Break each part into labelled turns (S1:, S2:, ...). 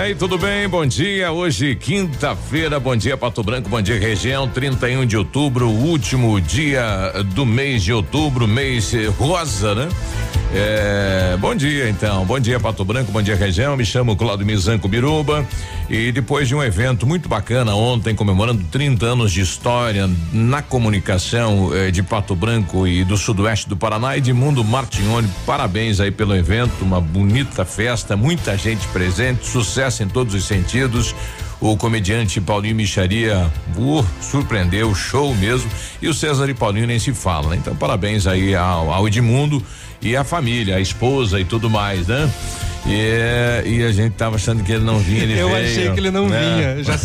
S1: aí, tudo bem? Bom dia. Hoje, quinta-feira. Bom dia, Pato Branco. Bom dia, região. 31 de outubro, último dia do mês de outubro, mês rosa, né? É, bom dia, então. Bom dia, Pato Branco. Bom dia, região. Me chamo Claudio Mizanco Biruba. E depois de um evento muito bacana ontem, comemorando 30 anos de história na comunicação eh, de Pato Branco e do sudoeste do Paraná, Edmundo Martignoni, parabéns aí pelo evento, uma bonita festa, muita gente presente, sucesso em todos os sentidos. O comediante Paulinho Micharia uh, surpreendeu, show mesmo. E o César e Paulinho nem se fala, né? Então, parabéns aí ao, ao Edmundo e a família, a esposa e tudo mais, né? E, e a gente tava achando que ele não vinha, ele
S2: Eu
S1: veio,
S2: achei que ele não
S1: né?
S2: vinha. Eu já,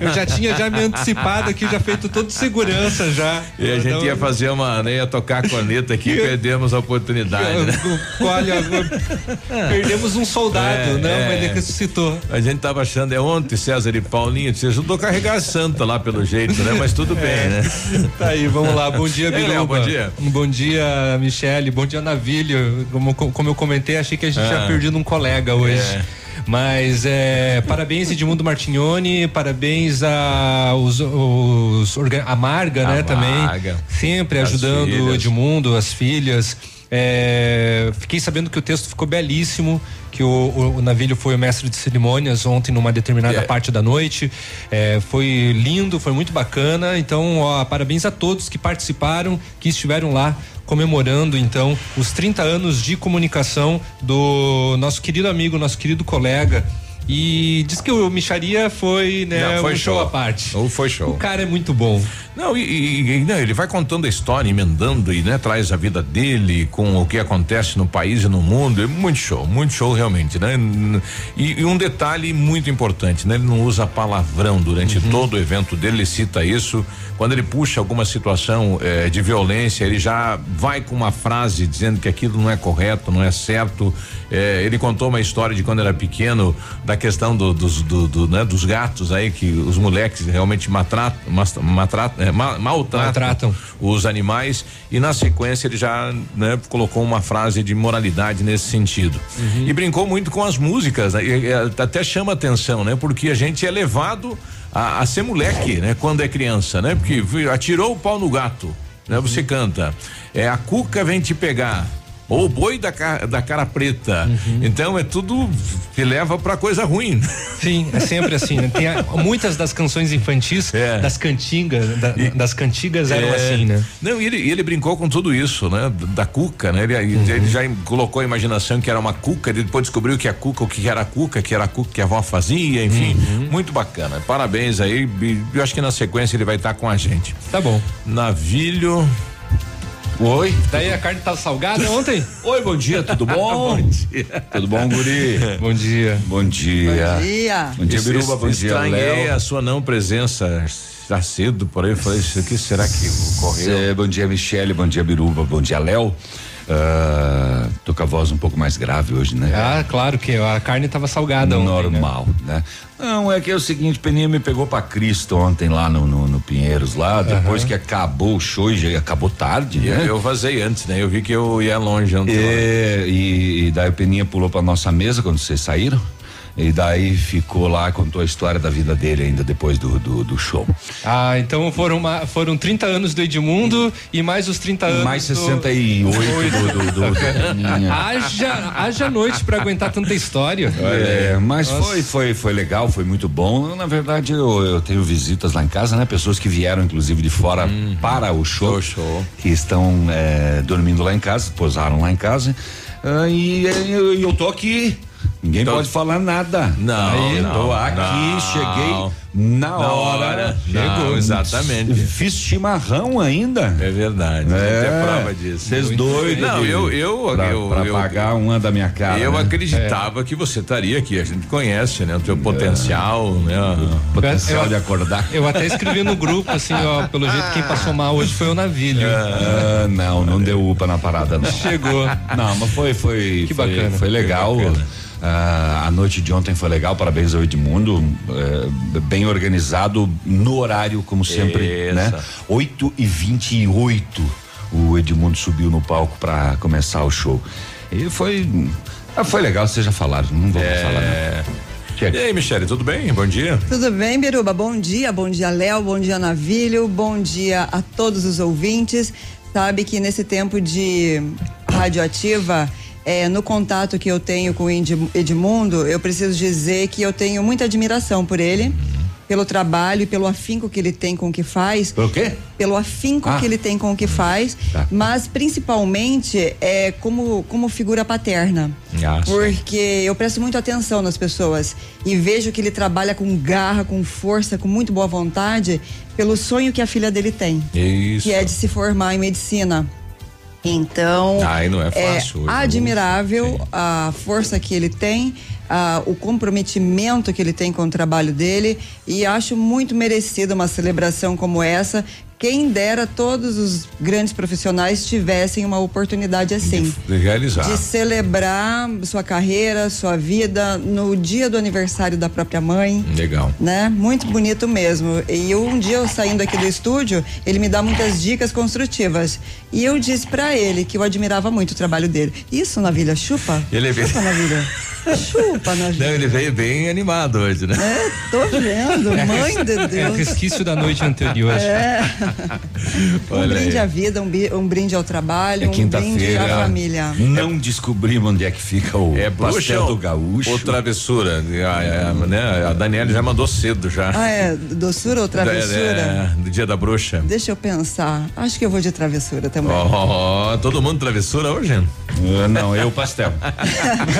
S2: eu já tinha já me antecipado aqui, já feito tudo segurança já.
S1: E a gente
S2: Então,
S1: ia fazer uma, né, ia tocar a corneta aqui e perdemos a oportunidade, né?
S2: Olha, perdemos um soldado,
S1: É,
S2: não,
S1: é.
S2: mas ele ressuscitou.
S1: A gente tava achando, é ontem, César e Paulinho, você ajudou a carregar a santa lá pelo jeito, né? Mas tudo bem, né?
S2: Tá aí, vamos lá. Bom dia,
S1: Léo,
S2: Biruba.
S1: bom dia.
S2: Um bom dia, Michele. Bom dia, Navilho. Como, como eu comentei, achei que a gente
S1: Ah.
S2: tinha perdido um colega hoje.
S1: É.
S2: Mas é, parabéns Edmundo Martignoni, parabéns a os, os a Marga,
S1: A
S2: né, também.
S1: Marga.
S2: Sempre
S1: As
S2: ajudando o
S1: filhas.
S2: Edmundo, as filhas. É, fiquei sabendo que o texto ficou belíssimo, que o, o, o Navilho foi o mestre de cerimônias ontem numa determinada
S1: É.
S2: parte da noite. É, foi lindo, foi muito bacana. Então, ó, parabéns a todos que participaram, que estiveram lá comemorando então os 30 anos de comunicação do nosso querido amigo, nosso querido colega. E diz que o Micharia foi, né,
S1: Não, foi
S2: um show
S1: show.
S2: à parte.
S1: Ou foi show.
S2: O cara é muito bom.
S1: Não, e, e- e, não, ele vai contando a história, emendando e né, traz a vida dele com o que acontece no país e no mundo. É muito show, muito show realmente, né? E, e um detalhe muito importante, né? Ele não usa palavrão durante todo o evento dele, ele cita isso. Quando ele puxa alguma situação eh, de violência, ele já vai com uma frase dizendo que aquilo não é correto, não é certo. Eh, ele contou uma história de quando era pequeno, da questão do- dos, do- do, né, dos gatos aí, que os moleques realmente maltratam, mas- maltratam, eh, ma- maltratam,
S2: Maltratam.
S1: os animais e na sequência ele já né, colocou uma frase de moralidade nesse sentido. E brincou muito com as músicas né, e, até chama atenção né porque a gente é levado a, a ser moleque né quando é criança né porque atirou o pau no gato né você canta é a cuca vem te pegar ou o boi da, ca- da cara preta. Então é tudo que leva pra coisa ruim.
S2: Sim, é sempre assim. Né? Tem a- muitas das canções infantis,
S1: É.
S2: das cantigas, da- das cantigas eram
S1: É.
S2: assim, né?
S1: Não, e ele, e ele brincou com tudo isso, né? Da cuca, né? Ele, ele já colocou a imaginação que era uma cuca, ele depois descobriu que a cuca, o que era a cuca, que era a cuca que a avó fazia, enfim. Muito bacana. Parabéns aí. e Eu acho que na sequência ele vai estar com a gente.
S2: Tá bom.
S1: Navilho.
S3: Oi.
S2: Daí a carne tava salgada ontem?
S3: Oi, bom dia, tudo bom? Tudo bom, guri?
S2: Bom dia.
S3: Bom dia.
S4: Bom dia.
S3: Bom dia, Biruba, bom dia,
S1: Estranhei
S3: Léo.
S1: a sua não presença já cedo, por aí eu falei, isso aqui será que ocorreu?
S3: Cê- bom dia, Michele, bom dia, Biruba, bom dia, Léo. Ah, tô com a voz um pouco mais grave hoje, né?
S2: Ah, claro que a carne tava salgada ontem, né?
S3: Normal, né? Não, é que é o seguinte, Peninha me pegou pra Cristo ontem lá no, no, no Pinheiros, lá, depois que acabou o show, e já acabou tarde,
S1: Eu,
S3: né?
S1: eu vazei antes, né? Eu vi que eu ia longe ontem.
S3: É, e, e daí o Peninha pulou pra nossa mesa quando vocês saíram. E daí ficou lá, contou a história da vida dele ainda depois do, do, do show.
S2: Ah, então foram, uma, foram 30 anos do Edmundo e mais os 30 anos.
S3: Mais
S2: do-
S3: 68 do, do, do, do Peninha.
S2: Haja, haja noite pra aguentar tanta história.
S3: É, mas foi, foi, foi legal, foi muito bom. Na verdade, eu, eu tenho visitas lá em casa, né? Pessoas que vieram, inclusive, de fora para o show,
S1: show.
S3: que estão é, dormindo lá em casa, posaram lá em casa. Ah, e eu, eu tô aqui. Ninguém
S1: Então-
S3: pode falar nada.
S1: Não,
S3: Aí,
S1: não,
S3: tô aqui,
S1: não.
S3: cheguei na
S1: Na
S3: hora.
S1: hora, não, exatamente.
S3: Fiz chimarrão ainda.
S1: É verdade.
S3: É.
S1: Tem prova disso.
S3: Vocês
S1: bem. Não, eu, eu,
S3: pra,
S1: eu,
S3: pra
S1: eu,
S3: pagar uma da minha cara.
S1: eu
S3: né?
S1: acreditava que você estaria aqui. A gente conhece, né? O teu potencial, né?
S3: Potencial
S2: Eu-
S3: de acordar.
S2: Eu até escrevi no grupo, assim, ó, pelo jeito quem passou mal hoje foi o Navilho.
S3: Ah, não, não deu upa na parada, não.
S2: Chegou.
S3: Não, mas foi, foi,
S2: Que
S3: foi,
S2: bacana.
S3: foi legal.
S1: Que bacana.
S3: Ah, a noite de ontem foi legal, parabéns ao Edmundo, eh, bem organizado no horário, como sempre,
S1: Isso.
S3: né? 8 e 28 o Edmundo subiu no palco para começar o show. E foi, ah, foi legal, vocês já falaram, não vou mais falar. Né?
S1: E aí, Michele, tudo bem? Bom dia.
S4: Tudo bem, Biruba? Bom dia, bom dia, Léo, bom dia, Navilho, bom dia a todos os ouvintes. Sabe que nesse tempo de radioativa, é, no contato que eu tenho com o Edmundo, eu preciso dizer que eu tenho muita admiração por ele. Pelo trabalho e pelo afinco que ele tem com o que faz.
S3: Pelo quê?
S4: Pelo afinco ah. que ele tem com o que faz, tá. mas principalmente é como como figura paterna. Ah, porque eu presto muita atenção nas pessoas e vejo que ele trabalha com garra, com força, com muito boa vontade pelo sonho que a filha dele tem,
S1: Isso.
S4: que é de se formar em medicina. Então,
S1: Ai, não é,
S4: fácil, é admirável a força que ele tem ah, o comprometimento que ele tem com o trabalho dele e acho muito merecida uma celebração como essa. Quem dera todos os grandes profissionais tivessem uma oportunidade assim.
S1: De, de realizar.
S4: De celebrar sua carreira, sua vida no dia do aniversário da própria mãe.
S1: Legal.
S4: Né? Muito bonito mesmo. E um dia eu saindo aqui do estúdio, ele me dá muitas dicas construtivas. E eu disse para ele que eu admirava muito o trabalho dele. Isso, Navilha, chupa?
S1: Ele é
S4: chupa, Navilha. Chupa,
S1: Não, ele veio bem animado hoje, né?
S4: É, tô vendo, é mãe de Deus. É
S2: resquício da noite anterior.
S4: É. um brinde à vida, um, um, brinde ao trabalho, é um brinde à família.
S3: Não descobrimos onde é que fica o
S1: é, pastel do gaúcho. Ou travessura, a, a, né? a Daniela já mandou cedo já.
S4: Ah, é, doçura ou travessura?
S1: É, é, do dia da bruxa.
S4: Deixa eu pensar, acho que eu vou de travessura também.
S1: Oh, todo mundo travessura hoje?
S3: Uh, não, eu pastel.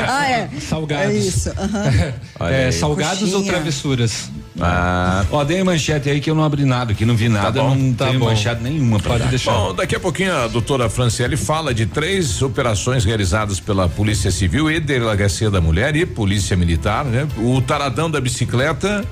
S4: ah, é.
S2: Salgados.
S4: É isso.
S2: Uhum. é, salgados Coxinha. ou travessuras?
S3: Ah, ó, dei manchete aí que eu não abri nada, que não vi nada, tá bom, não tá tenho bom. manchete nenhuma.
S1: Pode dar. deixar. Bom, daqui a pouquinho a doutora Franciele fala de três operações realizadas pela Polícia Civil e Delegacia da Mulher e Polícia Militar, né? O taradão da bicicleta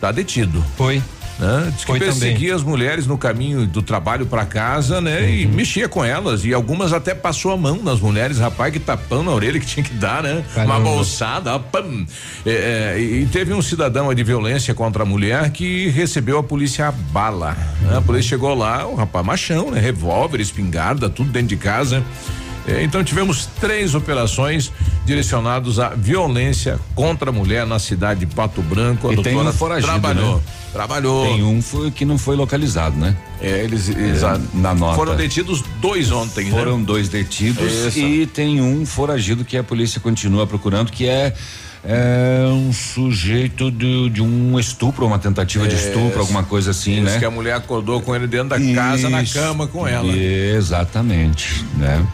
S1: tá detido.
S2: Foi.
S1: Né? Diz que perseguia também. as mulheres no caminho do trabalho para casa, né? Uhum. E mexia com elas. E algumas até passou a mão nas mulheres, rapaz, que tapando na orelha que tinha que dar, né? Caramba. Uma bolsada, pam. É, é, e teve um cidadão de violência contra a mulher que recebeu a polícia a bala. Né? A polícia chegou lá, o rapaz machão, né? Revólver, espingarda, tudo dentro de casa. É, então tivemos três operações direcionadas à violência contra a mulher na cidade de Pato Branco. A
S3: e doutora tem um foragido,
S1: trabalhou.
S3: Né?
S1: Trabalhou.
S3: Tem um foi, que não foi localizado, né?
S1: É, eles, eles é, na nota. Foram detidos dois ontem,
S3: né? Foram né? dois detidos Isso. e tem um foragido que a polícia continua procurando, que é é um sujeito de, de um estupro, uma tentativa é, de estupro, alguma coisa assim, isso né?
S1: que a mulher acordou com ele dentro da isso, casa, na cama com ela.
S3: Exatamente, né?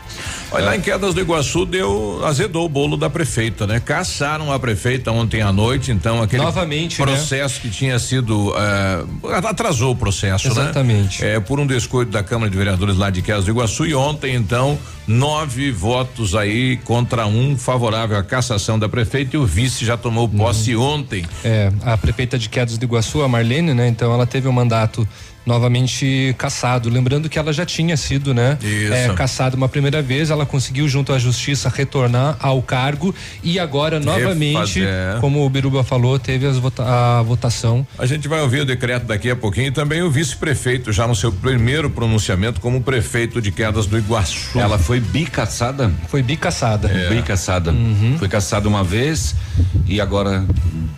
S1: Olha, é. lá em Quedas do Iguaçu deu, azedou o bolo da prefeita, né? Caçaram a prefeita ontem à noite, então aquele
S2: Novamente,
S1: né? processo
S2: né?
S1: que tinha sido uh, atrasou o processo,
S2: Exatamente.
S1: né? É, por um descuido da Câmara de Vereadores lá de Quedas do Iguaçu e ontem, então, nove votos aí contra um favorável à cassação da prefeita e o vice já tomou posse uhum. ontem.
S2: É, a prefeita de Quedas do Iguaçu, a Marlene, né? Então ela teve o um mandato novamente caçado. Lembrando que ela já tinha sido, né? É, caçada uma primeira vez, ela conseguiu junto à justiça retornar ao cargo e agora novamente, Refazer. como o Biruba falou, teve vota a votação.
S1: A gente vai ouvir o decreto daqui a pouquinho e também o vice-prefeito já no seu primeiro pronunciamento como prefeito de Quedas do Iguaçu.
S3: Ela foi bicaçada?
S2: Foi bicaçada.
S3: É. Bicaçada. Uhum. Foi caçada uma vez e agora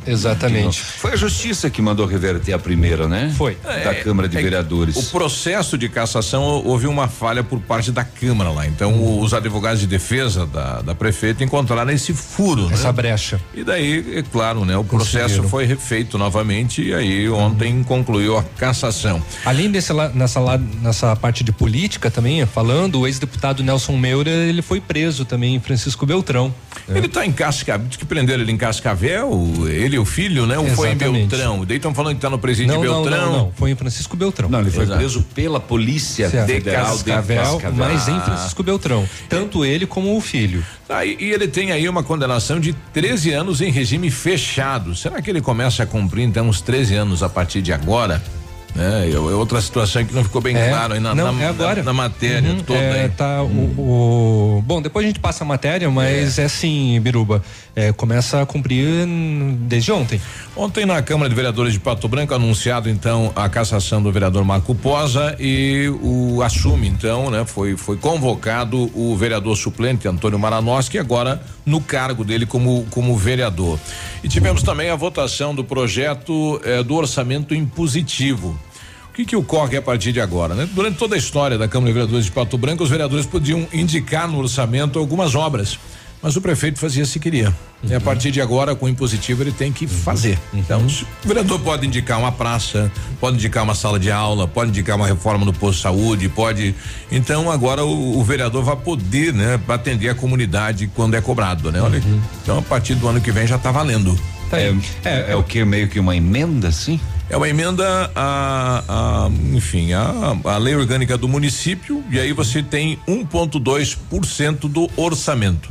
S2: Exatamente.
S3: Foi a justiça que mandou reverter a primeira, né?
S2: Foi.
S3: Da é, Câmara de é, Vereadores.
S1: O processo de cassação houve uma falha por parte da Câmara lá. Então hum. os advogados de defesa da, da prefeita encontraram esse furo,
S2: essa né? brecha.
S1: E daí, é claro, né? O processo foi refeito novamente e aí ontem hum. concluiu a cassação.
S2: Além desse nessa nessa parte de política também, falando, o ex-deputado Nelson Meura, ele foi preso também em Francisco Beltrão.
S1: Ele está em Cascavel, que prenderam ele em Cascavel, ele e o filho, né? Ou foi em Beltrão? Daí estão falando que está no presídio
S2: não,
S1: Beltrão.
S2: Não, não, não, foi em Francisco Beltrão.
S3: Não, ele foi Exato. preso pela polícia
S2: Certo. Federal de Cascavel, mas em Francisco Beltrão. Tanto ele como o filho.
S1: Ah, e, e, ele tem aí uma condenação de 13 anos em regime fechado. Será que ele começa a cumprir então uns 13 anos a partir de agora? Né? É outra situação que não ficou bem é, claro aí na,
S2: não,
S1: na,
S2: é agora.
S1: na, na matéria uhum, toda.
S2: É, tá, hum. o, o, bom, depois a gente passa a matéria, mas é, é assim, Biruba, é, começa a cumprir desde ontem.
S1: Ontem na Câmara de Vereadores de Pato Branco anunciado então a cassação do vereador Marco Posa e o assume então, né? Foi foi convocado o vereador suplente Antônio Maranoski agora no cargo dele como como vereador. E tivemos também a votação do projeto eh, do orçamento impositivo que que ocorre a partir de agora, né? Durante toda a história da Câmara de Vereadores de Pato Branco, os vereadores podiam indicar no orçamento algumas obras, mas o prefeito fazia se queria. Uhum. E a partir de agora, com o impositivo, ele tem que uhum. fazer. Uhum. Então, o vereador pode indicar uma praça, pode indicar uma sala de aula, pode indicar uma reforma no posto de saúde, pode. Então, agora o, o vereador vai poder, né, atender a comunidade quando é cobrado, né? Olha, uhum. então a partir do ano que vem já está valendo.
S3: Tá é, é, é, o que meio que uma emenda, sim?
S1: É uma emenda a, a enfim, a, a lei orgânica do município e aí você tem 1,2% do orçamento.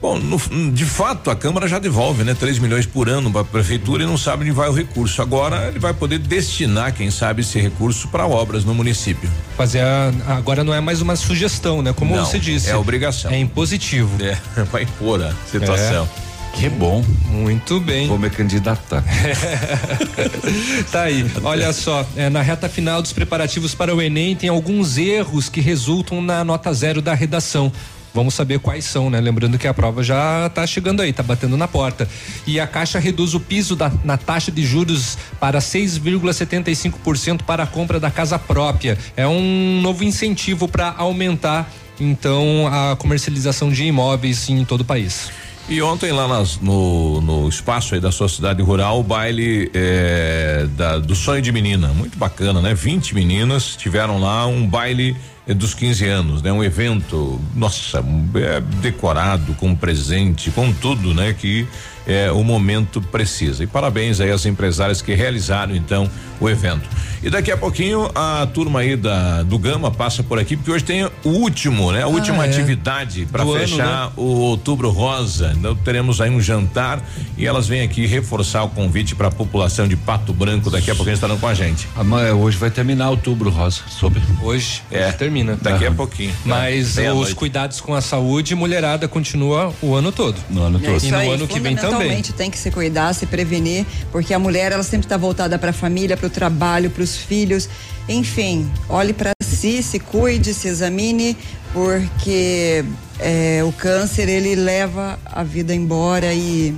S1: Bom, no, de fato, a Câmara já devolve, né? 3 milhões por ano para a prefeitura e não sabe onde vai o recurso. Agora ele vai poder destinar, quem sabe, esse recurso para obras no município.
S2: Fazer a, agora não é mais uma sugestão, né? Como
S1: não,
S2: você disse.
S1: É obrigação.
S2: É impositivo.
S1: É, vai impor a situação.
S3: É. Que bom.
S2: Muito bem.
S3: Vou me candidatar.
S2: tá aí. Olha só, é, na reta final dos preparativos para o Enem tem alguns erros que resultam na nota zero da redação. Vamos saber quais são, né? Lembrando que a prova já está chegando aí, está batendo na porta. E a Caixa reduz o piso da, na taxa de juros para 6,75% para a compra da casa própria. É um novo incentivo para aumentar então a comercialização de imóveis em todo o país.
S1: E ontem lá nas, no, no espaço aí da sua cidade rural, o baile é, da, do sonho de menina, muito bacana, né? 20 meninas tiveram lá um baile é, dos 15 anos, né? Um evento, nossa, é, decorado com presente, com tudo, né? Que é, o momento precisa. E parabéns aí às empresárias que realizaram então o evento. E daqui a pouquinho a turma aí da do Gama passa por aqui, porque hoje tem o último, né? A ah, última é. atividade para fechar ano, né? o Outubro Rosa. Então teremos aí um jantar e elas vêm aqui reforçar o convite para a população de Pato Branco. Daqui a pouquinho estarão com a gente.
S3: Amanhã, hoje vai terminar Outubro Rosa, sobre.
S2: Hoje, é. Hoje termina.
S1: Daqui a pouquinho.
S2: Mas os noite. cuidados com a saúde, mulherada continua o ano todo.
S3: No ano todo. É
S2: e no aí, ano que vem também.
S4: Tem que se cuidar, se prevenir, porque a mulher ela sempre está voltada para a família, para o trabalho, para os filhos. Enfim, olhe para si, se cuide, se examine, porque é, o câncer ele leva a vida embora e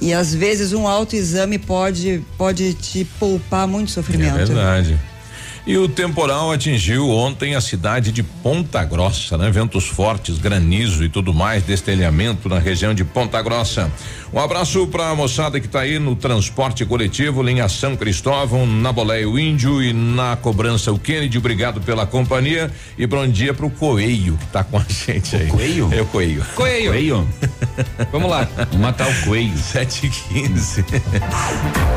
S4: e às vezes um autoexame pode pode te poupar muito sofrimento. É
S1: verdade. E o temporal atingiu ontem a cidade de Ponta Grossa, né? Ventos fortes, granizo e tudo mais, destelhamento na região de Ponta Grossa. Um abraço para a moçada que está aí no transporte coletivo, linha São Cristóvão, na Boleia o Índio e na cobrança o Kennedy. Obrigado pela companhia e bom dia para o Coelho que está com a gente aí.
S3: O Coelho?
S1: É o Coelho.
S2: Coelho.
S3: Coelho.
S2: Vamos lá.
S3: Vamos matar o Coelho.
S1: Sete e quinze.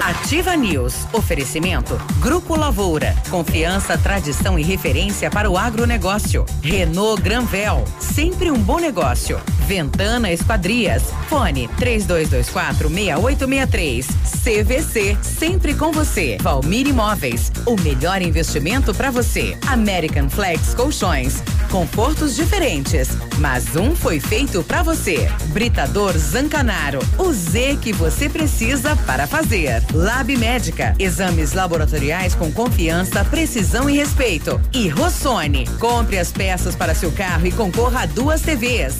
S5: Ativa News. Oferecimento. Grupo Lavoura. Confiança, tradição e referência para o agronegócio. Renault Granvel. Sempre um bom negócio. Ventana Esquadrias. Fone 3224 6863. CVC, sempre com você. Valmir Imóveis, o melhor investimento para você. American Flex Colchões, confortos diferentes, mas um foi feito para você. Britador Zancanaro, o Z que você precisa para fazer. Lab Médica, exames laboratoriais com confiança, precisão e respeito. E Rossoni, compre as peças para seu carro e concorra a duas TVs.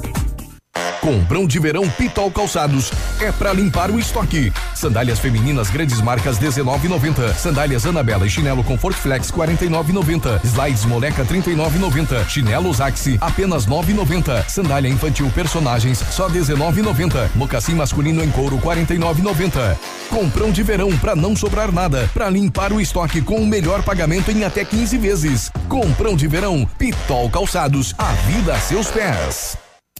S6: Comprão de verão Pitol Calçados é para limpar o estoque. Sandálias femininas grandes marcas 19,90. Sandálias Anabela e chinelo Comfort Flex 49,90. Slides Moleca 39,90. Chinelos Axi apenas 9,90. Sandália infantil personagens só 19,90. Mocassim masculino em couro 49,90. Comprão de verão para não sobrar nada, para limpar o estoque com o melhor pagamento em até 15 vezes. Comprão de verão Pitol Calçados, a vida a seus pés.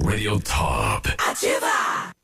S7: Radio Top. Ativa!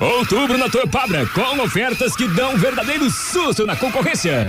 S8: Outubro na Torpabra, com ofertas que dão um verdadeiro susto na concorrência.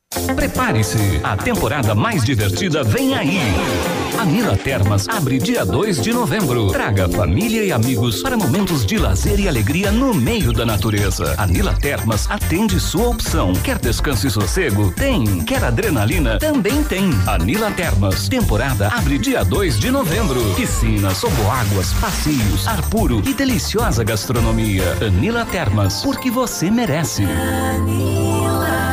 S9: Prepare-se, a temporada mais divertida vem aí. A Nila Termas abre dia 2 de novembro. Traga família e amigos para momentos de lazer e alegria no meio da natureza. A Nila Termas atende sua opção. Quer descanso e sossego? Tem. Quer adrenalina? Também tem. A Nila Termas. Temporada abre dia 2 de novembro. Piscinas, águas, passeios, ar puro e deliciosa gastronomia. Anila Termas, porque você merece. Anila.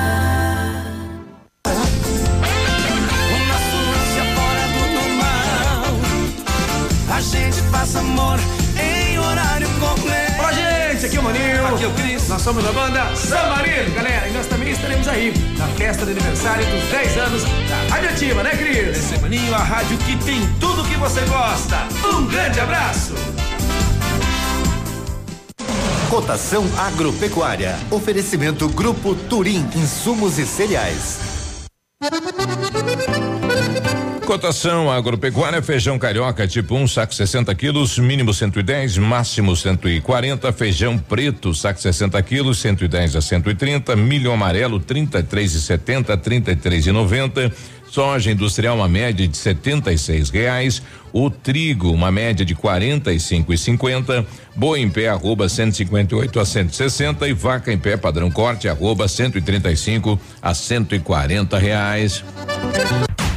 S10: Aqui é o
S11: Cris.
S10: Nós somos a banda San Marino, galera. E nós também estaremos aí na festa de aniversário dos 10 anos da Rádio Ativa, né, Cris?
S11: Esse Maninho, a rádio que tem tudo que você gosta. Um grande abraço.
S12: Cotação agropecuária. Oferecimento Grupo Turim, insumos e cereais.
S1: Cotação agropecuária, feijão carioca tipo 1, um, saco 60 quilos, mínimo 110, máximo 140. Feijão preto, saco 60 quilos, 110 a 130. Milho amarelo, 33,70 a 33,90. Soja industrial, uma média de seis reais. O trigo, uma média de quarenta e cinco. Boi em pé, arroba 158 a 160 e vaca em pé, padrão corte, arroba 135 a 140 reais.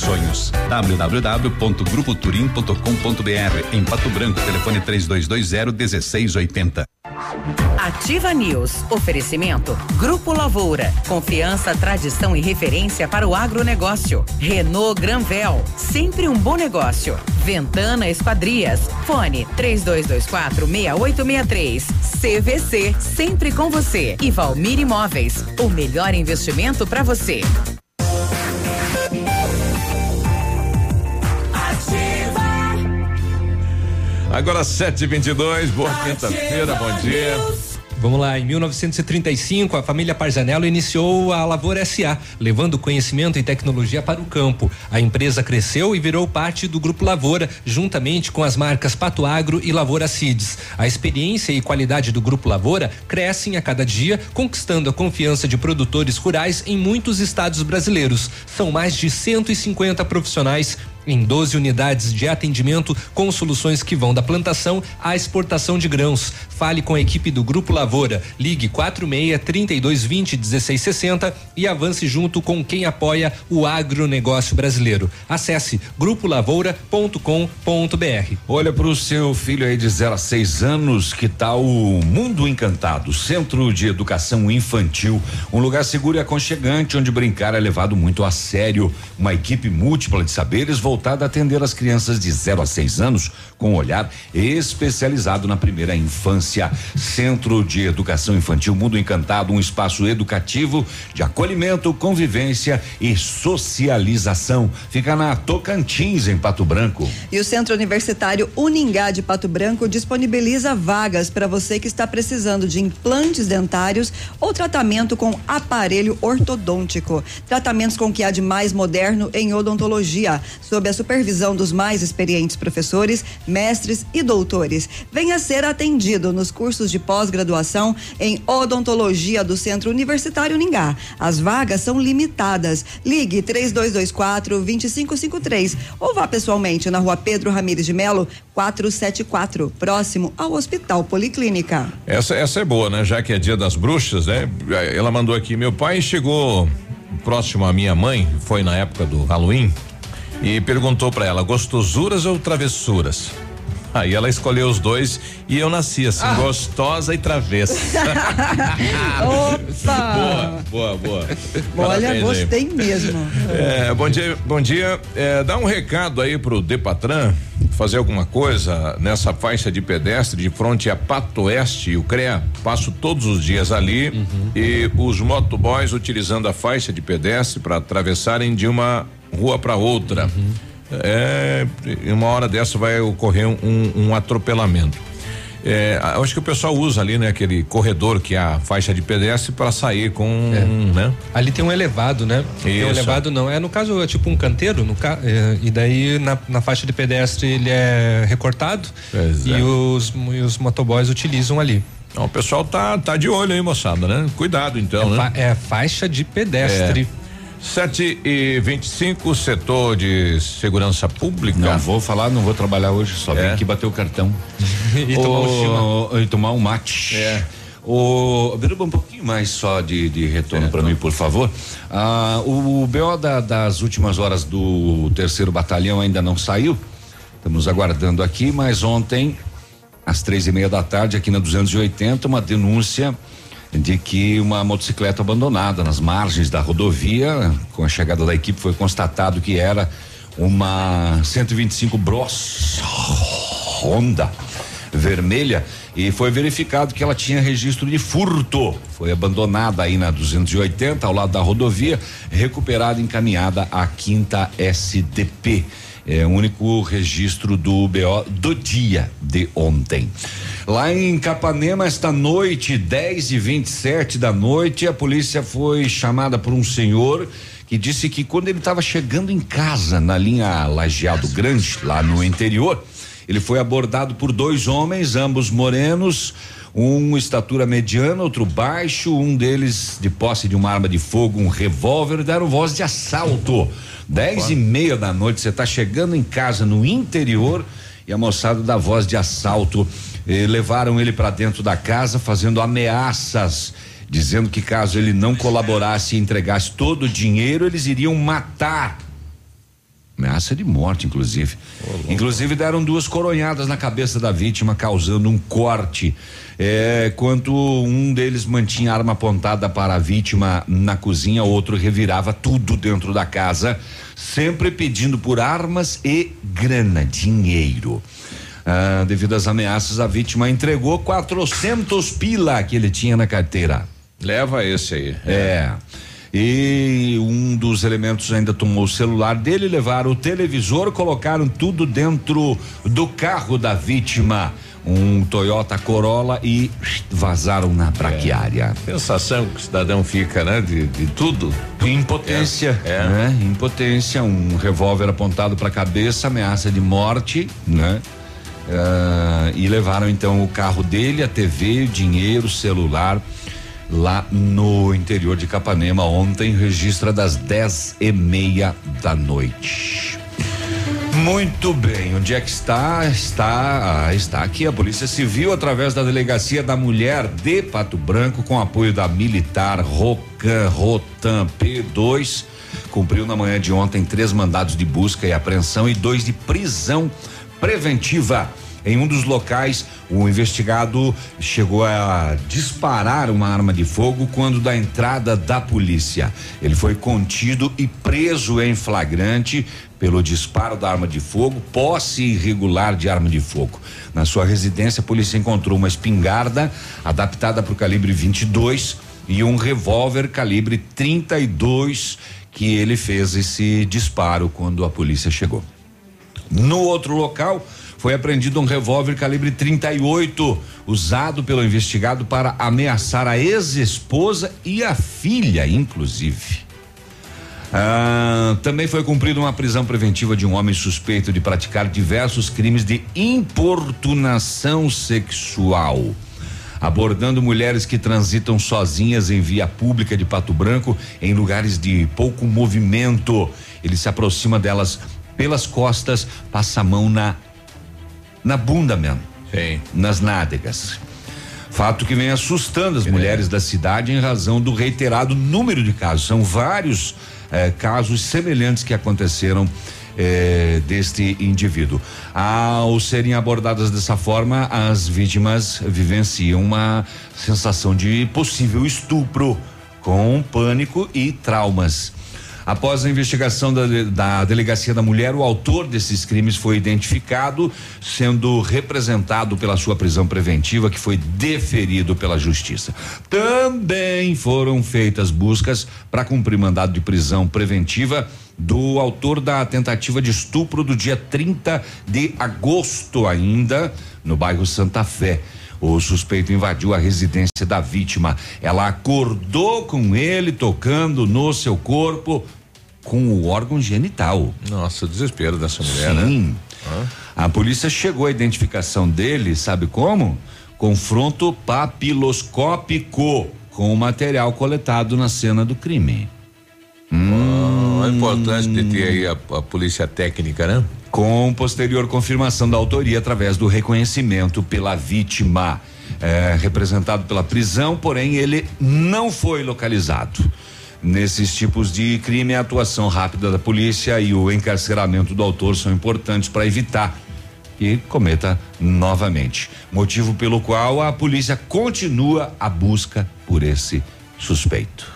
S13: sonhos. www.grupoturim.com.br em Pato Branco, telefone 3220 1680.
S5: Ativa News. Oferecimento. Grupo Lavoura. Confiança, tradição e referência para o agronegócio. Renault Granvel. Sempre um bom negócio. Ventana Esquadrias. Fone 3224 6863. CVC. Sempre com você. E Valmir Imóveis. O melhor investimento para você.
S1: Agora 7h22, boa quinta-feira, bom dia.
S2: Vamos lá, em 1935, a família Parzanello iniciou a Lavoura SA, levando conhecimento e tecnologia para o campo. A empresa cresceu e virou parte do Grupo Lavoura, juntamente com as marcas Pato Agro e Lavoura Seeds. A experiência e qualidade do Grupo Lavoura crescem a cada dia, conquistando a confiança de produtores rurais em muitos estados brasileiros. São mais de 150 profissionais em 12 unidades de atendimento com soluções que vão da plantação à exportação de grãos. Fale com a equipe do Grupo Lavoura. Ligue 46 3220 1660 e avance junto com quem apoia o agronegócio brasileiro. Acesse grupolavoura.com.br.
S3: Olha para o seu filho aí de 0 a 6 anos, que tal o Mundo Encantado, Centro de Educação Infantil, um lugar seguro e aconchegante onde brincar é levado muito a sério. Uma equipe múltipla de saberes voltada a atender as crianças de 0 a 6 anos com um olhar especializado na primeira infância. Centro de Educação Infantil Mundo Encantado, um espaço educativo de acolhimento, convivência e socialização. Fica na Tocantins, em Pato Branco.
S4: E o Centro Universitário Uningá de Pato Branco disponibiliza vagas para você que está precisando de implantes dentários ou tratamento com aparelho ortodôntico. Tratamentos com o que há de mais moderno em odontologia, sob a supervisão dos mais experientes professores, mestres e doutores. Venha ser atendido nos cursos de pós-graduação em odontologia do Centro Universitário Uningá. As vagas são limitadas. Ligue 3224 2553 ou vá pessoalmente na rua Pedro Ramires de Melo, 474, próximo ao Hospital Policlínica.
S1: Essa, essa é boa, né? Já que é dia das bruxas, né? Ela mandou aqui, meu pai chegou próximo à minha mãe, foi na época do Halloween, e perguntou para ela, gostosuras ou travessuras? Aí ela escolheu os dois e eu nasci assim, ah. gostosa e travessa.
S4: Opa!
S1: Boa, boa, boa.
S4: Olha, Parabéns gostei aí. mesmo.
S1: É, bom dia, bom dia. É, dá um recado aí pro Depatran fazer alguma coisa nessa faixa de pedestre de frente a Pato Oeste e o CREA. Passo todos os dias ali uhum. e os motoboys utilizando a faixa de pedestre para atravessarem de uma rua para outra. Uhum. É, em uma hora dessa vai ocorrer um, um atropelamento. É, acho que o pessoal usa ali, né, aquele corredor que é a faixa de pedestre para sair com, é. né?
S2: Ali tem um elevado, né? Isso. Tem um elevado não, é no caso é tipo um canteiro, no ca, é, e daí na, na, faixa de pedestre ele é recortado e é. os, e os motoboys utilizam ali.
S1: Então, o pessoal tá tá de olho aí, moçada, né? Cuidado então,
S2: é
S1: né?
S2: Fa, é faixa de pedestre.
S1: É. 7 e 25 setor de segurança pública.
S3: Não vou falar, não vou trabalhar hoje, só é. vim aqui bater o cartão.
S2: e, o, tomar um
S3: e tomar um mate.
S1: É.
S3: O um pouquinho mais só de, de retorno é, para mim, por favor. Ah, o, o BO da, das últimas horas do terceiro batalhão ainda não saiu. Estamos aguardando aqui, mas ontem, às três e meia da tarde, aqui na 280, uma denúncia de que uma motocicleta abandonada nas margens da rodovia, com a chegada da equipe, foi constatado que era uma 125 Bros Honda vermelha e foi verificado que ela tinha registro de furto. Foi abandonada aí na 280 ao lado da rodovia, recuperada e encaminhada à quinta SDP. É o único registro do BO do dia de ontem. Lá em Capanema, esta noite, 10 e 27 da noite, a polícia foi chamada por um senhor que disse que quando ele estava chegando em casa, na linha Lajeado Grande, lá no interior, ele foi abordado por dois homens, ambos morenos, um estatura mediana, outro baixo, um deles de posse de uma arma de fogo, um revólver, deram voz de assalto. Dez e meia da noite, você está chegando em casa no interior e a moçada dá voz de assalto. Eh, levaram ele para dentro da casa, fazendo ameaças, dizendo que caso ele não colaborasse e entregasse todo o dinheiro, eles iriam matar Ameaça de morte, inclusive. inclusive deram duas coronhadas na cabeça da vítima, causando um corte. É, quanto um deles mantinha a arma apontada para a vítima na cozinha, outro revirava tudo dentro da casa, sempre pedindo por armas e grana, dinheiro. Ah, devido às ameaças, a vítima entregou 400 pila que ele tinha na carteira.
S1: Leva esse aí.
S3: É. E um dos elementos ainda tomou o celular dele, levaram o televisor, colocaram tudo dentro do carro da vítima. Um Toyota Corolla e vazaram na braquiária.
S1: É. Sensação que o cidadão fica, né? De, de tudo.
S3: Impotência,
S1: É, é.
S3: né? Impotência, um revólver apontado para a cabeça, ameaça de morte, né? Ah, e levaram então o carro dele, a TV, dinheiro, celular lá no interior de Capanema ontem, registra das dez e meia da noite. Muito bem, onde é que está? Está, ah, está aqui a Polícia Civil através da Delegacia da Mulher de Pato Branco com apoio da Militar Rocan Rotan P2 cumpriu na manhã de ontem três mandados de busca e apreensão e dois de prisão preventiva. Em um dos locais, o investigado chegou a disparar uma arma de fogo quando da entrada da polícia. Ele foi contido e preso em flagrante pelo disparo da arma de fogo, posse irregular de arma de fogo. Na sua residência, a polícia encontrou uma espingarda adaptada para o calibre 22 e um revólver calibre 32 que ele fez esse disparo quando a polícia chegou. No outro local, foi apreendido um revólver calibre 38, usado pelo investigado para ameaçar a ex-esposa e a filha, inclusive. Ah, também foi cumprida uma prisão preventiva de um homem suspeito de praticar diversos crimes de importunação sexual. Abordando mulheres que transitam sozinhas em via pública de Pato Branco, em lugares de pouco movimento. Ele se aproxima delas pelas costas, passa a mão na na bunda mesmo.
S1: Sim.
S3: Nas nádegas. Fato que vem assustando as mulheres da cidade em razão do reiterado número de casos. São vários eh, casos semelhantes que aconteceram eh, deste indivíduo. Ao serem abordadas dessa forma, as vítimas vivenciam uma sensação de possível estupro, com pânico e traumas. Após a investigação da, da Delegacia da Mulher, o autor desses crimes foi identificado, sendo representado pela sua prisão preventiva, que foi deferido pela Justiça. Também foram feitas buscas para cumprir mandado de prisão preventiva do autor da tentativa de estupro do dia 30 de agosto, ainda, no bairro Santa Fé. O suspeito invadiu a residência da vítima. Ela acordou com ele tocando no seu corpo com o órgão genital.
S1: Nossa, o desespero dessa mulher,
S3: Sim.
S1: né?
S3: A polícia chegou à identificação dele, sabe como? Confronto papiloscópico com o material coletado na cena do crime. Hum.
S1: É importante de ter aí a, a polícia técnica, né?
S3: Com posterior confirmação da autoria através do reconhecimento pela vítima. É, representado pela prisão, porém ele não foi localizado. Nesses tipos de crime, a atuação rápida da polícia e o encarceramento do autor são importantes para evitar que cometa novamente. Motivo pelo qual a polícia continua a busca por esse suspeito.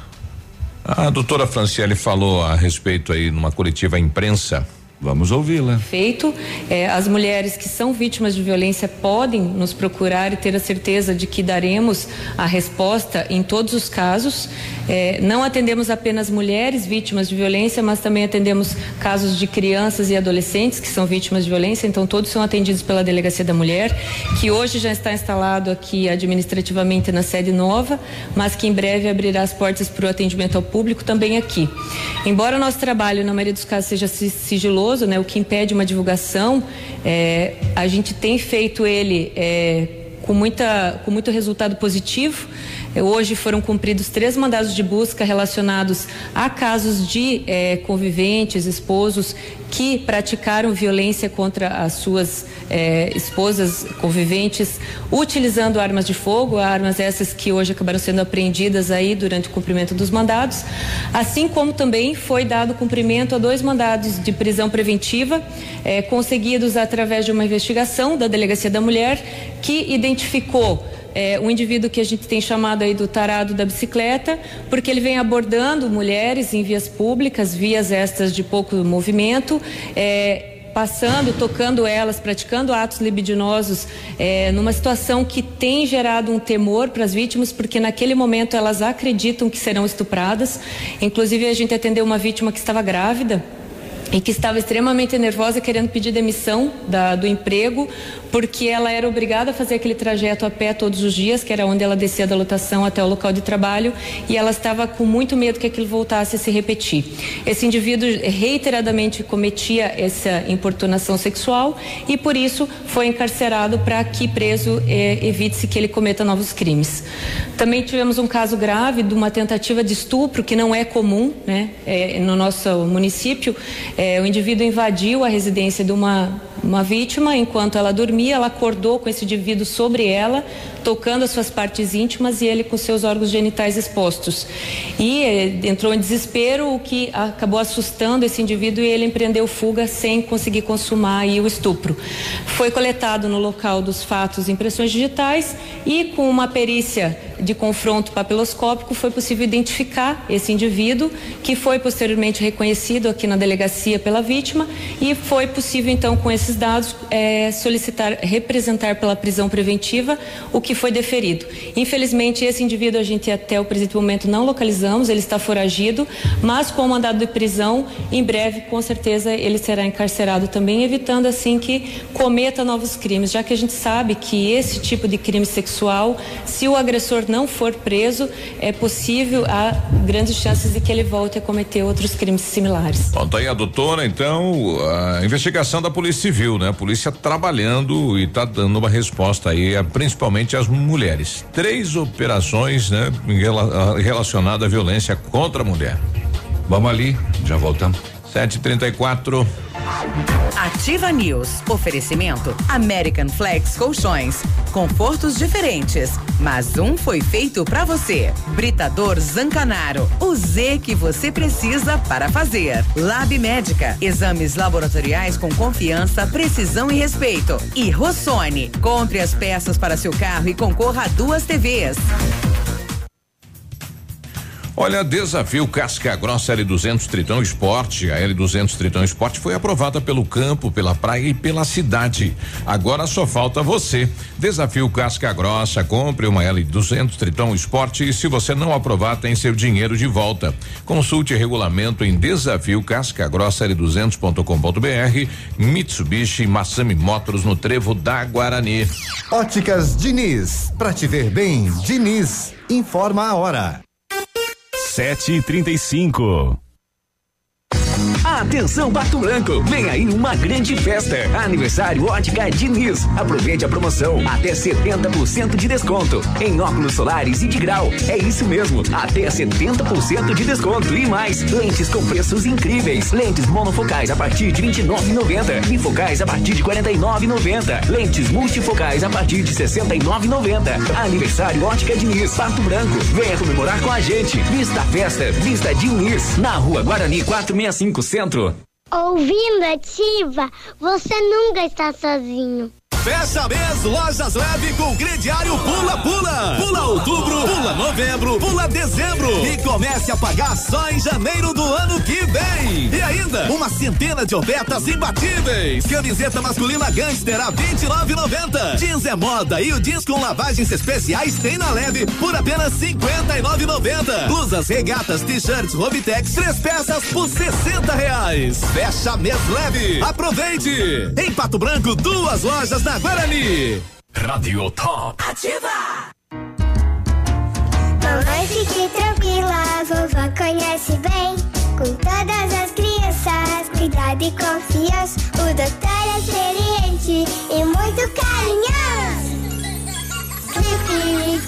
S1: A doutora Franciele falou a respeito aí numa coletiva imprensa.
S3: Vamos ouvi-la.
S14: feito. É, as mulheres que são vítimas de violência podem nos procurar e ter a certeza de que daremos a resposta em todos os casos. É, não atendemos apenas mulheres vítimas de violência, mas também atendemos casos de crianças e adolescentes que são vítimas de violência. Então, todos são atendidos pela Delegacia da Mulher, que hoje já está instalado aqui administrativamente na sede nova, mas que em breve abrirá as portas para o atendimento ao público também aqui. Embora o nosso trabalho, na maioria dos casos, seja si- né, o que impede uma divulgação, é, a gente tem feito ele é, com, muita, com muito resultado positivo. É, Hoje foram cumpridos três mandados de busca relacionados a casos de é, conviventes, esposos que praticaram violência contra as suas é, esposas conviventes utilizando armas de fogo, armas essas que hoje acabaram sendo apreendidas aí durante o cumprimento dos mandados, assim como também foi dado cumprimento a dois mandados de prisão preventiva, eh, conseguidos através de uma investigação da Delegacia da Mulher, que identificou é, um indivíduo que a gente tem chamado aí do tarado da bicicleta, porque ele vem abordando mulheres em vias públicas, vias estas de pouco movimento, é, passando, tocando elas, praticando atos libidinosos, é, numa situação que tem gerado um temor para as vítimas, porque naquele momento elas acreditam que serão estupradas. Inclusive, a gente atendeu uma vítima que estava grávida e que estava extremamente nervosa, querendo pedir demissão da, do emprego, porque ela era obrigada a fazer aquele trajeto a pé todos os dias, que era onde ela descia da lotação até o local de trabalho, e ela estava com muito medo que aquilo voltasse a se repetir. Esse indivíduo reiteradamente cometia essa importunação sexual e por isso foi encarcerado para que preso eh, evite-se que ele cometa novos crimes. Também tivemos um caso grave de uma tentativa de estupro que não é comum, né, eh, no nosso município. É, o indivíduo invadiu a residência de uma, uma vítima enquanto ela dormia, ela acordou com esse indivíduo sobre ela, tocando as suas partes íntimas e ele com seus órgãos genitais expostos. E eh, entrou em desespero, o que acabou assustando esse indivíduo e ele empreendeu fuga sem conseguir consumar o estupro. Foi coletado no local dos fatos impressões digitais e com uma perícia de confronto papiloscópico foi possível identificar esse indivíduo, que foi posteriormente reconhecido aqui na delegacia pela vítima e foi possível então com esses dados eh, solicitar representar pela prisão preventiva o que foi deferido. Infelizmente esse indivíduo a gente até o presente momento não localizamos, ele está foragido, mas com o mandado de prisão em breve com certeza ele será encarcerado também, evitando assim que cometa novos crimes, já que a gente sabe que esse tipo de crime sexual, se o agressor não for preso, é possível, há grandes chances de que ele volte a cometer outros crimes similares.
S1: Bom, tá aí a doutora, então, a investigação da Polícia Civil, né? A polícia trabalhando e tá dando uma resposta aí, principalmente às mulheres. Três operações, né? Relacionadas à violência contra a mulher.
S3: Vamos ali, já voltamos.
S1: 734.
S5: Ativa News. Oferecimento American Flex Colchões. Confortos diferentes, mas um foi feito para você. Britador Zancanaro. O Z que você precisa para fazer. Lab Médica. Exames laboratoriais com confiança, precisão e respeito. E Rossoni. Compre as peças para seu carro e concorra a duas TVs.
S1: Olha, desafio Casca Grossa L200 Tritão Esporte. A L200 Tritão Esporte foi aprovada pelo campo, pela praia e pela cidade. Agora só falta você. Desafio Casca Grossa. Compre uma L200 Tritão Esporte e se você não aprovar, tem seu dinheiro de volta. Consulte regulamento em desafio Casca Grossa L200.com.br. Mitsubishi Massami Motors no Trevo da Guarani.
S12: Óticas Diniz. Pra te ver bem, Diniz. Informa a hora.
S15: Sete e trinta e cinco.
S8: Atenção Pato Branco, vem aí uma grande festa. Aniversário Ótica Diniz. Aproveite a promoção, até 70% de desconto em óculos solares e de grau. É isso mesmo, até 70% de desconto e mais. Lentes com preços incríveis. Lentes monofocais a partir de 29,90. Bifocais a partir de 49,90. Lentes multifocais a partir de 69,90. Aniversário Ótica Diniz, Pato Branco. Venha comemorar com a gente. Vista festa, vista Diniz, na Rua Guarani 465 Centro.
S16: Ouvindo Ativa, você nunca está sozinho.
S17: Fecha mês, lojas leve com crediário Pula Pula. Pula outubro, pula novembro, pula dezembro. E comece a pagar só em janeiro do ano que vem. E ainda, uma centena de ofertas imbatíveis. Camiseta masculina Gangster a 29,90. Jeans é moda e o jeans com lavagens especiais tem na leve por apenas 59,90. Blusas, regatas, t-shirts, Robitex, três peças por 60 reais. Fecha mês leve. Aproveite. Em Pato Branco, duas lojas na Guarani.
S7: Radio Top.
S16: Ativa! Mamãe, fique tranquila, vovó conhece bem. Com todas as crianças, cuidado e confiança. O doutor é experiente e muito carinhoso. Clipe.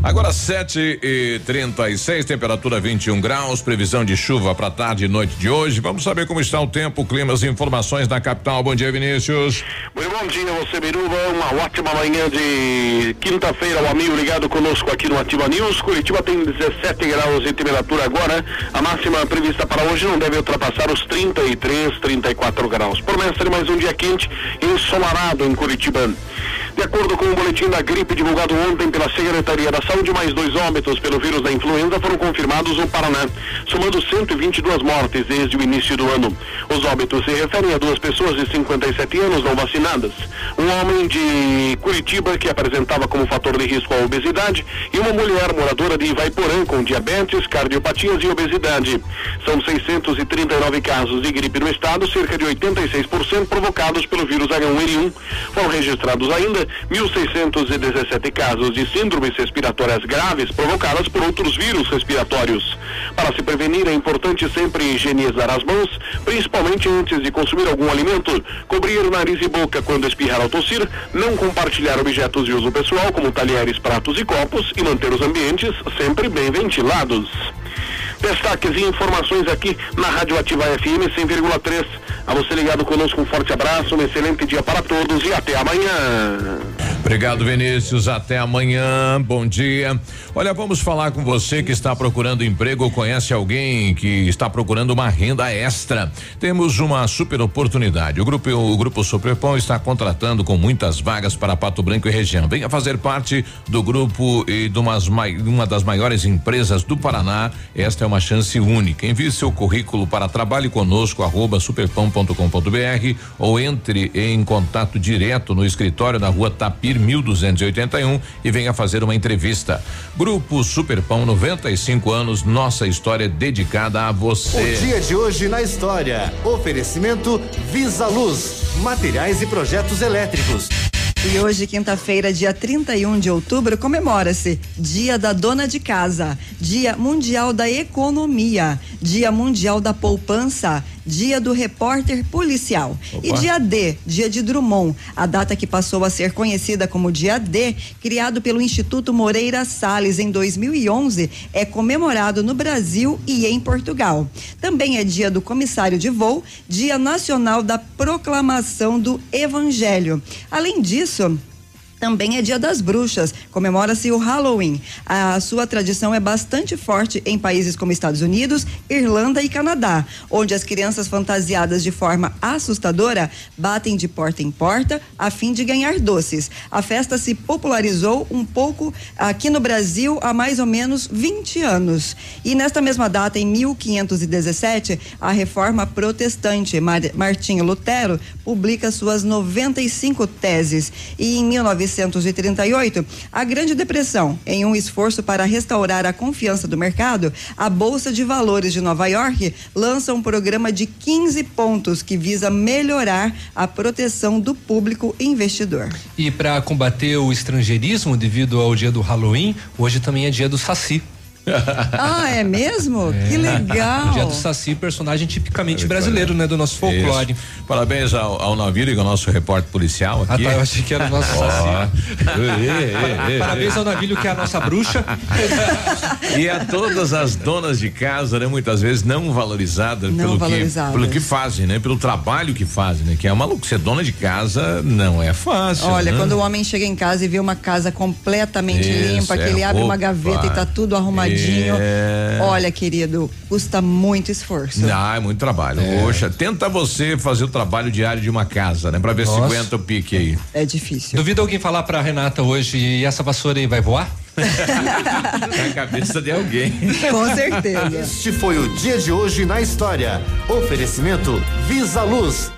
S1: Agora 7 e 36 temperatura 21 graus, previsão de chuva para tarde e noite de hoje. Vamos saber como está o tempo, climas e informações da capital. Bom dia, Vinícius.
S18: Muito bom dia, você Biruba. Uma ótima manhã de quinta-feira, o amigo ligado conosco aqui no Ativa News. Curitiba tem 17 graus de temperatura agora. A máxima prevista para hoje não deve ultrapassar os 33, 34 graus. Promessa de mais um dia quente ensolarado em Curitiba. De acordo com o boletim da gripe divulgado ontem pela Secretaria da Saúde, mais dois óbitos pelo vírus da influenza foram confirmados no Paraná, somando 122 mortes desde o início do ano. Os óbitos se referem a duas pessoas de 57 anos não vacinadas, um homem de Curitiba que apresentava como fator de risco a obesidade e uma mulher moradora de Ivaiporã com diabetes, cardiopatias e obesidade. São 639 casos de gripe no estado, cerca de 86% provocados pelo vírus H1N1. Foram registrados ainda 1.617 casos de síndromes respiratórias graves provocadas por outros vírus respiratórios. Para se prevenir, é importante sempre higienizar as mãos, principalmente antes de consumir algum alimento, cobrir o nariz e boca quando espirrar ou tossir, não compartilhar objetos de uso pessoal, como talheres, pratos e copos, e manter os ambientes sempre bem ventilados. Destaques e informações aqui na Rádio Ativa FM 100,3. A você ligado conosco, um forte abraço, um excelente dia para todos e até amanhã.
S1: Obrigado, Vinícius. Até amanhã. Bom dia. Olha, vamos falar com você que está procurando emprego ou conhece alguém que está procurando uma renda extra. Temos uma super oportunidade. O grupo o grupo Superpão está contratando com muitas vagas para Pato Branco e região. Venha fazer parte do grupo e de umas, uma das maiores empresas do Paraná. Esta é uma chance única. Envie seu currículo para trabalhe conosco arroba superpão.com.br ou entre em contato direto no escritório na rua Tapir 1281 e venha fazer uma entrevista. Grupo Superpão 95 anos, nossa história dedicada a você.
S12: O dia de hoje na história. Oferecimento Visa Luz, materiais e projetos elétricos.
S4: E hoje, quinta-feira, dia 31 de outubro, comemora-se Dia da Dona de Casa, Dia Mundial da Economia, Dia Mundial da Poupança, Dia do Repórter Policial. Opa. E dia D, Dia de Drummond, a data que passou a ser conhecida como Dia D, criado pelo Instituto Moreira Salles em 2011, é comemorado no Brasil e em Portugal. Também é dia do comissário de voo, Dia Nacional da Proclamação do Evangelho. Além disso, também é Dia das Bruxas, comemora-se o Halloween. A sua tradição é bastante forte em países como Estados Unidos, Irlanda e Canadá, onde as crianças fantasiadas de forma assustadora batem de porta em porta a fim de ganhar doces. A festa se popularizou um pouco aqui no Brasil há mais ou menos 20 anos. E nesta mesma data, em 1517, a reforma protestante Martinho Lutero publica suas 95 teses. E em 19 1938, a Grande Depressão, em um esforço para restaurar a confiança do mercado, a Bolsa de Valores de Nova York lança um programa de 15 pontos que visa melhorar a proteção do público investidor.
S2: E para combater o estrangeirismo devido ao dia do Halloween, hoje também é dia do Saci.
S4: ah, é mesmo? É. Que legal.
S2: O dia do Saci, personagem tipicamente brasileiro, né? Do nosso folclore. Isso.
S1: Parabéns ao, ao que é o nosso repórter policial aqui.
S2: Ah, tá, eu achei que era o nosso Saci. Parabéns ao Navírio, que é a nossa bruxa.
S1: e a todas as donas de casa, né? Muitas vezes não valorizadas não pelo, valorizadas. Que, pelo que fazem, né? Pelo trabalho que fazem, né? Que é maluco, ser dona de casa não é fácil.
S4: Olha,
S1: né?
S4: quando o homem chega em casa e vê uma casa completamente Isso, limpa, que é ele abre uma gaveta e tá tudo arrumadinho é... Olha, querido, custa muito esforço.
S1: Ah, é muito trabalho. É. Poxa, tenta você fazer o trabalho diário de uma casa, né? Pra ver Nossa. se aguenta o pique aí.
S4: É difícil.
S2: Duvida alguém falar pra Renata hoje, e essa vassoura aí vai voar?
S1: Na cabeça de alguém.
S4: Com certeza.
S12: Este foi o dia de hoje na história. Oferecimento Visa Luz.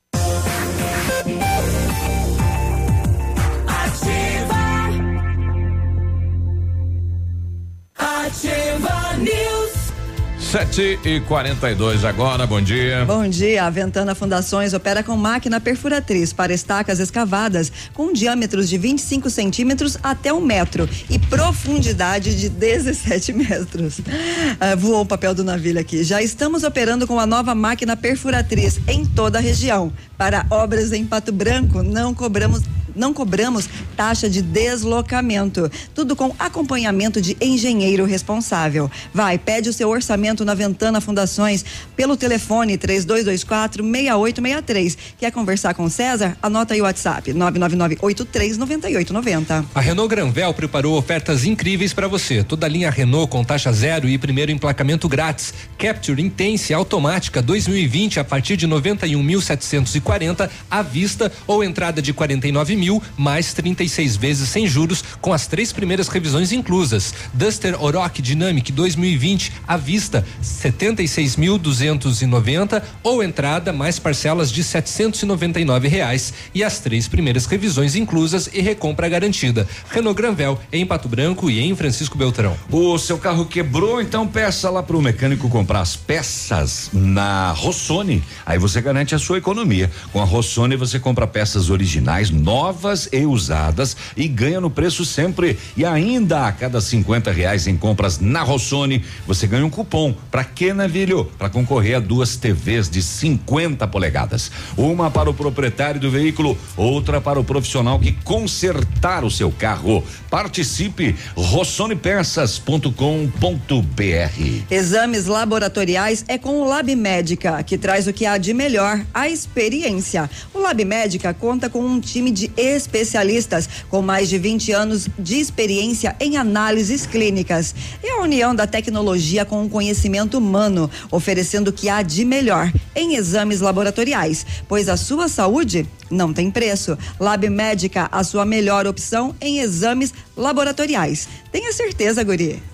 S16: Ativa News.
S1: Sete e quarenta e dois agora, bom dia.
S4: Bom dia. A Ventana Fundações opera com máquina perfuratriz para estacas escavadas com diâmetros de 25 centímetros até um metro e profundidade de 17 metros. Ah, voou o papel do navio aqui. Já estamos operando com a nova máquina perfuratriz em toda a região. Para obras em Pato Branco, não cobramos não cobramos taxa de deslocamento. Tudo com acompanhamento de engenheiro responsável. Vai, pede o seu orçamento na Ventana Fundações pelo telefone 3224 6863. Quer conversar com César? Anota aí o WhatsApp 999 839890.
S2: A Renault Granvel preparou ofertas incríveis para você. Toda a linha Renault com taxa zero e primeiro emplacamento grátis. Capture Intense automática 2020 a partir de 91.740 à vista ou entrada de 49 mil mais 36 vezes sem juros com as três primeiras revisões inclusas. Duster Oroch Dynamic 2020 à vista 76.290 ou entrada mais parcelas de 799 reais e as três primeiras revisões inclusas e recompra garantida. Renault Granvel em Pato Branco e em Francisco Beltrão.
S3: O seu carro quebrou, então peça lá para o mecânico comprar as peças na Rossoni. Aí você garante a sua economia. Com a Rossoni você compra peças originais, novas e usadas e ganha no preço sempre. E ainda a cada 50 reais em compras na Rossoni, você ganha um cupom. Para que, Navilho? Para concorrer a duas TVs de 50 polegadas. Uma para o proprietário do veículo, outra para o profissional que consertar o seu carro. Participe rossonipeças.com.br.
S4: Exames laboratoriais é com o Lab Médica, que traz o que há de melhor, a experiência. O Lab Médica conta com um time de especialistas com mais de 20 anos de experiência em análises clínicas. É a união da tecnologia com o conhecimento humano, oferecendo o que há de melhor em exames laboratoriais, pois a sua saúde não tem preço. Lab Médica, a sua melhor opção em exames laboratoriais. Tenha certeza, Guri.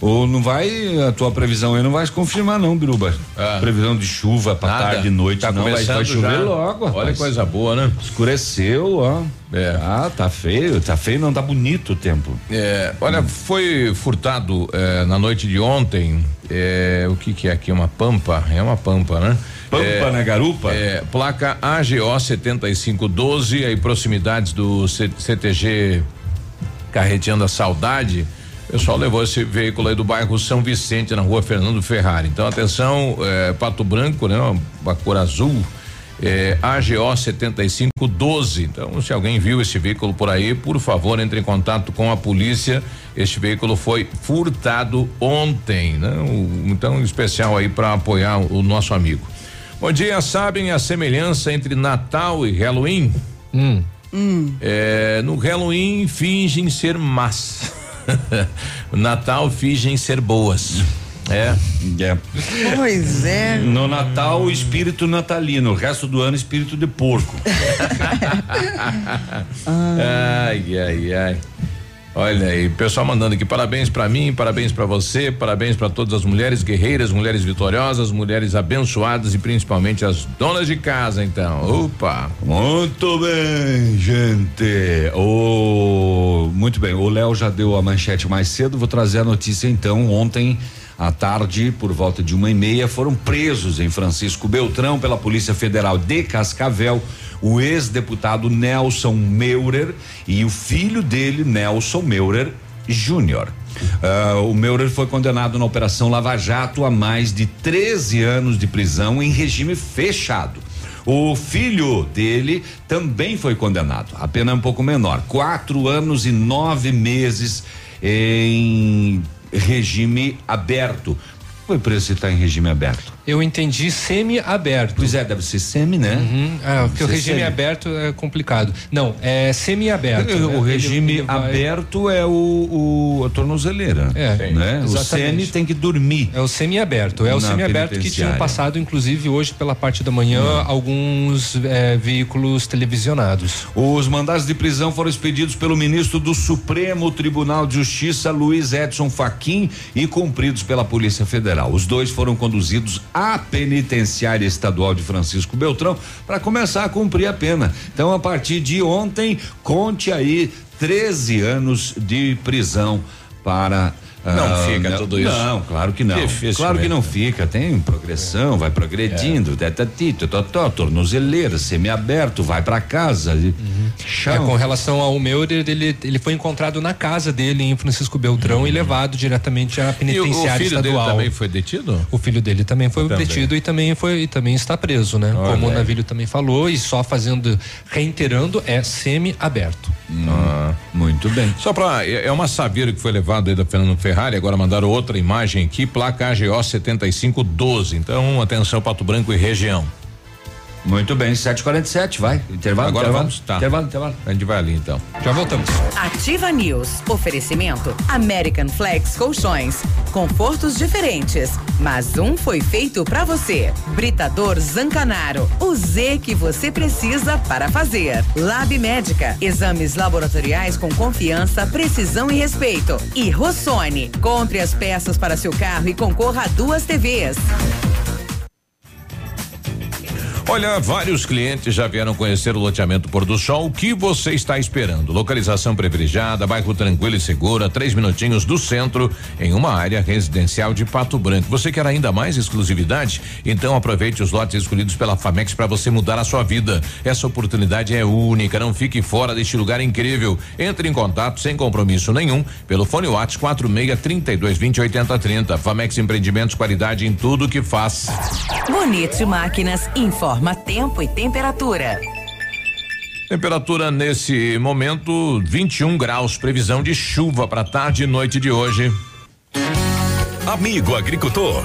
S3: Ou não vai, a tua previsão aí não vai se confirmar não, Biruba. Previsão de chuva pra
S1: Nada.
S3: tarde e noite,
S1: Tá
S3: não vai, vai chover
S1: já.
S3: logo.
S1: Olha
S3: rapaz.
S1: que coisa boa, né?
S3: Escureceu, ó.
S1: É.
S3: Ah, tá feio, tá feio, não tá bonito o tempo.
S1: É, olha, foi furtado é, na noite de ontem. é, o que que é aqui? Uma pampa? É uma pampa, né?
S3: Pampa
S1: É,
S3: na garupa?
S1: É, placa AGO 7512, aí proximidades do C- CTG Carreteando a Saudade. O pessoal levou esse veículo aí do bairro São Vicente, na rua Fernando Ferrari. Então, atenção, é, Pato Branco, né? Uma, cor azul. É, AGO 7512. Então, se alguém viu esse veículo por aí, por favor, entre em contato com a polícia. Este veículo foi furtado ontem, né? O- então, especial aí para apoiar o, o nosso amigo. Bom dia, sabem a semelhança entre Natal e Halloween?
S2: Hum.
S1: É, no Halloween fingem ser más. O Natal fingem ser boas. É.
S4: Pois é.
S3: No Natal, o espírito natalino, o resto do ano, espírito de porco.
S1: Ai, ai, ai. Olha aí, pessoal mandando aqui parabéns pra mim, parabéns pra você, parabéns pra todas as mulheres guerreiras, mulheres vitoriosas, mulheres abençoadas e principalmente as donas de casa, então. Opa!
S3: Muito bem, gente. O muito bem. O Léo já deu a manchete mais cedo. Vou trazer a notícia então. Ontem à tarde, por volta de uma e meia, foram presos em Francisco Beltrão pela Polícia Federal de Cascavel o ex-deputado Nelson Meurer e o filho dele, Nelson Meurer Júnior. Ah, o Meurer foi condenado na Operação Lava Jato a mais de 13 anos de prisão em regime fechado. O filho dele também foi condenado. A pena é um pouco menor. Quatro anos e nove meses em regime aberto. Foi preso se está em regime aberto?
S2: Eu entendi semi-aberto.
S3: Pois é, deve ser semi, né?
S2: Uhum. É, porque o regime
S3: semi.
S2: aberto é complicado. Não, é semi-aberto.
S3: O
S2: né?
S3: regime
S2: Ele- ele vai-
S3: aberto é o, o a tornozeleira.
S2: É,
S3: né? O semi tem que dormir.
S2: É o semi-aberto. É o semi-aberto que tinham passado, inclusive, hoje pela parte da manhã, alguns é, veículos televisionados.
S3: Os mandados de prisão foram expedidos pelo ministro do Supremo Tribunal de Justiça, Luiz Edson Fachin, e cumpridos pela Polícia Federal. Os dois foram conduzidos à penitenciária estadual de Francisco Beltrão para começar a cumprir a pena. Então, a partir de ontem, conte aí 13 anos de prisão para
S1: Não
S3: ah,
S1: fica
S3: não,
S1: tudo isso.
S3: Não, claro que não.
S1: Dificilmente.
S3: Claro que não fica. Tem progressão, vai progredindo, tetatito, totó, tornozeleira, semi-aberto, vai para casa.
S2: É, com relação ao Meurer, ele, ele foi encontrado na casa dele em Francisco Beltrão e levado diretamente à
S1: E o, o
S2: penitenciária
S1: filho dele
S2: estadual.
S1: também foi detido?
S2: O filho dele também foi
S1: Também.
S2: detido e também foi e também está preso, né?
S1: Olha
S2: Como o. Navilho também falou e só fazendo, reiterando, é semi-aberto.
S1: Ah,
S3: muito bem.
S1: Só pra. É é uma Saveiro que foi levado aí da Fernando Ferrari, agora mandaram outra imagem aqui, placa AGO 7512. Então, atenção, Pato Branco e região.
S3: Muito bem, 747, vai. Intervalo,
S1: Agora
S3: intervalo.
S1: vamos, tá.
S3: Intervalo, intervalo.
S1: A gente vai ali então.
S2: Já voltamos.
S5: Ativa News. Oferecimento American Flex Colchões. Confortos diferentes, mas um foi feito pra você. Britador Zancanaro. O Z que você precisa para fazer. Lab Médica. Exames laboratoriais com confiança, precisão e respeito. E Rossoni. Compre as peças para seu carro e concorra a duas TVs.
S1: Olha, vários clientes já vieram conhecer o loteamento Pôr do Sol. O que você está esperando? Localização privilegiada, bairro tranquilo e segura, três minutinhos do centro, em uma área residencial de Pato Branco. Você quer ainda mais exclusividade? Então aproveite os lotes escolhidos pela Famex para você mudar a sua vida. Essa oportunidade é única. Não fique fora deste lugar incrível. Entre em contato sem compromisso nenhum pelo fone WhatsApp 46 32 20 80 30. Famex Empreendimentos, qualidade em tudo que faz.
S5: Bonito Máquinas informa tempo e temperatura.
S1: Temperatura nesse momento 21 graus, previsão de chuva para tarde e noite de hoje.
S19: Amigo agricultor,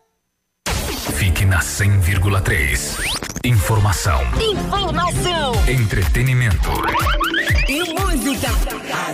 S7: Fique na 100,3. Informação,
S16: Informação.
S7: entretenimento.
S16: E música.
S20: A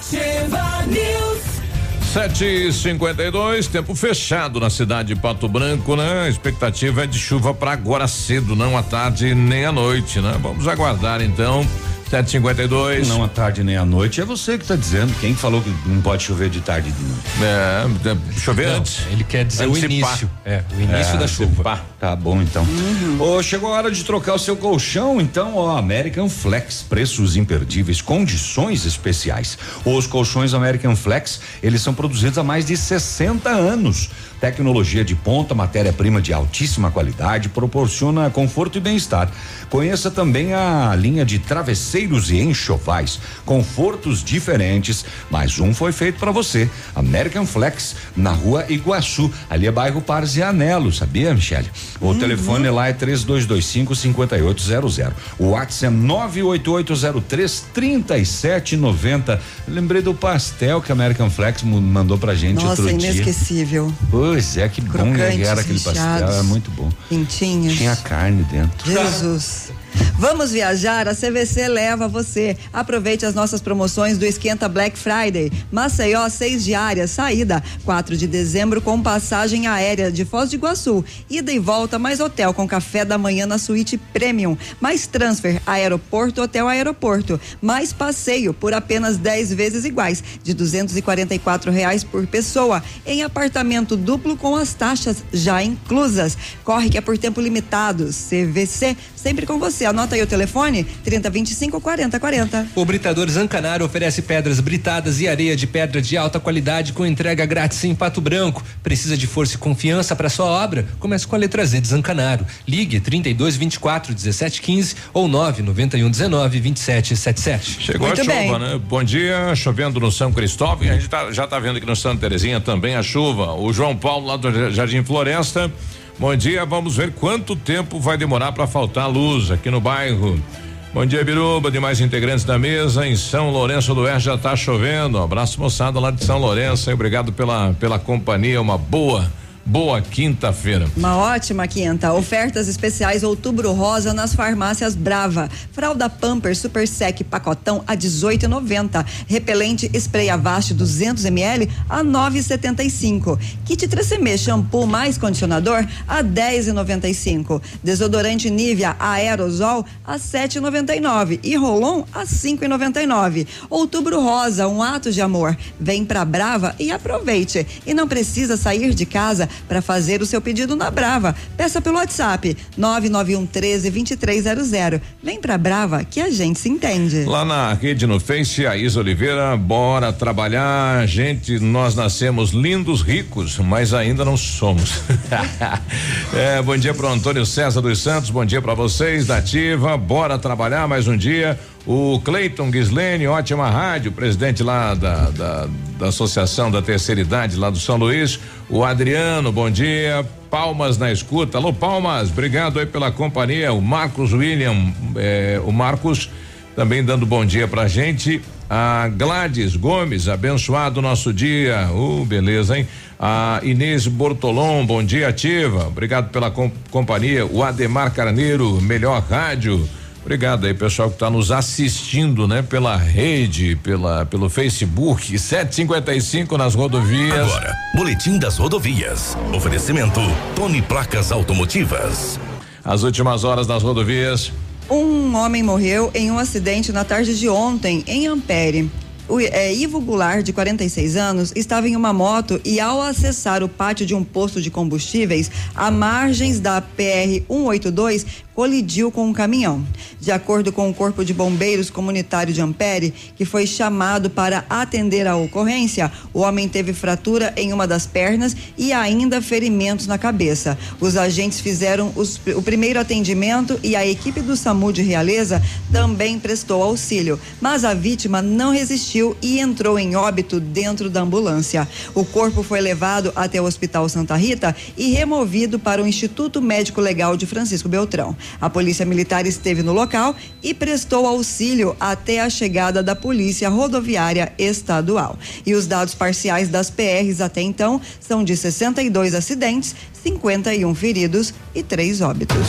S21: Ativa News.
S1: Sete e cinquenta e dois, tempo fechado na cidade de Pato Branco, né? A expectativa é de chuva para agora cedo, não à tarde nem à noite, né? Vamos aguardar então. 752.
S3: Não à tarde nem à noite. É você que está dizendo. Quem falou que não pode chover de tarde e de noite?
S1: É, chover
S2: Não,
S1: antes.
S2: Ele quer dizer o
S1: Antecipar.
S2: início. É, o início da chuva.
S3: antecipar. Tá bom então. Ô, chegou a hora de trocar o seu colchão, então, ó, American Flex, preços imperdíveis, condições especiais. Os colchões American Flex, eles são produzidos há mais de 60 anos. Tecnologia de ponta, matéria-prima de altíssima qualidade, proporciona conforto e bem-estar. Conheça também a linha de travesseiros e enxovais, confortos diferentes, mas um foi feito para você. American Flex, na rua Iguaçu, ali é bairro Pares Anelo, sabia, Michele? O telefone lá é 3225 5800. O WhatsApp é 98803 3790. Lembrei do pastel que a American Flex mandou pra gente
S4: Nossa,
S3: outro dia.
S4: inesquecível.
S3: Pois é, que bom que era aquele pastel,
S4: recheados.
S3: é muito bom.
S4: Quentinhos.
S3: Tinha carne dentro.
S4: Jesus. Vamos viajar? A CVC leva você. Aproveite as nossas promoções do Esquenta Black Friday. Maceió, seis diárias, saída 4 de dezembro com passagem aérea de Foz do Iguaçu. Ida e volta, mais hotel com café da manhã na suíte Premium. Mais transfer, aeroporto, hotel, aeroporto. Mais passeio por apenas 10 vezes iguais, de 244 reais por pessoa. Em apartamento duplo com as taxas já inclusas. Corre que é por tempo limitado. CVC, sempre com você. Anota aí o telefone: 3025 4040.
S2: O Britador Zancanaro oferece pedras britadas e areia de pedra de alta qualidade com entrega grátis em Pato Branco. Precisa de força e confiança para sua obra? Comece com a letra Z de Zancanaro. Ligue 32 24 17 15 ou 991 19 27 77.
S1: Chegou a chuva, né? Bom dia, chovendo no São Cristóvão. e A gente tá- já está vendo aqui no Santa Terezinha também a chuva. O João Paulo lá do Jardim Floresta. Bom dia, vamos ver quanto tempo vai demorar para faltar luz aqui no bairro. Bom dia, Biruba, demais integrantes da mesa. Em São Lourenço do Oeste já está chovendo. Um abraço, moçada lá de São Lourenço. Obrigado pela, pela companhia. Uma boa, boa quinta-feira.
S4: Uma ótima quinta. Ofertas especiais Outubro Rosa nas farmácias Brava. Fralda Pamper Super Sec pacotão a 18,90. Repelente Spray Avast 200 ml a 9,75. Kit 3CM shampoo mais condicionador a 10,95. Desodorante Nivea Aerosol a 7,99 e Rolon a 5,99. Outubro Rosa, um ato de amor. Vem pra Brava e aproveite. E não precisa sair de casa para fazer o seu pedido na Brava. Peça pelo WhatsApp 991 13 2300. Vem pra Brava que a gente se entende.
S1: Lá na rede no Face, a Isa Oliveira, bora trabalhar. Gente, nós nascemos lindos, ricos, mas ainda não somos. É, bom dia pro Antônio César dos Santos, bom dia para vocês da Ativa, bora trabalhar mais um dia. O Cleiton Gislene, ótima rádio, presidente lá da, da, da Associação da Terceira Idade lá do São Luís. O Adriano, bom dia. Palmas na escuta. Alô, Palmas, obrigado aí pela companhia. O Marcos William, eh, o Marcos também dando bom dia pra gente. A Gladys Gomes, abençoado nosso dia. Uh, beleza, hein? A Inês Bortolom, bom dia, ativa. Obrigado pela com- companhia. O Ademar Carneiro, melhor rádio. Obrigado aí, pessoal que está nos assistindo, né? Pela rede, pela, pelo Facebook, 755 nas rodovias.
S19: Agora, Boletim das Rodovias. Oferecimento Tony Placas Automotivas.
S1: As últimas horas nas rodovias.
S4: Um homem morreu em um acidente na tarde de ontem em Ampere. O é, Ivo Goulart, de 46 anos, estava em uma moto e, ao acessar o pátio de um posto de combustíveis, à margens da PR 182, colidiu com um caminhão. De acordo com o Corpo de Bombeiros Comunitário de Ampere, que foi chamado para atender a ocorrência, o homem teve fratura em uma das pernas e ainda ferimentos na cabeça. Os agentes fizeram os, o primeiro atendimento e a equipe do SAMU de Realeza também prestou auxílio, mas a vítima não resistiu e entrou em óbito dentro da ambulância. O corpo foi levado até o Hospital Santa Rita e removido para o Instituto Médico Legal de Francisco Beltrão. A Polícia Militar esteve no local e prestou auxílio até a chegada da Polícia Rodoviária Estadual. E os dados parciais das PRs até então são de 62 acidentes, 51 feridos e três óbitos.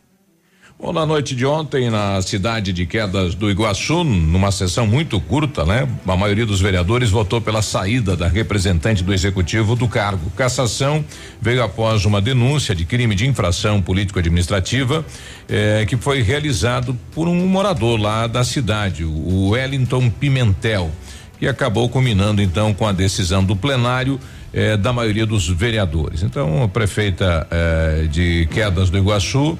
S1: Bom, na noite de ontem, na cidade de Quedas do Iguaçu, numa sessão muito curta, né? A maioria dos vereadores votou pela saída da representante do executivo do cargo. Cassação veio após uma denúncia de crime de infração político-administrativa eh, que foi realizado por um morador lá da cidade, o Wellington Pimentel, que acabou culminando então com a decisão do plenário eh, da maioria dos vereadores. Então, a prefeita eh, de Quedas do Iguaçu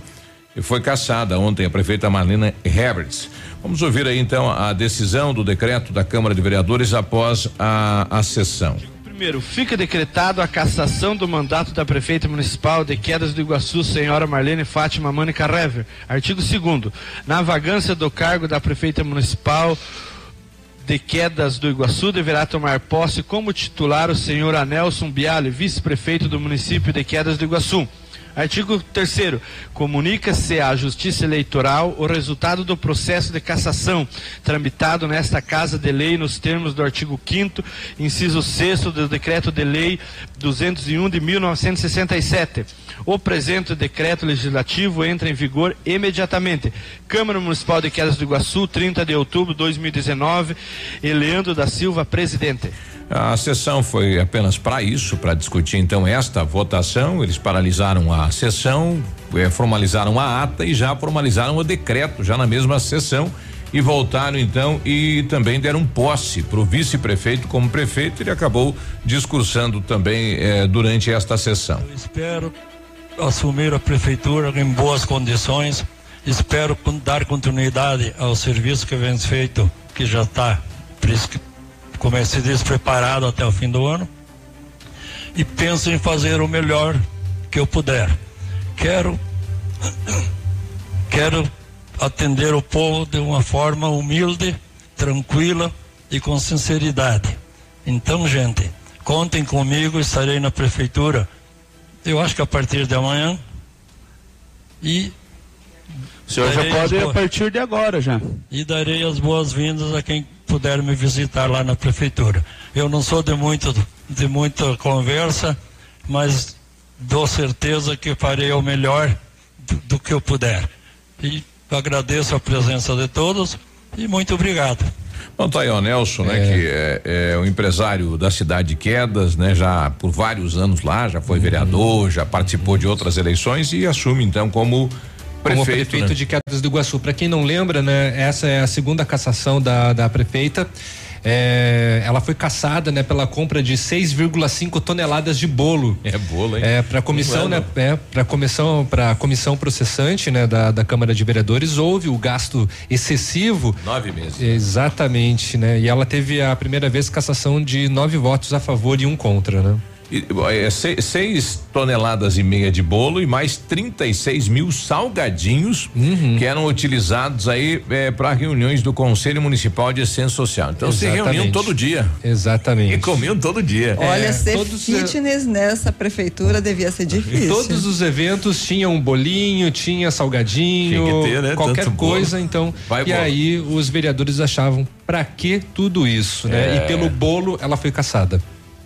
S1: foi caçada ontem a prefeita Marlene Herberts. Vamos ouvir aí então a decisão do decreto da Câmara de Vereadores após a, a sessão.
S22: Primeiro, fica decretado a cassação do mandato da prefeita municipal de Quedas do Iguaçu, senhora Marlene Fátima Mônica Rever. Artigo 2 Na vagância do cargo da prefeita municipal de Quedas do Iguaçu deverá tomar posse como titular o senhor Anelson Biale, vice-prefeito do município de Quedas do Iguaçu. Artigo 3 Comunica-se à Justiça Eleitoral o resultado do processo de cassação tramitado nesta Casa de Lei nos termos do artigo 5 inciso 6 do Decreto de Lei 201 de 1967. O presente decreto legislativo entra em vigor imediatamente. Câmara Municipal de Quedas do Iguaçu, 30 de outubro de 2019. Eleandro da Silva, presidente.
S1: A sessão foi apenas para isso, para discutir então esta votação. Eles paralisaram a sessão, eh, formalizaram a ata e já formalizaram o decreto já na mesma sessão e voltaram então e também deram posse para o vice-prefeito como prefeito. Ele acabou discursando também eh, durante esta sessão.
S23: Eu espero assumir a prefeitura em boas condições. Espero dar continuidade ao serviço que vem feito, que já está como é se diz, preparado até o fim do ano. E penso em fazer o melhor que eu puder. Quero, quero atender o povo de uma forma humilde, tranquila e com sinceridade. Então, gente, contem comigo, estarei na prefeitura. Eu acho que a partir de amanhã. E
S22: o senhor já pode ir a partir de agora já.
S23: E darei as boas-vindas a quem puder me visitar lá na prefeitura. Eu não sou de muito de muita conversa, mas dou certeza que farei o melhor do, do que eu puder. E agradeço a presença de todos e muito obrigado.
S1: Bom, tá aí o Nelson, né? Que é, é o empresário da cidade de Quedas, né? Já por vários anos lá, já foi vereador, já participou de outras eleições e assume então como Prefeito,
S2: como prefeito
S1: né?
S2: de Quedas do Iguaçu. Para quem não lembra, né, essa é a segunda cassação da, da prefeita. É, ela foi caçada, né, pela compra de 6,5 toneladas de bolo.
S1: É bolo, hein?
S2: É, para comissão, né, é, para comissão, para comissão processante, né, da, da Câmara de Vereadores, houve o gasto excessivo.
S1: Nove meses.
S2: Exatamente, né? E ela teve a primeira vez cassação de nove votos a favor e um contra, né?
S1: E, é, seis, seis, toneladas e meia de bolo e mais 36 mil salgadinhos
S2: uhum.
S1: que eram utilizados aí é, para reuniões do Conselho Municipal de Assistência Social. Então se reuniam todo dia.
S2: Exatamente.
S1: E comiam todo dia.
S4: Olha, é, ser fitness nessa prefeitura devia ser difícil.
S2: E todos os eventos tinham um bolinho, tinha salgadinho, tinha ter, né? qualquer Tanto coisa, bolo. então. Vai e bolo. aí os vereadores achavam para que tudo isso, né? E pelo bolo ela foi caçada.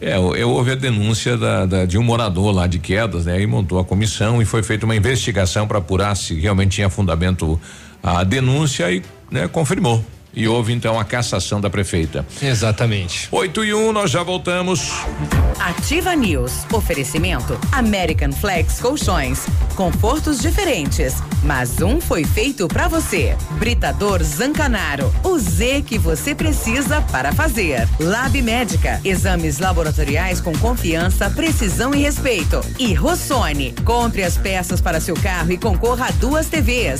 S1: É, eu houve a denúncia da, da, de um morador lá de quedas, né? E montou a comissão e foi feita uma investigação para apurar se realmente tinha fundamento a denúncia e né, confirmou. E houve então a cassação da prefeita.
S2: Exatamente.
S1: 8 e 1, um, nós já voltamos.
S24: Ativa News. Oferecimento American Flex Colchões. Confortos diferentes, mas um foi feito para você. Britador Zancanaro. O Z que você precisa para fazer. Lab Médica. Exames laboratoriais com confiança, precisão e respeito. E Rossoni. Compre as peças para seu carro e concorra a duas TVs.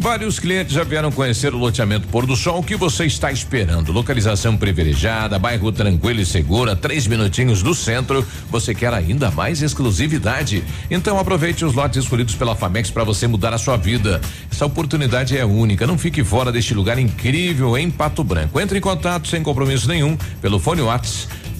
S1: Vários clientes já vieram conhecer o loteamento Pôr do Sol. O que você está esperando? Localização privilegiada, bairro tranquilo e segura, três minutinhos do centro. Você quer ainda mais exclusividade? Então aproveite os lotes escolhidos pela Famex para você mudar a sua vida. Essa oportunidade é única. Não fique fora deste lugar incrível em Pato Branco. Entre em contato sem compromisso nenhum pelo fone WhatsApp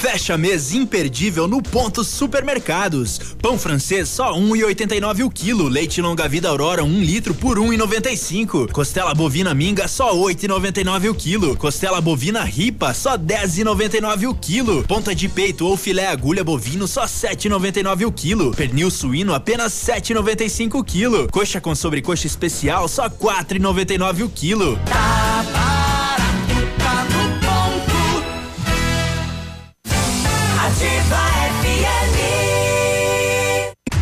S25: Fecha mês imperdível no Ponto Supermercados. Pão francês só 1,89 o quilo. Leite longa vida Aurora 1 um litro por 1,95. Costela bovina minga só 8,99 o quilo. Costela bovina ripa só 10,99 o quilo. Ponta de peito ou filé agulha bovino só 7,99 o quilo. Pernil suíno apenas 7,95 o quilo. Coxa com sobrecoxa especial só 4,99 o quilo.
S26: Tá barato,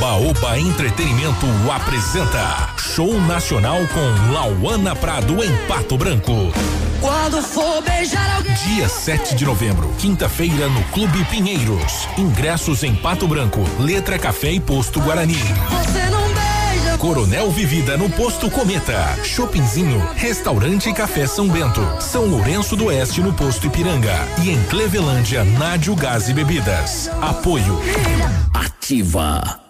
S19: Oba Oba Entretenimento apresenta Show Nacional com Lauana Prado em Pato Branco.
S26: Quando for beijar alguém.
S19: Dia 7 de novembro, quinta-feira, no Clube Pinheiros. Ingressos em Pato Branco, Letra Café e Posto Guarani.
S26: Você não beija.
S19: Coronel Vivida no Posto Cometa. Shoppingzinho, Restaurante Café São Bento. São Lourenço do Oeste no Posto Ipiranga. E em Clevelândia, Nádio Gás e Bebidas. Apoio.
S27: Ativa.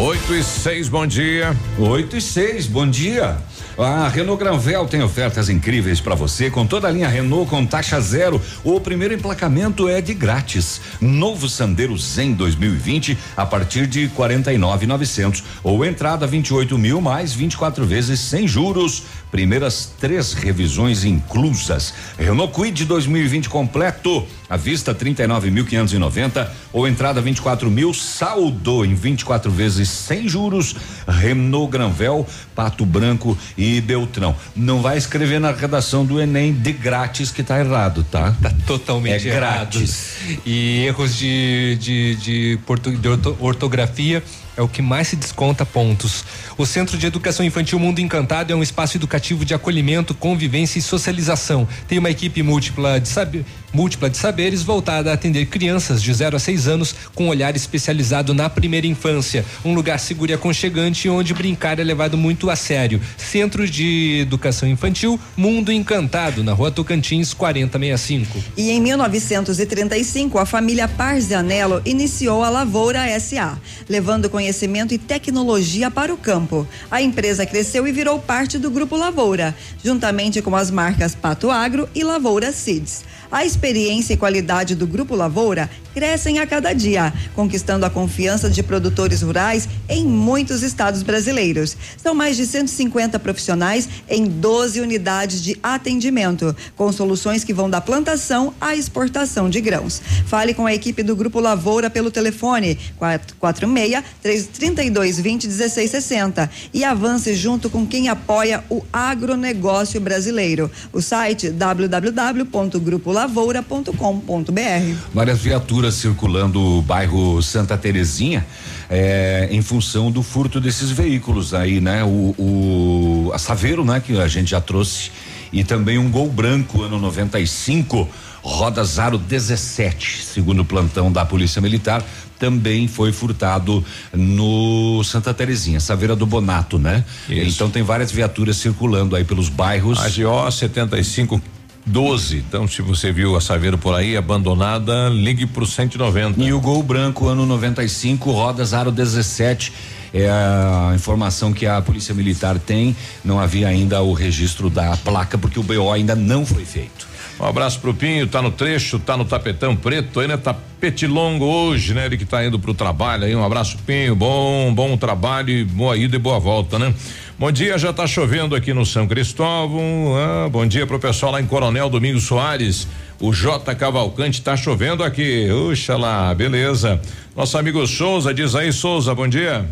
S1: 8 e 6, bom dia.
S3: 8 e 6, bom dia. A Renault Granvel tem ofertas incríveis para você com toda a linha Renault com taxa zero. O primeiro emplacamento é de grátis. Novo Sandero Zen 2020 a partir de 49.900 ou entrada 28 mil mais 24 vezes sem juros. Primeiras três revisões inclusas. Renault Kwid 2020 completo à vista 39.590 ou entrada 24 mil saldo em 24 vezes sem juros. Renault Granvel, Pato Branco e Beltrão. Não vai escrever na redação do Enem de grátis que tá errado, tá?
S2: Tá totalmente
S3: é
S2: errado.
S3: grátis.
S2: E erros de, de, de, de orto- ortografia é o que mais se desconta pontos. O Centro de Educação Infantil Mundo Encantado é um espaço educativo de acolhimento, convivência e socialização. Tem uma equipe múltipla de, sabe- múltipla de saberes voltada a atender crianças de 0 a 6 anos com olhar especializado na primeira infância. Um lugar seguro e aconchegante onde brincar é levado muito a sério. Centro de Educação Infantil Mundo Encantado, na rua Tocantins 4065.
S4: E em 1935, a família Parzianello iniciou a Lavoura SA, levando conhecimento e tecnologia para o campo. A empresa cresceu e virou parte do Grupo Lavoura, juntamente com as marcas Pato Agro e Lavoura Seeds. A experiência e qualidade do Grupo Lavoura crescem a cada dia, conquistando a confiança de produtores rurais em muitos estados brasileiros. São mais de 150 profissionais em 12 unidades de atendimento, com soluções que vão da plantação à exportação de grãos. Fale com a equipe do Grupo Lavoura pelo telefone 446 32 20 16 60 e avance junto com quem apoia o agronegócio brasileiro. O site www.grupolavoura.com.br.
S3: Várias viaturas circulando o bairro Santa Terezinha eh, em função do furto desses veículos aí, né? O, o a Saveiro, né? Que a gente já trouxe e também um Gol Branco ano 95, roda Zaro 17, segundo o plantão da Polícia Militar, também foi furtado no Santa Terezinha, Saveira do Bonato, né? Então tem várias viaturas circulando aí pelos bairros.
S1: AGO 75 12. Então, se você viu a Saveiro por aí abandonada, ligue pro 190.
S3: E o Gol Branco, ano 95, roda Zaro 17. É a informação que a Polícia Militar tem. Não havia ainda o registro da placa, porque o BO ainda não foi feito.
S1: Um abraço pro Pinho, tá no trecho, tá no tapetão preto, aí né? Tapete longo hoje, né? Ele que tá indo pro trabalho aí, um abraço Pinho, bom, bom trabalho e boa ida e boa volta, né? Bom dia, já tá chovendo aqui no São Cristóvão, ah, bom dia pro pessoal lá em Coronel Domingos Soares, o J Cavalcante tá chovendo aqui, Uxa lá, beleza. Nosso amigo Souza, diz aí Souza, bom dia.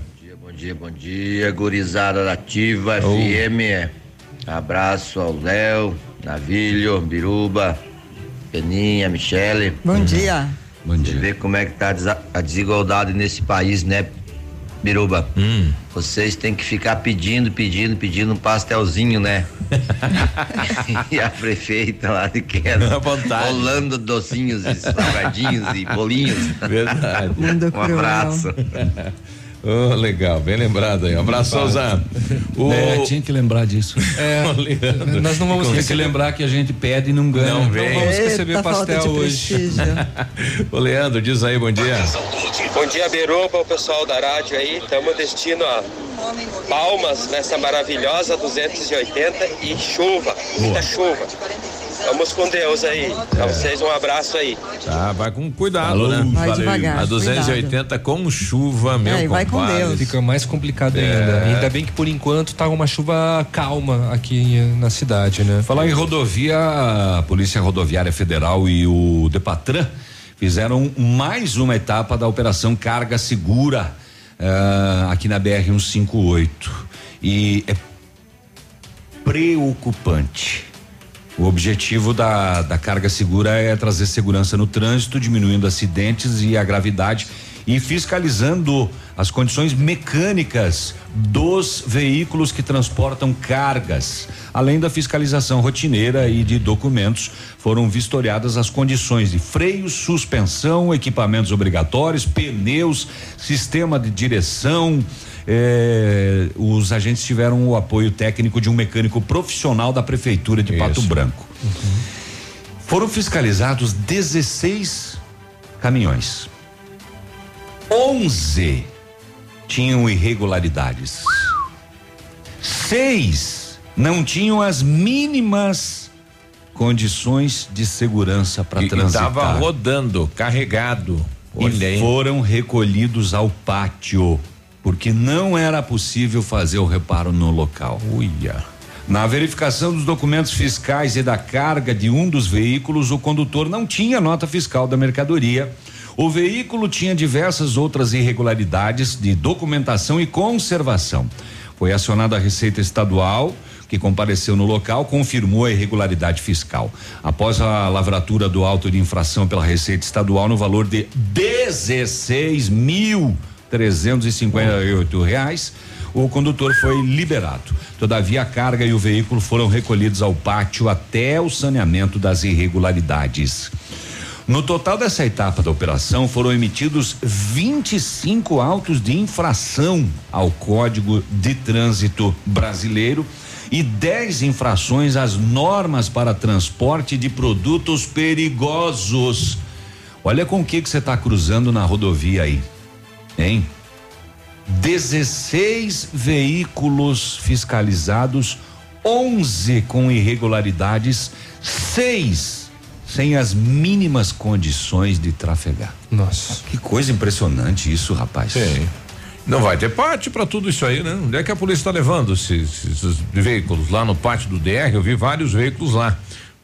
S28: Bom dia, bom dia, gurizada da Ativa
S1: Oh.
S28: FM. Abraço ao Léo, Navilho, Biruba, Peninha, Michele.
S4: Bom dia.
S3: Bom
S28: dia. Você vê como é que tá a desigualdade nesse país, né, Biruba?
S1: Hum.
S28: Vocês têm que ficar pedindo, pedindo, pedindo um pastelzinho, né? e a prefeita lá de queda, rolando docinhos e salgadinhos e bolinhos.
S1: Verdade.
S28: um abraço.
S1: Oh, legal, bem lembrado aí. Um abraço, Souza. O...
S3: É, tinha que lembrar disso.
S2: É,
S1: Leandro.
S2: nós não vamos
S3: Tem que lembrar que a gente pede e não ganha.
S1: Não vem.
S2: vamos receber pastel hoje.
S1: Ô, Leandro, diz aí, bom dia.
S29: Bom dia, Beruba, o pessoal da rádio aí. Estamos destino a Palmas nessa maravilhosa 280 e chuva, muita chuva. Vamos com Deus aí. Pra vocês um abraço aí.
S1: Tá, vai com cuidado,
S3: Falou,
S1: né?
S4: Vai devagar,
S1: A 280 com chuva, meu
S4: É, vai com. Deus.
S2: Fica mais complicado
S1: É.
S2: ainda. Ainda bem que por enquanto tá uma chuva calma aqui na cidade, né?
S3: Falar em rodovia, a Polícia Rodoviária Federal e o Depatran fizeram mais uma etapa da Operação Carga Segura ah, aqui na BR 158 e é preocupante. O objetivo da, da carga segura é trazer segurança no trânsito, diminuindo acidentes e a gravidade e fiscalizando as condições mecânicas dos veículos que transportam cargas. Além da fiscalização rotineira e de documentos, foram vistoriadas as condições de freio, suspensão, equipamentos obrigatórios, pneus, sistema de direção. Eh, os agentes tiveram o apoio técnico de um mecânico profissional da prefeitura de Pato Branco. Foram fiscalizados 16 caminhões. 11 tinham irregularidades. Seis não tinham as mínimas condições de segurança para transitar.
S1: tava rodando, carregado. Olha
S3: e foram recolhidos ao pátio, porque não era possível fazer o reparo no local.
S1: Uia.
S3: Na verificação dos documentos fiscais e da carga de um dos veículos, o condutor não tinha nota fiscal da mercadoria. O veículo tinha diversas outras irregularidades de documentação e conservação. Foi acionada a Receita Estadual, que compareceu no local, confirmou a irregularidade fiscal. Após a lavratura do auto de infração pela Receita Estadual no valor de 16 mil 358 reais, o condutor foi liberado. Todavia, a carga e o veículo foram recolhidos ao pátio até o saneamento das irregularidades. No total dessa etapa da operação, foram emitidos 25 autos de infração ao Código de Trânsito Brasileiro e 10 infrações às normas para transporte de produtos perigosos. Olha com o que que você está cruzando na rodovia aí, hein? 16 veículos fiscalizados, 11 com irregularidades, seis sem as mínimas condições de trafegar.
S2: Nossa.
S3: Que coisa impressionante isso, rapaz.
S1: Sim. Não vai ter pátio para tudo isso aí, né? Onde é que a polícia está levando esses, esses veículos? Lá no pátio do DR, eu vi vários veículos lá.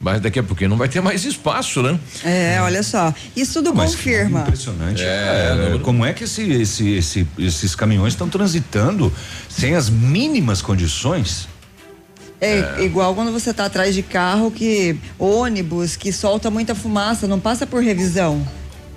S1: Mas daqui a pouquinho não vai ter mais espaço, né?
S4: É, olha só. Isso tudo
S3: Mas
S4: confirma.
S3: Impressionante.
S1: É,
S3: É, como é que esse, esse, esse- esses caminhões estão transitando sem as mínimas condições?
S4: É, igual quando você tá atrás de carro que ônibus que solta muita fumaça, não passa por revisão.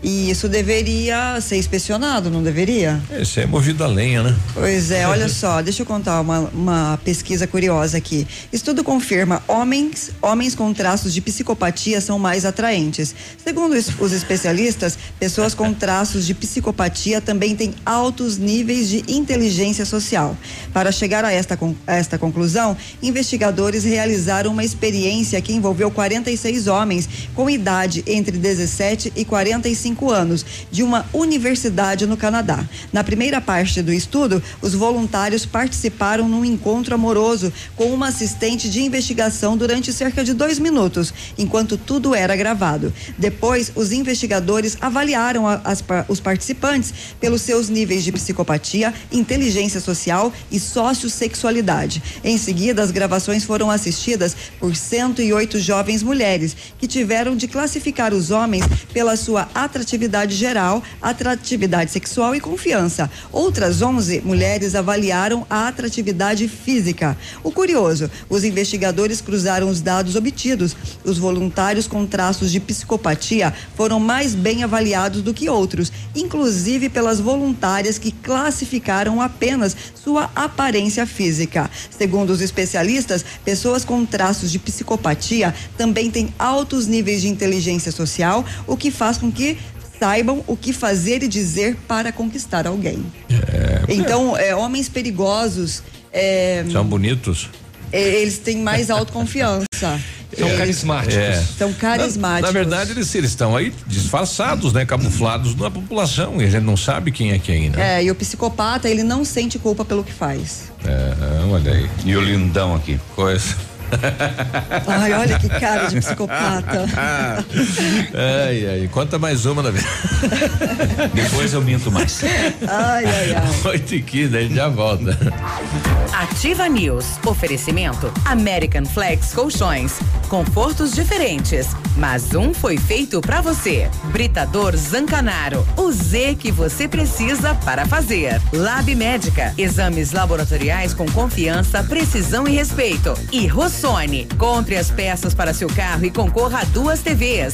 S4: E isso deveria ser inspecionado, não deveria?
S1: Esse é movido a lenha, né?
S4: Pois é, olha só, deixa eu contar uma, uma pesquisa curiosa aqui. Estudo confirma homens, homens com traços de psicopatia são mais atraentes. Segundo os, especialistas, pessoas com traços de psicopatia também têm altos níveis de inteligência social. Para chegar a esta, a esta conclusão, investigadores realizaram uma experiência que envolveu 46 homens com idade entre 17 e 45 anos, de uma universidade no Canadá. Na primeira parte do estudo, os voluntários participaram num encontro amoroso com uma assistente de investigação durante cerca de dois minutos, enquanto tudo era gravado. Depois, os investigadores avaliaram a- as os participantes pelos seus níveis de psicopatia, inteligência social e sociossexualidade. Em seguida, as gravações foram assistidas por 108 jovens mulheres que tiveram de classificar os homens pela sua atratividade geral, atratividade sexual e confiança. Outras 11 mulheres avaliaram a atratividade física. O curioso, os investigadores cruzaram os dados obtidos. Os voluntários com traços de psicopatia foram mais bem avaliados do que outros, inclusive pelas voluntárias que classificaram apenas sua aparência física. Segundo os especialistas, pessoas com traços de psicopatia também têm altos níveis de inteligência social, o que faz com que saibam o que fazer e dizer para conquistar alguém. Então, é, homens perigosos, é,
S1: São bonitos.
S4: é, eles têm mais autoconfiança.
S2: São carismáticos.
S1: É.
S4: São carismáticos.
S1: Na, na verdade, eles, eles estão aí disfarçados, né? Camuflados na população. E a gente não sabe quem é quem, né?
S4: É, e o psicopata, ele não sente culpa pelo que faz.
S1: É, olha aí.
S3: E o lindão aqui.
S1: Coisa.
S4: Ai, olha que cara de psicopata.
S1: ai, ai. Conta mais uma na vida.
S3: Depois eu minto mais.
S4: Ai, ai, ai.
S1: 8 e 15, a gente já volta.
S5: Ativa News. Oferecimento American Flex Colchões. Confortos diferentes, mas um foi feito pra você. Britador Zancanaro. O Z que você precisa para fazer. Lab Médica. Exames laboratoriais com confiança, precisão e respeito. E Rossoni. Compre as peças para seu carro e concorra a duas TVs.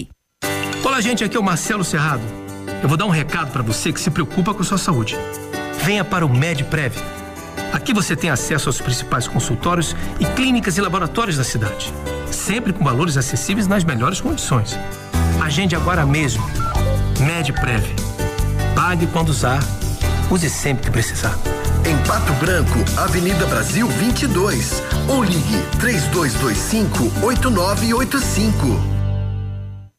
S30: Olá, gente, aqui é o Marcelo Serrado. Eu vou dar um recado para você que se preocupa com sua saúde. Venha para o MedPrev. Aqui você tem acesso aos principais consultórios e clínicas e laboratórios da cidade, sempre com valores acessíveis nas melhores condições. Agende agora mesmo. MedPrev. Pague quando usar, use sempre que precisar.
S12: Em Pato Branco, Avenida Brasil 22. Ou ligue 3225 8985.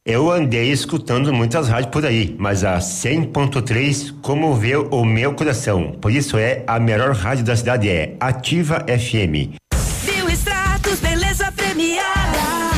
S29: Eu andei escutando muitas rádios por aí, mas a 100.3 comoveu o meu coração. Por isso é a melhor rádio da cidade é Ativa FM.
S31: Bioextratos, beleza premiada.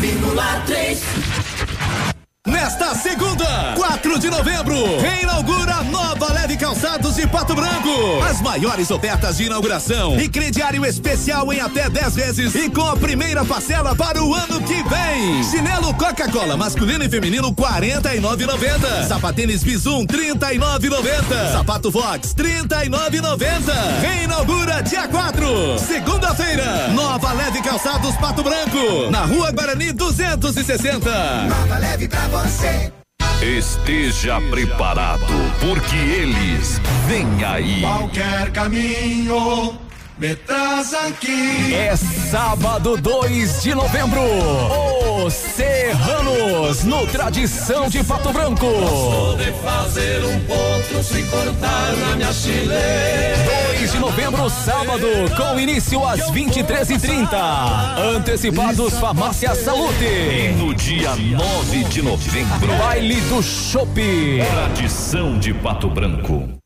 S31: 100,3.
S17: Nesta segunda, 4 de novembro, reinaugura nova Leve Calçados de Pato Branco. As maiores ofertas de inauguração e crediário especial em até 10 vezes e com a primeira parcela para o ano que vem. Chinelo Coca-Cola masculino e feminino 49,90. Sapatênis Bizum 39,90. Sapato Fox 39,90. Reinaugura dia 4, segunda-feira. Nova Leve Calçados Pato Branco, na Rua Guarani 260.
S31: Nova leve pra.
S6: Esteja preparado, porque eles vêm aí.
S31: Qualquer caminho.
S17: É sábado 2 de novembro. Os Serranos, no Tradição de Pato Branco.
S31: de fazer um ponto se cortar na minha chile.
S17: 2 de novembro, sábado, com início às 23h30. Antecipados Farmácia Salute.
S6: No dia 9 de novembro,
S17: Baile do Chopp.
S6: Tradição de Pato Branco.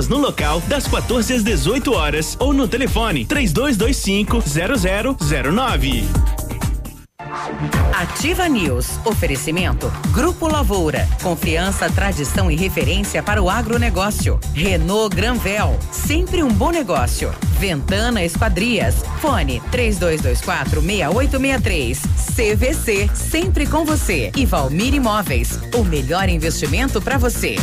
S25: no local das 14 às 18 horas ou no telefone 3225 0009.
S5: Ativa News. Oferecimento. Grupo Lavoura. Confiança, tradição e referência para o agronegócio. Renault Granvel. Sempre um bom negócio. Ventana Esquadrias. Fone 3224 6863. CVC. Sempre com você. E Valmir Imóveis. O melhor investimento para você.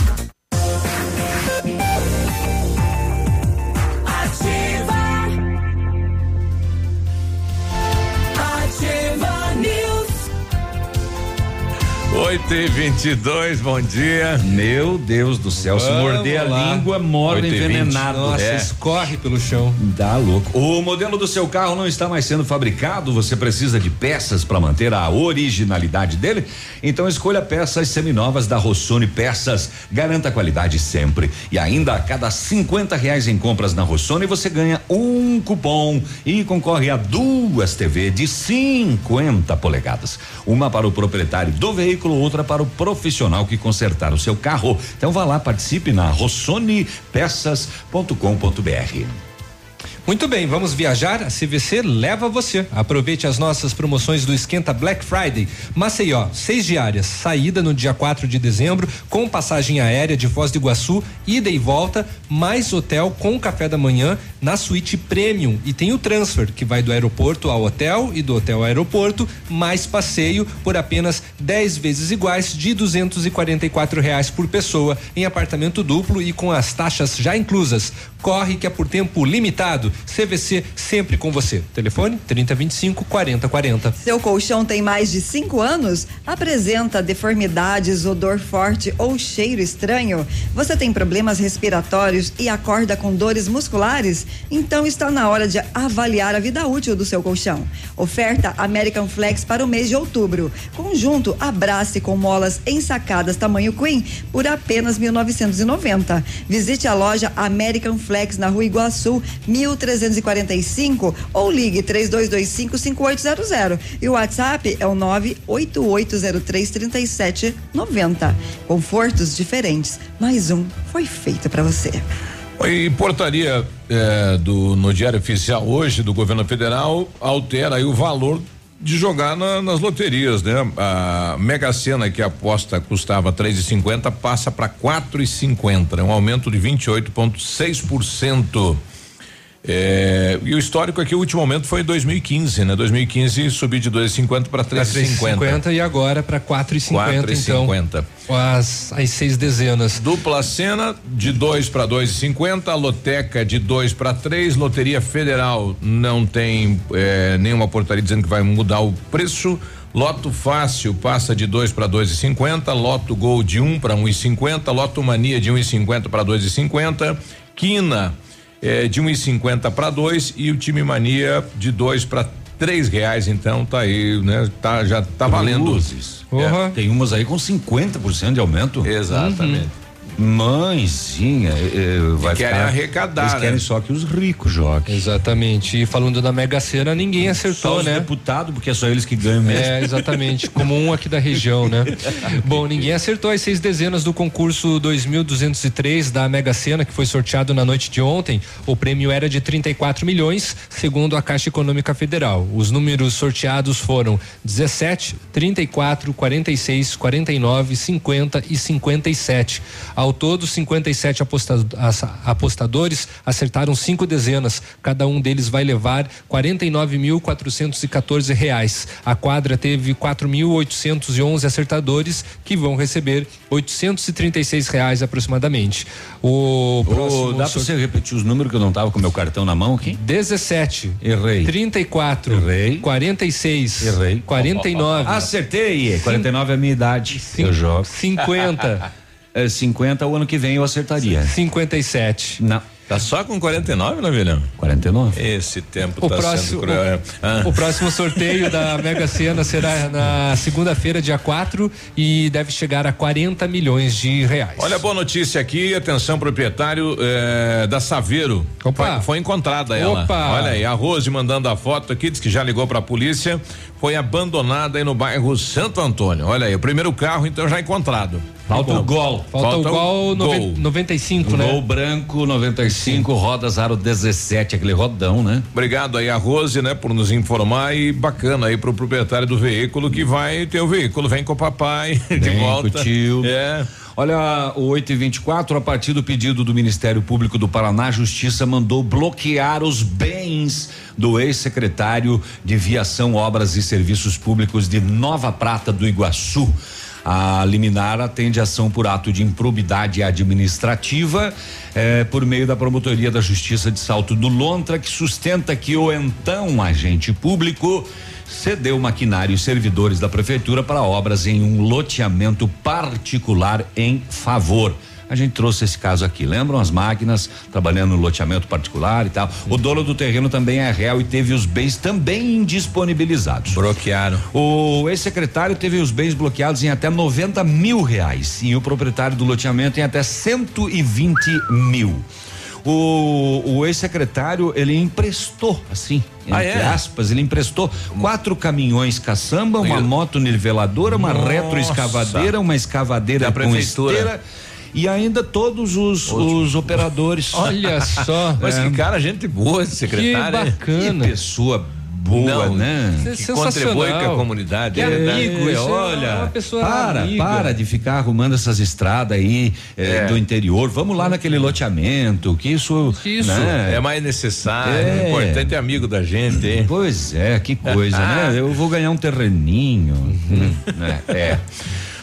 S1: 8 e 22 bom dia.
S3: Meu Deus do céu, se
S1: Vamos
S3: morder a
S1: lá.
S3: língua, morre
S1: 8 20.
S3: envenenado.
S1: Nossa,
S3: É.
S2: escorre pelo chão.
S3: Dá louco. O modelo do seu carro não está mais sendo fabricado, você precisa de peças para manter a originalidade dele? Então escolha peças seminovas da Rossoni Peças. Garanta a qualidade sempre. E ainda a cada 50 reais em compras na Rossoni você ganha um cupom e concorre a duas TV de 50 polegadas. Uma para o proprietário do veículo, outra para o profissional que consertar o seu carro. Então vá lá, participe na rossonepeças.com.br.
S2: Muito bem, vamos viajar? A CVC leva você. Aproveite as nossas promoções do Esquenta Black Friday. Maceió, seis diárias, saída no dia 4 de dezembro, com passagem aérea de Foz do Iguaçu, ida e volta, mais hotel com café da manhã na suíte premium. E tem o transfer, que vai do aeroporto ao hotel e do hotel ao aeroporto, mais passeio por apenas 10 vezes iguais de 244 reais por pessoa em apartamento duplo e com as taxas já inclusas. Corre que é por tempo limitado. CVC sempre com você. Telefone 3025 4040.
S4: Seu colchão tem mais de 5 anos? Apresenta deformidades, odor forte ou cheiro estranho? Você tem problemas respiratórios e acorda com dores musculares? Então está na hora de avaliar a vida útil do seu colchão. Oferta American Flex para o mês de outubro. Conjunto Abrace com molas ensacadas tamanho Queen por apenas 1990. Visite a loja American Flex na Rua Iguaçu, 1345 ou ligue 3225 5800. E o WhatsApp é o 98803 3790. Confortos diferentes. Mais um foi feito para você.
S1: E portaria eh, do no Diário Oficial hoje do Governo Federal altera aí o valor de jogar na, nas loterias, né? A Mega Sena que a aposta custava três e cinquenta passa para quatro e cinquenta, é um aumento de 28,6%. É, e o histórico aqui, o último aumento foi em 2015, né? 2015 subiu de 2,50 para 3,50.
S2: e agora para 4,50 então. 4,50. As, as seis dezenas.
S1: Dupla cena de 2 para 2,50, loteca de 2 para 3, loteria federal não tem é, nenhuma portaria dizendo que vai mudar o preço. Loto fácil passa de 2 para 2,50, Loto Gol de 1 um para 1,50, Loto Mania de 1,50 um para 2,50, Quina é, de 1,50 para dois e o time mania de dois para três reais, então tá aí, né? Tá, já tá valendo.
S3: Luzes. É. Tem umas aí com 50% de aumento.
S1: Exatamente.
S3: Uhum. Mãezinha, eh, vai
S1: querem
S3: ficar,
S1: arrecadar.
S3: Eles
S1: né?
S3: querem só que os ricos joguem.
S2: Exatamente. E falando da Mega Sena, ninguém acertou,
S3: só os
S2: né?
S3: deputado, porque é só eles que ganham mesmo.
S2: É, exatamente. como um aqui da região, né? Bom, ninguém acertou as seis dezenas do concurso 2203 da Mega Sena, que foi sorteado na noite de ontem. O prêmio era de 34 milhões, segundo a Caixa Econômica Federal. Os números sorteados foram 17, 34, 46, 49, 50 e 57. Ao todo, 57 aposta apostadores acertaram cinco dezenas. Cada um deles vai levar 49.414 reais. A quadra teve 4.811 acertadores que vão receber 836 reais aproximadamente. O próximo
S3: Ô, dá para você repetir os números que eu não tava com meu cartão na mão aqui?
S2: 17.
S3: Errei.
S2: 34.
S3: Errei.
S2: 46.
S3: Errei.
S2: 49.
S3: Acertei. 49 é a minha idade. eu jogo.
S2: 50.
S3: É, 50 o ano que vem eu acertaria.
S2: 57.
S3: Não.
S1: Tá só com 49, né, Vilhão?
S3: 49.
S1: Esse tempo
S2: O
S1: tá
S2: próximo,
S1: sendo cruel. Ah.
S2: o, o próximo sorteio da Mega Sena será na segunda-feira, dia 4, e deve chegar a 40 milhões de reais.
S1: Olha a boa notícia aqui, atenção proprietário eh, da Saveiro.
S2: Opa.
S1: Foi, foi encontrada ela.
S2: Opa.
S1: Olha aí, a Rose mandando a foto aqui, diz que já ligou pra polícia, foi abandonada aí no bairro Santo Antônio. Olha aí, o primeiro carro então já encontrado.
S3: Falta
S1: Bom.
S3: o gol.
S2: Falta, o gol, noven-
S1: gol.
S2: 95, né?
S3: Gol branco 95, rodas aro 17, aquele rodão, né?
S1: Obrigado aí a Rose, né, por nos informar e bacana aí pro proprietário do veículo que vai ter o veículo, vem com o papai de
S3: Vem
S1: volta.
S3: com o tio.
S1: É.
S3: Olha, o 8 e 24 a partir do pedido do Ministério Público do Paraná, a Justiça mandou bloquear os bens do ex-secretário de Viação, Obras e Serviços Públicos de Nova Prata do Iguaçu. A liminar atende ação por ato de improbidade administrativa eh, por meio da Promotoria da Justiça de Salto do Lontra, que sustenta que o então agente público cedeu maquinário e servidores da prefeitura para obras em um loteamento particular em favor. A gente trouxe esse caso aqui. Lembram as máquinas trabalhando no loteamento particular e tal? O dono do terreno também é réu e teve os bens também indisponibilizados.
S1: Bloquearam.
S3: O ex-secretário teve os bens bloqueados em até 90 mil reais e o proprietário do loteamento em até 120 mil. O, o ex-secretário, ele emprestou, assim,
S1: Ah,
S3: entre
S1: é?
S3: aspas, ele emprestou quatro caminhões caçamba, uma moto niveladora, uma
S1: Nossa.
S3: retroescavadeira, uma escavadeira
S1: Da
S3: com
S1: prefeitura.
S3: esteira e ainda todos os, os operadores.
S2: Olha só.
S1: Mas
S3: É.
S1: que cara, gente boa esse secretário. hein?
S2: bacana.
S3: Que pessoa boa,
S1: Não,
S3: né?
S2: É
S1: Que contribui com a comunidade.
S2: Que
S1: é verdade.
S2: amigo,
S3: É,
S2: é
S3: olha,
S2: uma pessoa
S3: para,
S2: amiga.
S3: para de ficar arrumando essas estradas aí eh,
S1: É.
S3: do interior. Vamos lá naquele loteamento, que isso,
S2: Isso.
S3: né?
S1: É mais necessário,
S3: É.
S1: é importante é amigo da gente, hein?
S3: Pois é, que coisa, né? Eu vou ganhar um terreninho,
S1: Uhum.
S3: né? É.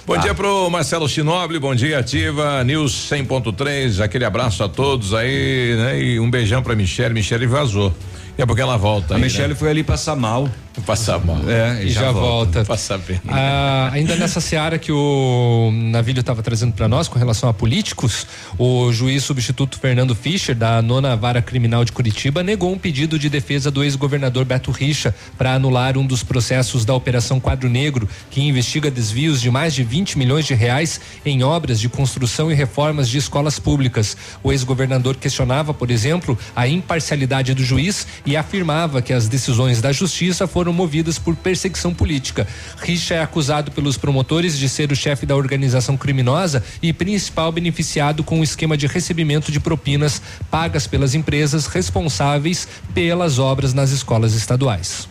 S1: Bom dia pro Marcelo Chinoble, bom dia, ativa, News 100.3, aquele abraço a todos aí, né? E um beijão pra Michelle, Michelle vazou. A pouco ela volta
S3: A
S1: aí,
S3: Michelle
S1: né?
S3: foi ali passar mal.
S1: Passar mal.
S3: É,
S2: E já, volta.
S1: Passar bem.
S2: Ah, ainda nessa seara que o Navilho estava trazendo para nós com relação a políticos, o juiz substituto Fernando Fischer, da nona vara criminal de Curitiba, negou um pedido de defesa do ex-governador Beto Richa para anular um dos processos da Operação Quadro Negro, que investiga desvios de mais de 20 milhões de reais em obras de construção e reformas de escolas públicas. O ex-governador questionava, por exemplo, a imparcialidade do juiz e afirmava que as decisões da justiça foram movidas por perseguição política. Richa é acusado pelos promotores de ser o chefe da organização criminosa e principal beneficiado com o esquema de recebimento de propinas pagas pelas empresas responsáveis pelas obras nas escolas estaduais.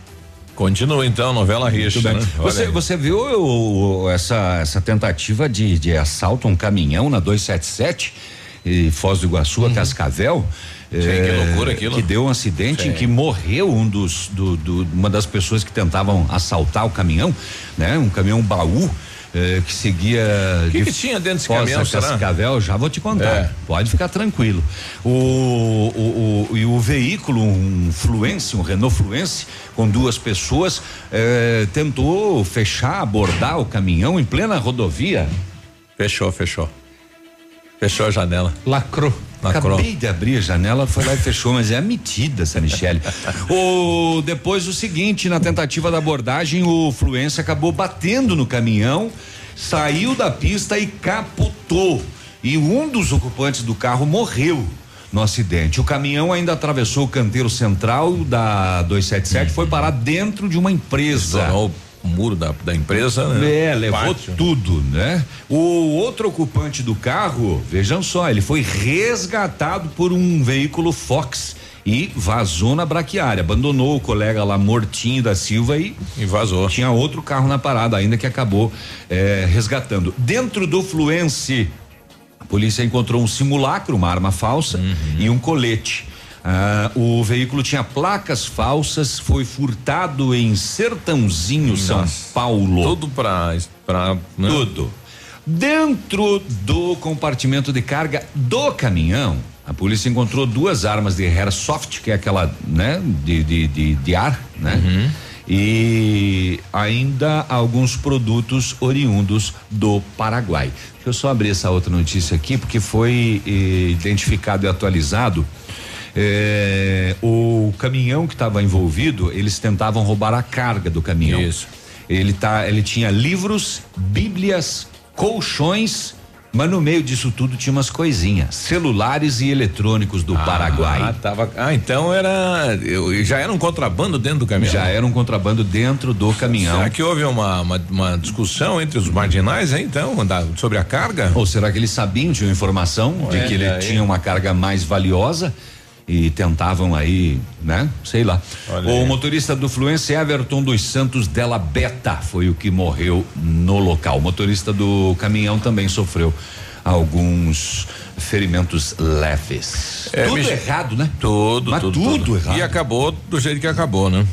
S1: Continua então, novela Richa, né?
S3: Você, você viu o- o- essa, essa tentativa de, de assalto a um caminhão na 277 e Foz do Iguaçu, a Cascavel?
S1: Sim, que
S3: eh,
S1: loucura aquilo.
S3: Que deu um acidente
S1: Sim.
S3: em que morreu um dos, do, do- uma das pessoas que tentavam assaltar o caminhão, né? Um caminhão baú. eh, que seguia
S1: O que
S3: de
S1: que tinha dentro desse caminhão?
S3: Cascavel, já vou te contar.
S1: É.
S3: Pode ficar tranquilo. O, o, o- e o veículo, um Fluence, um Renault Fluence, com duas pessoas, eh, tentou fechar, abordar o caminhão em plena rodovia.
S1: Fechou, fechou. Fechou a janela.
S2: Lacrou.
S1: Lacrou.
S3: Acabei de abrir a janela, foi lá e fechou, mas é metida essa Michele. o, depois o seguinte, na tentativa da abordagem, o Fluence acabou batendo no caminhão, saiu da pista e capotou. E um dos ocupantes do carro morreu no acidente. O caminhão ainda atravessou o canteiro central da 277 foi parar dentro de uma empresa.
S1: Estourou o muro da, da empresa, né?
S3: É, levou
S1: Pátio.
S3: tudo, né? O outro ocupante do carro, vejam só, ele foi resgatado por um veículo Fox e vazou na braquiária. Abandonou o colega lá mortinho da Silva e,
S1: e vazou.
S3: Tinha outro carro na parada ainda que acabou eh, resgatando. Dentro do Fluence, a polícia encontrou um simulacro, uma arma falsa
S1: Uhum.
S3: e um colete. Ah, o veículo tinha placas falsas, foi furtado em Sertãozinho, São
S1: Nossa.
S3: Paulo.
S1: Tudo pra. pra né?
S3: Tudo. Dentro do compartimento de carga do caminhão, a polícia encontrou duas armas de airsoft, que é aquela, né, de, de, de, de ar, né?
S1: Uhum.
S3: E ainda alguns produtos oriundos do Paraguai. Deixa eu só abrir essa outra notícia aqui, porque foi eh, identificado e atualizado. Eh, o caminhão que estava envolvido, eles tentavam roubar a carga do caminhão.
S1: Isso.
S3: Ele tá, ele tinha livros, bíblias, colchões, mas no meio disso tudo tinha umas coisinhas, celulares e eletrônicos do Paraguai.
S1: Ah, tava, ah, então era. Eu, já era um contrabando dentro do caminhão?
S3: Já era um contrabando dentro do caminhão.
S1: Será que houve uma, uma, uma discussão entre os marginais, hein, então, da- sobre a carga?
S3: Ou será que eles sabiam, tinham informação de que ele tinha uma carga mais valiosa e tentavam aí, né? Sei lá.
S1: Olha
S3: o
S1: aí.
S3: motorista do Fluence Everton dos Santos Della Beta foi o que morreu no local. O motorista do caminhão também sofreu alguns ferimentos leves.
S1: É,
S3: tudo
S1: Mich-
S3: errado, né?
S1: Tudo,
S3: Mas
S1: tudo,
S3: tudo errado.
S1: E acabou do jeito que acabou, né?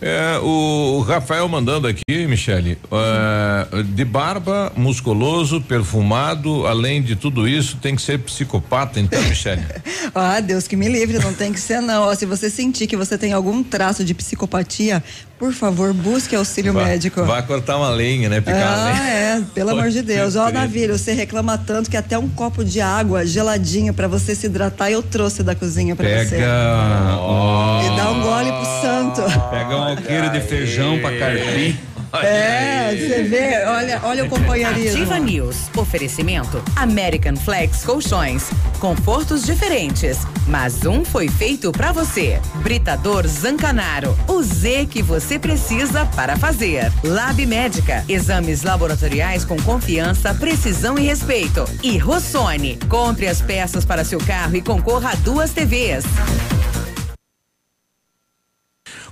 S1: É, o, Rafael mandando aqui, Michele, é, de barba, musculoso, perfumado, além de tudo isso, tem que ser psicopata, então, Michele.
S4: Ah, Deus que me livre, não tem que ser não. Se você sentir que você tem algum traço de psicopatia, por favor, busque auxílio
S1: Vai-
S4: médico.
S1: Vai cortar uma lenha, né? Picar
S4: Ah,
S1: lenha.
S4: é, pelo amor de Deus. Ó. Navilho, você reclama tanto que até um copo de água geladinho pra você se hidratar eu trouxe da cozinha pra você.
S3: Pega. ó,
S4: E dá um gole pro santo.
S3: Pega um alqueiro de feijão pra carpir.
S4: É, você vê, olha, olha o companheirismo.
S5: Ativa News. Oferecimento American Flex Colchões. Confortos diferentes, mas um foi feito pra você. Britador Zancanaro. O Z que você precisa para fazer. Lab Médica. Exames laboratoriais com confiança, precisão e respeito. E Rossoni. Compre as peças para seu carro e concorra a duas TVs.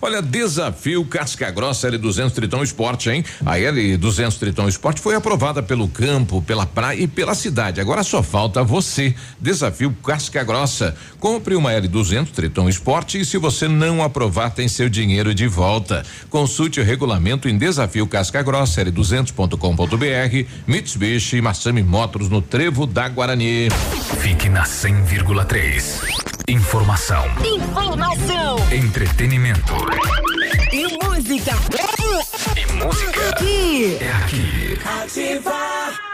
S1: Olha, desafio Casca Grossa L200 Tritão Esporte, hein? A L200 Tritão Esporte foi aprovada pelo campo, pela praia e pela cidade. Agora só falta você. Desafio Casca Grossa. Compre uma L200 Tritão Esporte e se você não aprovar, tem seu dinheiro de volta. Consulte o regulamento em desafio Casca Grossa L200.com.br. Mitsubishi e Massami Motors no Trevo da Guarani.
S13: Fique na 100,3. Informação.
S19: Informação.
S13: Entretenimento.
S19: E música.
S13: E música.
S19: Aqui.
S13: É aqui.
S19: Ativa.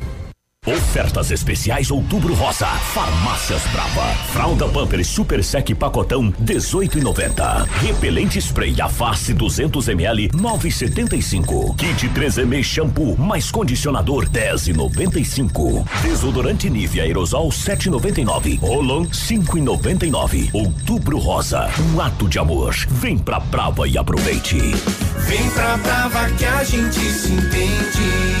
S13: Ofertas especiais Outubro Rosa. Farmácias Brava. Fralda Pampers Super Sec Pacotão 18,90. Repelente Spray a face 200 ml 9,75. Kit 3M Shampoo mais condicionador 10,95. Desodorante Nivea Aerosol 7,99. Rolon 5,99. Outubro Rosa. Um ato de amor. Vem pra Brava e aproveite.
S32: Vem pra Brava que a gente se entende.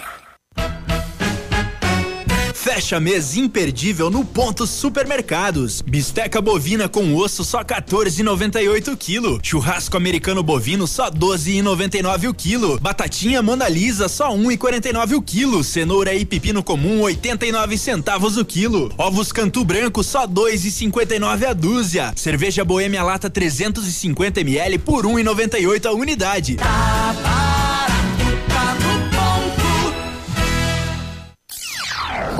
S33: Fecha mês imperdível no Ponto Supermercados. Bisteca bovina com osso só 14,98 quilo. Churrasco americano bovino só 12,99 o quilo. Batatinha Mona Lisa só 1,49 o quilo. Cenoura e pepino comum 89 centavos o quilo. Ovos Cantu Branco só 2,59 a dúzia. Cerveja Boêmia Lata 350 ml por 1,98 a unidade.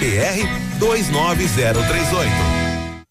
S17: PR 29038.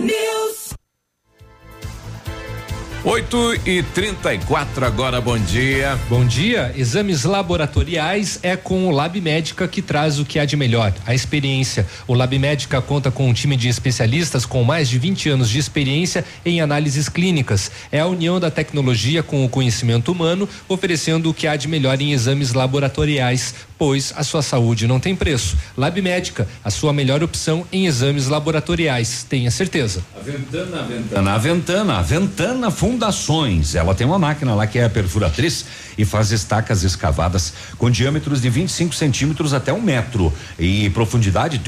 S32: News.
S1: 8 e 34 agora, bom dia.
S2: Bom dia. Exames laboratoriais é com o Lab Médica que traz o que há de melhor, a experiência. O Lab Médica conta com um time de especialistas com mais de 20 anos de experiência em análises clínicas. É a união da tecnologia com o conhecimento humano, oferecendo o que há de melhor em exames laboratoriais, pois a sua saúde não tem preço. Lab Médica, a sua melhor opção em exames laboratoriais, tenha certeza.
S3: A Ventana, a Ventana, a Ventana, a Ventana Fundações. Ela tem uma máquina lá que é a perfuratriz e faz estacas escavadas com diâmetros de 25 centímetros até um metro e profundidade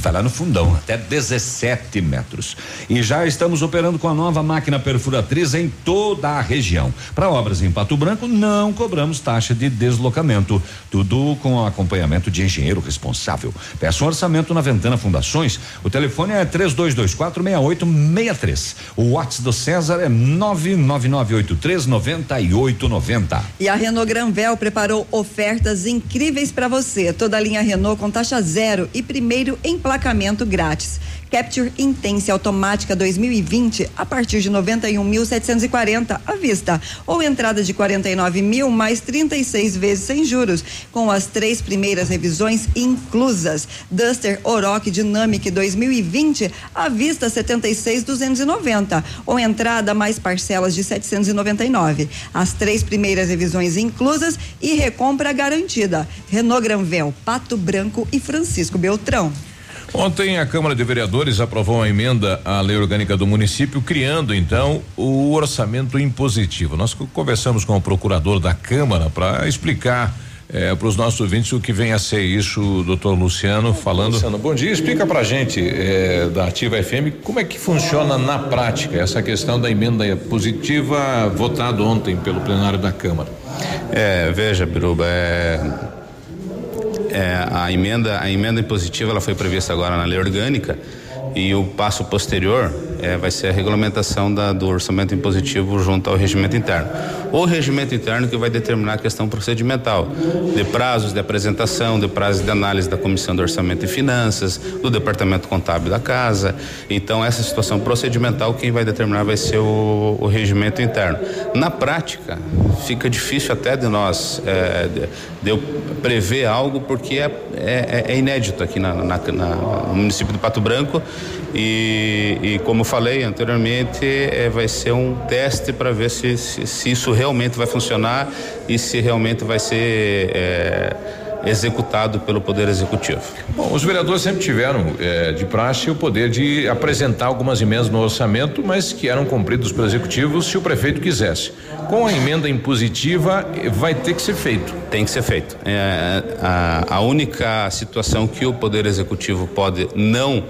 S3: vai lá no fundão até 17 metros. E já estamos operando com a nova máquina perfuratriz em toda a região. Para obras em Pato Branco não cobramos taxa de deslocamento, tudo com acompanhamento de engenheiro responsável. Peça um orçamento na Ventana Fundações. O telefone é 3224 6863. O WhatsApp do César é 99983 9890.
S4: E a Renault Granvel preparou ofertas incríveis para você. Toda a linha Renault com taxa zero e primeiro emplacamento grátis. Capture Intense automática 2020 a partir de 91.740 à vista ou entrada de 49 mil mais 36 vezes sem juros, com as três primeiras revisões inclusas. Duster Oroch Dynamic 2020 à vista 76.290 ou entrada mais parcelas de 799. As três primeiras revisões inclusas e recompra garantida. Renault Granvel, Pato Branco e Francisco Beltrão.
S1: Ontem a Câmara de Vereadores aprovou uma emenda à lei orgânica do município, criando então o orçamento impositivo. Nós conversamos com o procurador da Câmara para explicar eh, para os nossos ouvintes o que vem a ser isso, doutor Luciano, falando. Luciano, bom dia. Explica para a gente eh, da Ativa FM como é que funciona na prática essa questão da emenda positiva votada ontem pelo plenário da Câmara.
S34: É, veja, Biruba, é é, a emenda a emenda impositiva ela foi prevista agora na lei orgânica e o passo posterior é, vai ser a regulamentação da, do orçamento impositivo junto ao regimento interno. O regimento interno que vai determinar a questão procedimental, de prazos de apresentação, de prazos de análise da Comissão de Orçamento e Finanças, do Departamento Contábil da Casa. Então, essa situação procedimental, quem vai determinar vai ser o, o regimento interno. Na prática, fica difícil até de nós é, de, de eu prever algo, porque é, é, é inédito aqui na, na, na, no município de Pato Branco e, e como falei anteriormente, é, vai ser um teste para ver se, se, se, isso realmente vai funcionar e se realmente vai ser é, executado pelo Poder Executivo.
S1: Bom, os vereadores sempre tiveram é, de praxe o poder de apresentar algumas emendas no orçamento, mas que eram cumpridos pelo Executivo se o prefeito quisesse. Com a emenda impositiva, vai ter que ser feito.
S34: Tem que ser feito. É, a, a única situação que o Poder Executivo pode não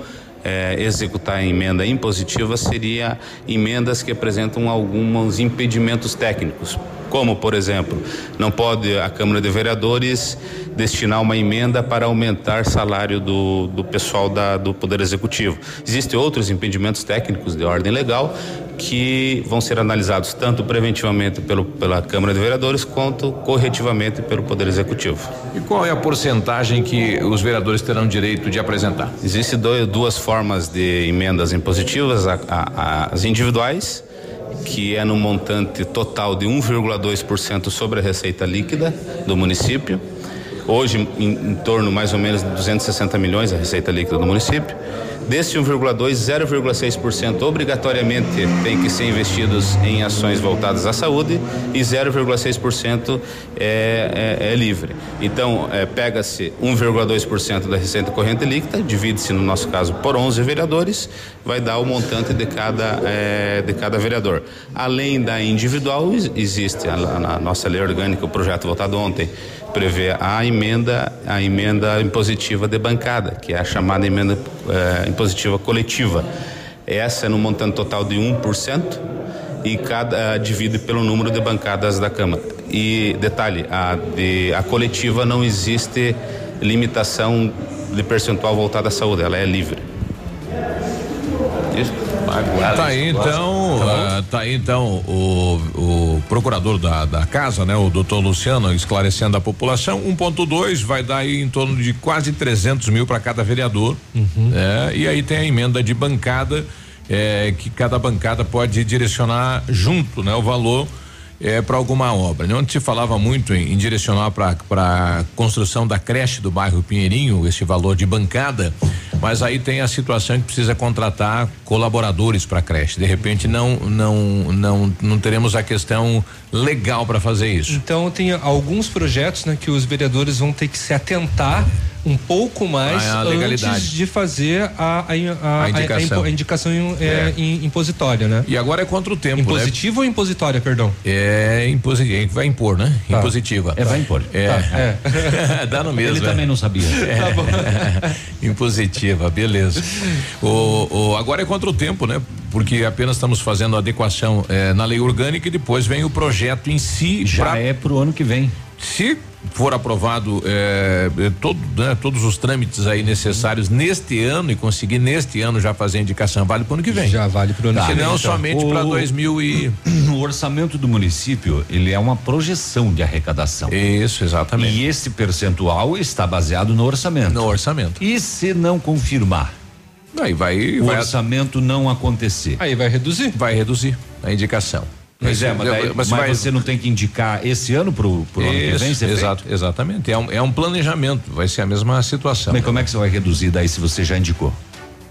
S34: é, executar a emenda impositiva seria emendas que apresentam alguns impedimentos técnicos, como, por exemplo, não pode a Câmara de Vereadores destinar uma emenda para aumentar salário do, do pessoal da, do Poder Executivo. Existem outros impedimentos técnicos de ordem legal que vão ser analisados tanto preventivamente pelo, pela Câmara de Vereadores quanto corretivamente pelo Poder Executivo.
S1: E qual é a porcentagem que os vereadores terão direito de apresentar?
S34: Existem duas formas de emendas impositivas, a, a, as individuais, que é no montante total de 1,2% sobre a receita líquida do município. Hoje, em, em torno mais ou menos de 260 milhões a receita líquida do município Desse 1,2, 0,6% obrigatoriamente tem que ser investidos em ações voltadas à saúde e 0,6% é, é, é, livre. Então, é, pega-se 1,2% da receita corrente líquida, divide-se, no nosso caso, por 11 vereadores, vai dar o montante de cada, é, de cada vereador. Além da individual, existe a, a nossa lei orgânica, o projeto votado ontem, prevê a emenda, a emenda impositiva de bancada, que é a chamada emenda eh, impositiva coletiva. Essa é no montante total de 1% e cada divide pelo número de bancadas da Câmara. E detalhe, a, de, a coletiva não existe limitação de percentual voltada à saúde, ela é livre.
S1: Isso. Tá aí então, uh, tá aí então o, o procurador da, da casa, né, o doutor Luciano, esclarecendo a população. 1.2 vai dar aí em torno de quase 300 mil para cada vereador. Uhum. É, e aí tem a emenda de bancada, é, que cada bancada pode direcionar junto, né, o valor é, para alguma obra. Né? Onde se falava muito em, em direcionar para construção da creche do bairro Pinheirinho, esse valor de bancada, mas aí tem a situação que precisa contratar colaboradores para a creche. De repente não não não não teremos a questão legal para fazer isso.
S2: Então tem alguns projetos né, que os vereadores vão ter que se atentar um pouco mais
S1: Ah, legalidade.
S2: antes de fazer a, a, a,
S1: A indicação.
S2: a indicação em- é,
S1: É.
S2: impositória, né?
S1: E agora é contra o tempo,
S2: Impositiva ou impositória, perdão?
S1: É impositiva, vai impor, né?
S2: Tá.
S1: Impositiva.
S3: É, vai impor.
S1: É.
S2: Tá,
S1: Dá no mesmo.
S3: Ele
S1: é.
S3: também não sabia.
S1: É. Impositiva, beleza. O, o- agora é contra o tempo, né? Porque apenas estamos fazendo adequação na lei orgânica e depois vem o projeto em si.
S3: Já é pro ano que vem.
S1: Se for aprovado eh, eh, todo, né, todos os trâmites aí necessários neste ano e conseguir neste ano já fazer a indicação, vale para o ano que vem.
S2: Já vale pro ano
S1: Tá.
S2: que vem.
S1: Senão
S2: então.
S1: somente para
S3: O-
S1: 2000 e
S3: O orçamento do município, ele é uma projeção de arrecadação.
S1: Isso, exatamente.
S3: E esse percentual está baseado no orçamento.
S1: No orçamento.
S3: E se não confirmar?
S1: Aí vai,
S3: o
S1: vai
S3: orçamento não acontecer.
S2: Aí vai reduzir.
S1: Vai reduzir a indicação.
S3: Pois é, mas, daí- mas
S1: vai-
S3: você não tem que indicar esse ano pro, pro ano que vem?
S1: exato, exatamente. É um, é um planejamento, vai ser a mesma situação.
S3: Mas como é que você vai reduzir daí se você já indicou?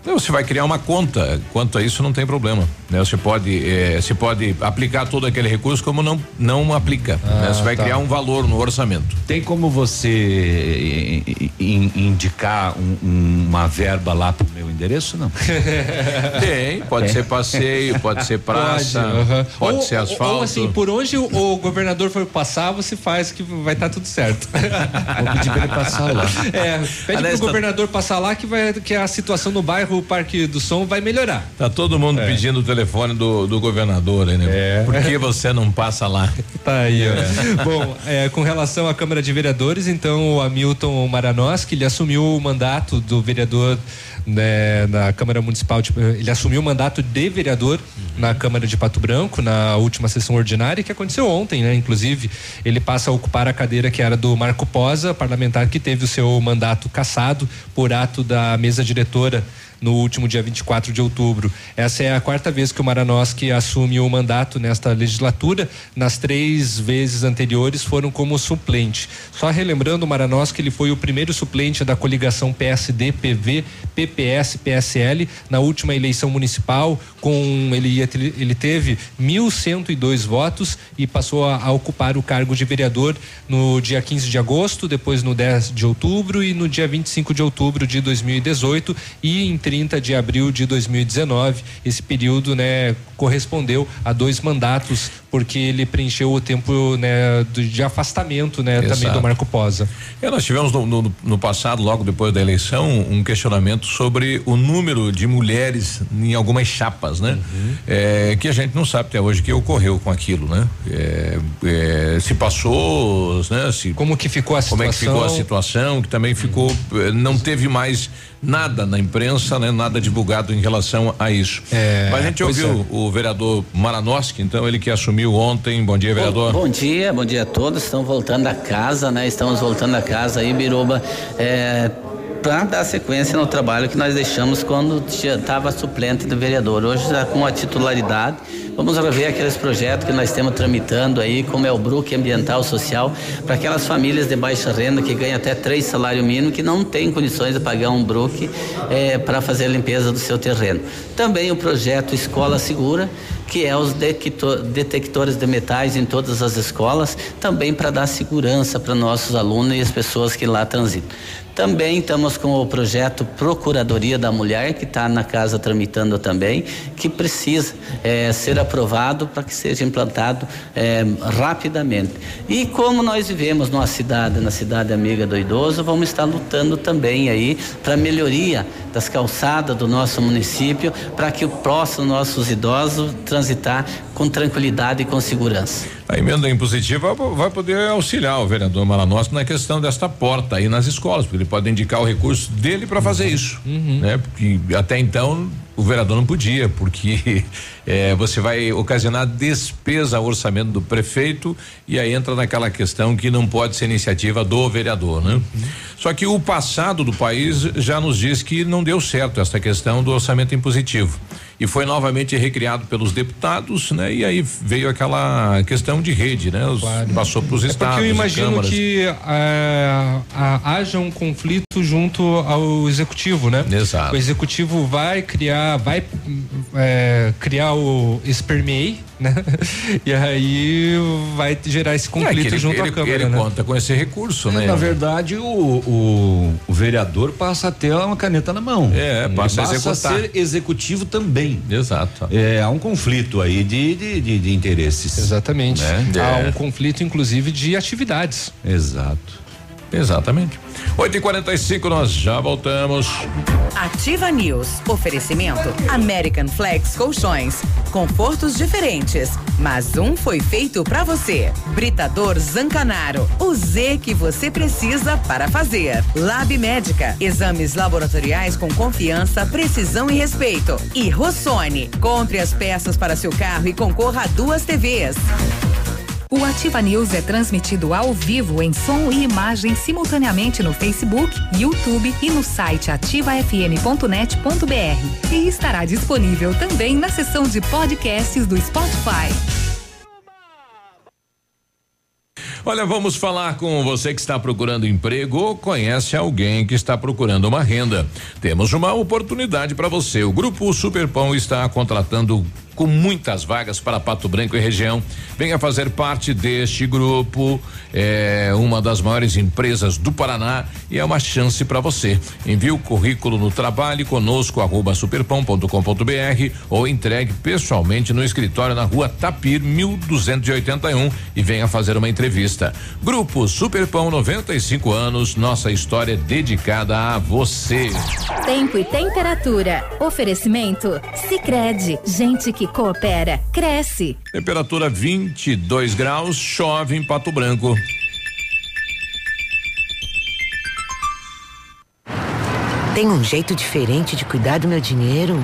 S1: Não, Você vai criar uma conta. Quanto a isso, não tem problema. Né? Você pode, eh, você pode aplicar todo aquele recurso como não não aplica.
S3: Ah,
S1: né? Você vai
S3: tá.
S1: criar um valor no orçamento.
S3: Tem como você eh, in- indicar um- uma verba lá pro meu endereço, não?
S1: Tem, pode
S3: É.
S1: ser passeio, pode ser praça,
S2: Pode,
S1: pode
S2: ou,
S1: ser
S2: ou-
S1: asfalto.
S2: Ou assim, por onde o, o governador for passar, você faz que vai estar tudo certo.
S3: Vou pedir pra ele passar lá.
S2: É, pede
S1: Aliás,
S2: pro
S1: tá-
S2: governador passar lá que, vai, que a situação no bairro Parque do Som vai melhorar.
S1: Tá todo mundo pedindo o telefone do, do governador aí, né?
S2: É.
S1: Por que você não passa lá?
S2: Tá aí, ó. Bom, é, com relação à Câmara de Vereadores, então o Hamilton Maranoski, ele assumiu o mandato do vereador né, na Câmara Municipal, de- ele assumiu o mandato de vereador na Câmara de Pato Branco, na última sessão ordinária, que aconteceu ontem, né? Inclusive, ele passa a ocupar a cadeira que era do Marco Posa, parlamentar que teve o seu mandato cassado por ato da mesa diretora no último dia 24 de outubro. Essa é a quarta vez que o Maranoski assume o mandato nesta legislatura. Nas três vezes anteriores foram como suplente. Só relembrando, o Maranoski ele foi o primeiro suplente da coligação PSD, PV, PPS, PSL na última eleição municipal. Com ele, ele teve 1.102 votos e passou a, a ocupar o cargo de vereador no dia 15 de agosto, depois no 10 de outubro e no dia 25 de outubro de 2018 e em 30 de abril de 2019. Esse período, né, correspondeu a dois mandatos porque ele preencheu o tempo, né, de afastamento, né, também do Marco Posa.
S1: É, nós tivemos no, no- no passado, logo depois da eleição, um questionamento sobre o número de mulheres em algumas chapas, né? É, que a gente não sabe até hoje o que ocorreu com aquilo, né? É, é, se passou, né? Se,
S2: como que ficou a
S1: Como é que ficou a
S2: situação?
S1: situação, que também ficou, eh, não teve mais nada na imprensa, né? Nada divulgado em relação a isso.
S2: É,
S1: Mas a gente ouviu o vereador Maranoski, então ele que assumiu ontem. Bom dia, vereador.
S35: Bom, bom dia, bom dia a todos. Estão voltando a casa, né? Estamos voltando a casa aí, Biruba, é, para dar sequência no trabalho que nós deixamos quando estava suplente do vereador. Hoje já com a titularidade. Vamos rever aqueles projetos que nós temos tramitando aí, como é o BRUC Ambiental Social, para aquelas famílias de baixa renda que ganham até três salários mínimos que não têm condições de pagar um BRUC para fazer a limpeza do seu terreno. Também o projeto Escola Segura, que é os detector- detectores de metais em todas as escolas, também para dar segurança para nossos alunos e as pessoas que lá transitam. Também estamos com o projeto Procuradoria da Mulher, que está na casa tramitando também, que precisa eh, ser aprovado para que seja implantado eh, rapidamente. E como nós vivemos numa cidade, na cidade amiga do idoso, vamos estar lutando também aí para melhoria das calçadas do nosso município, para que o próximo nossos idosos transitar com tranquilidade e com segurança.
S1: A emenda impositiva vai poder auxiliar o vereador Malanossi na questão desta porta aí nas escolas, porque ele pode indicar o recurso dele para fazer isso, né? Porque até então o vereador não podia, porque eh, você vai ocasionar despesa ao orçamento do prefeito e aí entra naquela questão que não pode ser iniciativa do vereador, né? Só que o passado do país já nos diz que não deu certo essa questão do orçamento impositivo e foi novamente recriado pelos deputados, né? E aí veio aquela questão de rede, né? Os- Passou para os
S2: É
S1: estados.
S2: porque eu imagino
S1: câmaras.
S2: que ah, ah, haja um conflito junto ao executivo, né?
S1: Exato.
S2: O executivo vai criar, vai eh, criar o Espermei, né? E aí vai gerar esse conflito
S1: É, ele,
S2: junto
S1: ele,
S2: à Câmara,
S1: ele
S2: né?
S1: conta com esse recurso, né?
S3: Na verdade, o, o, o vereador passa a ter uma caneta na mão.
S1: É, passa a executar.
S3: ser executivo também.
S1: Exato.
S3: É, há um conflito aí de, de, de, de interesses.
S2: Exatamente.
S3: Né?
S2: Há
S1: É.
S2: um conflito, inclusive, de atividades.
S3: Exato.
S1: Exatamente. 8h45, nós já voltamos.
S5: Ativa News. Oferecimento American Flex Colchões. Confortos diferentes, mas um foi feito pra você. Britador Zancanaro. O Z que você precisa para fazer. Lab Médica. Exames laboratoriais com confiança, precisão e respeito. E Rossoni. Compre as peças para seu carro e concorra a duas TVs.
S36: O Ativa News é transmitido ao vivo em som e imagem simultaneamente no Facebook, YouTube e no site ativafm.net.br. E estará disponível também na seção de podcasts do Spotify.
S1: Olha, vamos falar com você que está procurando emprego ou conhece alguém que está procurando uma renda. Temos uma oportunidade para você. O Grupo Superpão está contratando com muitas vagas para Pato Branco e região. Venha fazer parte deste grupo. É uma das maiores empresas do Paraná e é uma chance para você. Envie o currículo no trabalho conosco arroba superpão.com.br ou entregue pessoalmente no escritório na rua Tapir 1281 e venha fazer uma entrevista. Grupo Superpão 95 anos, nossa história dedicada a você.
S37: Tempo e temperatura. Oferecimento? Sicredi Gente que coopera, cresce.
S1: Temperatura 22 graus, chove em Pato Branco.
S38: Tem um jeito diferente de cuidar do meu dinheiro?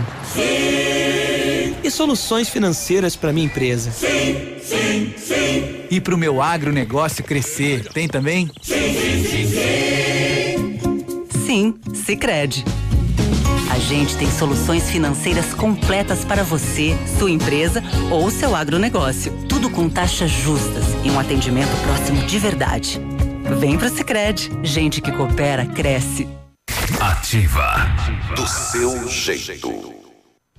S39: E soluções financeiras para minha empresa?
S40: Sim, sim, sim. E pro meu agronegócio crescer, tem também? Sim, sim, sim, sim.
S24: Sim, Sicredi. A gente tem soluções financeiras completas para você, sua empresa ou seu agronegócio. Tudo com taxas justas e um atendimento próximo de verdade. Vem pro Sicredi. Gente que coopera cresce.
S41: Ativa. Do seu jeito.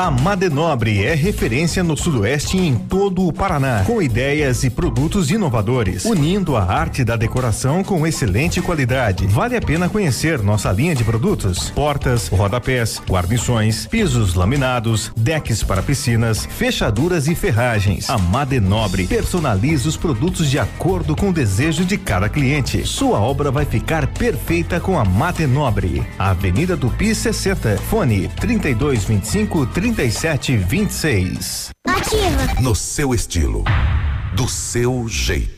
S42: A Madenobre é referência no Sudoeste e em todo o Paraná, com ideias e produtos inovadores, unindo a arte da decoração com excelente qualidade. Vale a pena conhecer nossa linha de produtos: portas, rodapés, guarnições, pisos laminados, decks para piscinas, fechaduras e ferragens. A Madenobre personaliza os produtos de acordo com o desejo de cada cliente. Sua obra vai ficar perfeita com a Madenobre. Avenida Tupi 60, fone 3225 3726.
S16: Ativa. No seu estilo. Do seu jeito.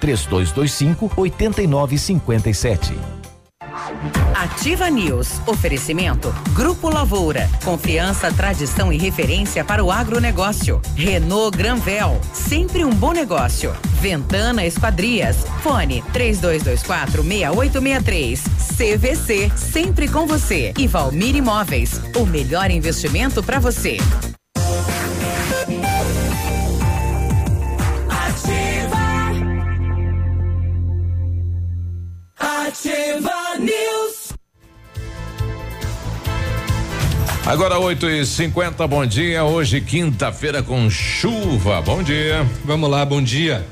S13: 3225 8957.
S5: Ativa News. Oferecimento. Grupo Lavoura. Confiança, tradição e referência para o agronegócio. Renault Granvel. Sempre um bom negócio. Ventana Esquadrias. Fone 3224 6863. CVC. Sempre com você. E Valmir Imóveis. O melhor investimento para você.
S21: Ativa News.
S1: Agora 8 e 50 bom dia. Hoje, quinta-feira, com chuva. Bom dia.
S2: Vamos lá, bom dia.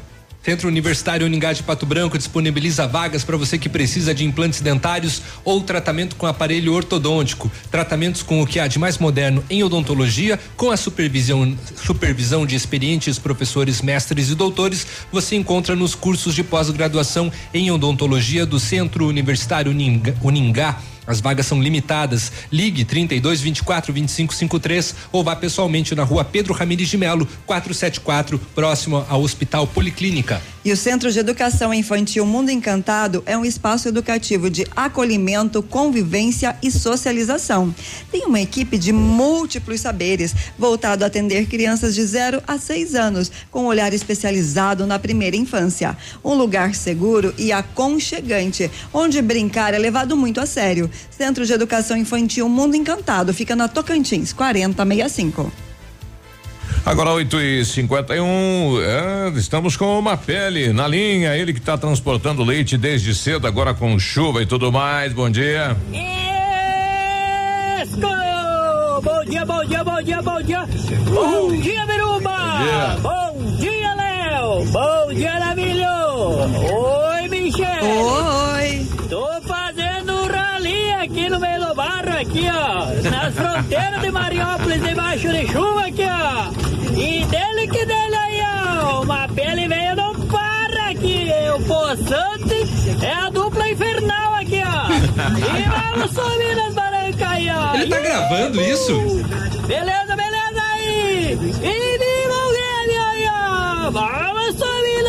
S2: Centro Universitário Uningá de Pato Branco disponibiliza vagas para você que precisa de implantes dentários ou tratamento com aparelho ortodôntico. Tratamentos com o que há de mais moderno em odontologia, com a supervisão, supervisão de experientes professores, mestres e doutores, você encontra nos cursos de pós-graduação em odontologia do Centro Universitário Uningá. As vagas são limitadas. Ligue 32 24 25 53 ou vá pessoalmente na rua Pedro Ramires de Melo, 474, próximo ao Hospital Policlínica.
S4: E o Centro de Educação Infantil Mundo Encantado é um espaço educativo de acolhimento, convivência e socialização. Tem uma equipe de múltiplos saberes, voltado a atender crianças de 0 a 6 anos, com um olhar especializado na primeira infância. Um lugar seguro e aconchegante, onde brincar é levado muito a sério. Centro de Educação Infantil Mundo Encantado fica na Tocantins, 4065.
S1: Agora 8 e 51 é, estamos com uma pele na linha. Ele que está transportando leite desde cedo, agora com chuva e tudo mais. Bom dia.
S43: Esco! Bom dia, bom dia, bom dia, bom dia. Bom dia, Biruba. Bom dia, Léo. Bom dia, Navilho. Oi, Michel.
S4: Oi.
S43: Tô aqui no meio do barro, aqui, ó. Nas fronteiras de Mariópolis, debaixo de chuva, aqui, ó. E dele que dele aí, ó. Uma pele veio não para aqui. O poçante é a dupla infernal aqui, ó. E vamos subir nas barrancas aí, ó.
S2: Ele tá gravando isso?
S43: Beleza, beleza aí! E viva o Grêmio aí, ó! Vamos boiada!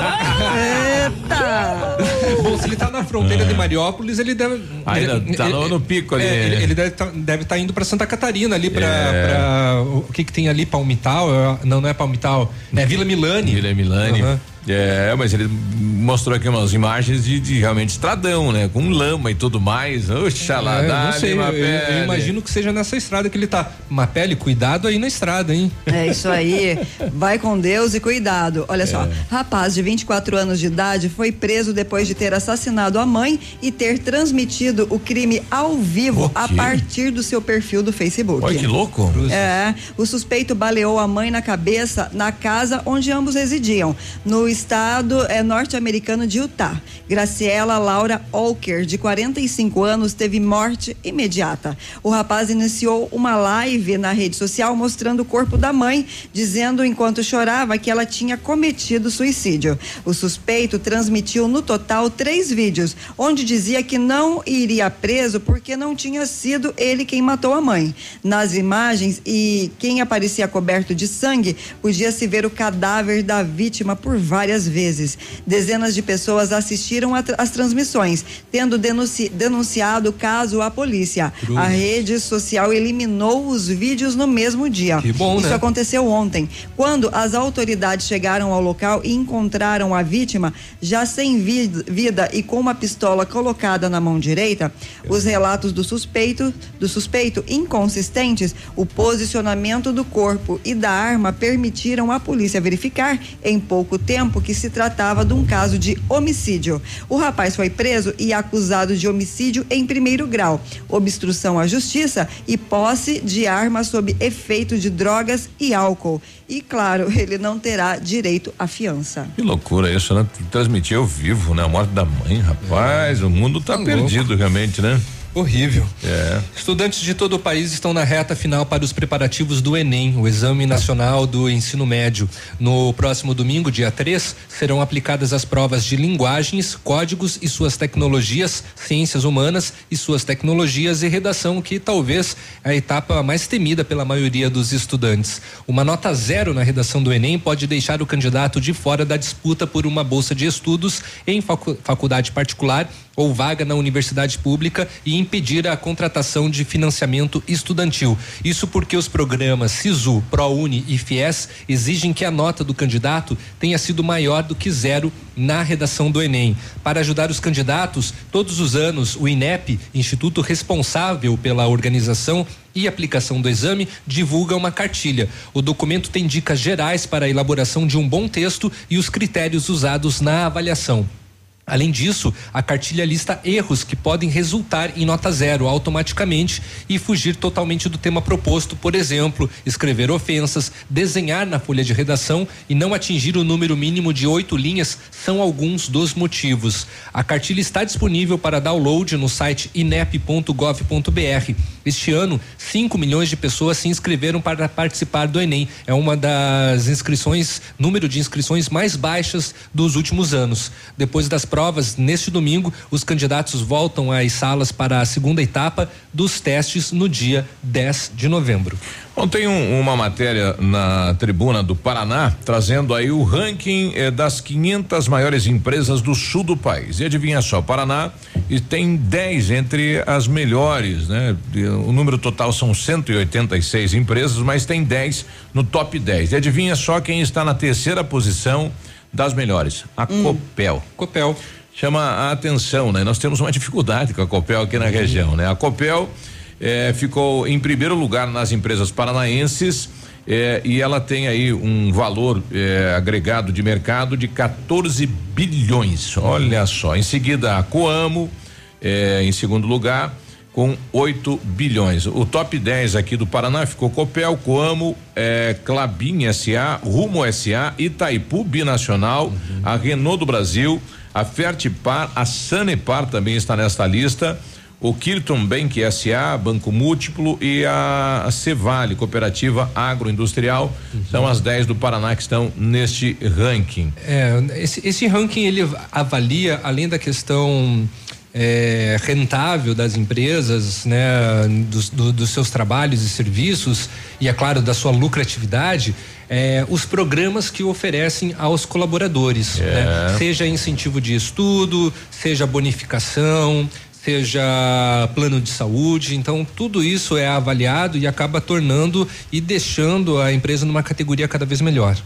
S4: Eita!
S2: Bom, se ele tá na fronteira de Mariópolis, ele deve.
S1: Ainda
S2: ele,
S1: tá no- no pico ali.
S2: É, ele, ele deve estar deve tá indo pra Santa Catarina ali pra.
S1: É.
S2: pra- o que que tem ali? Palmital? É, Não, não é Palmital. É Vila Milani.
S1: Vila Milani.
S2: Aham.
S1: É, mas ele mostrou aqui umas imagens de, de realmente estradão, né? Com lama e tudo mais. Oxalá,
S2: É,
S1: dá
S2: não sei, eu, eu- eu imagino que seja nessa estrada que ele tá. Uma pele, cuidado aí na estrada, hein?
S4: É isso aí. Vai com Deus e cuidado. Olha só,
S2: É.
S4: rapaz de 24 anos de idade foi preso depois de ter assassinado a mãe e ter transmitido o crime ao vivo a
S1: quê?
S4: partir do seu perfil do Facebook.
S1: Olha que louco.
S4: É, o suspeito baleou a mãe na cabeça na casa onde ambos residiam, no estado é, norte-americano de Utah. Graciela Laura Olker, de 45 anos, teve morte imediata. O rapaz iniciou uma live na rede social mostrando o corpo da mãe, dizendo enquanto chorava que ela tinha cometido suicídio. O suspeito transmitiu no total três vídeos, onde dizia que não iria preso porque não tinha sido ele quem matou a mãe. Nas imagens e quem aparecia coberto de sangue, podia-se ver o cadáver da vítima por várias vezes. Dezenas de pessoas assistiram às transmissões, tendo denunci- denunciado o caso à polícia.
S2: Cruz.
S4: A rede social eliminou os vídeos no mesmo dia.
S2: Que bom,
S4: Isso
S2: né?
S4: aconteceu ontem, quando as autoridades chegaram ao local e encontraram a vítima já sem vi- vida e com uma pistola colocada na mão direita. Os relatos do suspeito, do suspeito inconsistentes, o posicionamento do corpo e da arma permitiram à polícia verificar em pouco tempo que se tratava de um caso de homicídio. O rapaz foi preso e acusado de homicídio em primeiro grau, obstrução à justiça e posse de arma sob efeito de drogas e álcool. E claro, ele não terá direito à fiança.
S1: Que loucura isso, né? Transmitir ao vivo, né? A morte da mãe, rapaz. O mundo tá,
S2: Tá
S1: perdido realmente, né?
S2: Horrível.
S1: É.
S2: Estudantes de todo o país estão na reta final para os preparativos do Enem, o Exame Nacional do Ensino Médio. No próximo domingo, dia 3, serão aplicadas as provas de linguagens, códigos e suas tecnologias, ciências humanas e suas tecnologias e redação, que talvez é a etapa mais temida pela maioria dos estudantes. Uma nota zero na redação do Enem pode deixar o candidato de fora da disputa por uma bolsa de estudos em facu- faculdade particular ou vaga na universidade pública e impedir a contratação de financiamento estudantil. Isso porque os programas SISU, ProUni e FIES exigem que a nota do candidato tenha sido maior do que zero na redação do Enem. Para ajudar os candidatos, todos os anos o INEP, instituto responsável pela organização e aplicação do exame, divulga uma cartilha. O documento tem dicas gerais para a elaboração de um bom texto e os critérios usados na avaliação. Além disso, a cartilha lista erros que podem resultar em nota zero automaticamente e fugir totalmente do tema proposto, por exemplo, escrever ofensas, desenhar na folha de redação e não atingir o número mínimo de oito linhas são alguns dos motivos. A cartilha está disponível para download no site inep.gov.br. Este ano, 5 milhões de pessoas se inscreveram para participar do Enem. É uma das inscrições, número de inscrições mais baixas dos últimos anos. Depois das provas, neste domingo, os candidatos voltam às salas para a segunda etapa dos testes no dia 10 de novembro.
S1: Ontem um, uma matéria na tribuna do Paraná trazendo aí o ranking eh, das 500 maiores empresas do sul do país. E adivinha só, Paraná e tem 10 entre as melhores, né? O número total são 186 empresas, mas tem 10 no top 10. E adivinha só quem está na terceira posição das melhores? A
S2: Hum.
S1: Copel.
S2: Copel.
S1: Chama a atenção, né? Nós temos uma dificuldade com a Copel aqui na região, né? A Copel eh, ficou em primeiro lugar nas empresas paranaenses eh, e ela tem aí um valor eh, agregado de mercado de 14 bilhões. Olha só. Em seguida, a Coamo, em segundo lugar, com 8 bilhões. O top 10 aqui do Paraná ficou Copel, Coamo, eh, Clabin SA, Rumo SA, Itaipu Binacional, a Renault do Brasil, a Fertipar, a Sanepar também está nesta lista. O Kirton Bank SA, Banco Múltiplo e a, Cevale, Cooperativa Agroindustrial, são as 10 do Paraná que estão neste ranking.
S2: É, esse, esse ranking ele avalia, além da questão é, rentável das empresas, né, dos, do- dos seus trabalhos e serviços e é claro da sua lucratividade, é, os programas que oferecem aos colaboradores, né? seja incentivo de estudo, seja bonificação, seja plano de saúde, então tudo isso é avaliado e acaba tornando e deixando a empresa numa categoria cada vez melhor.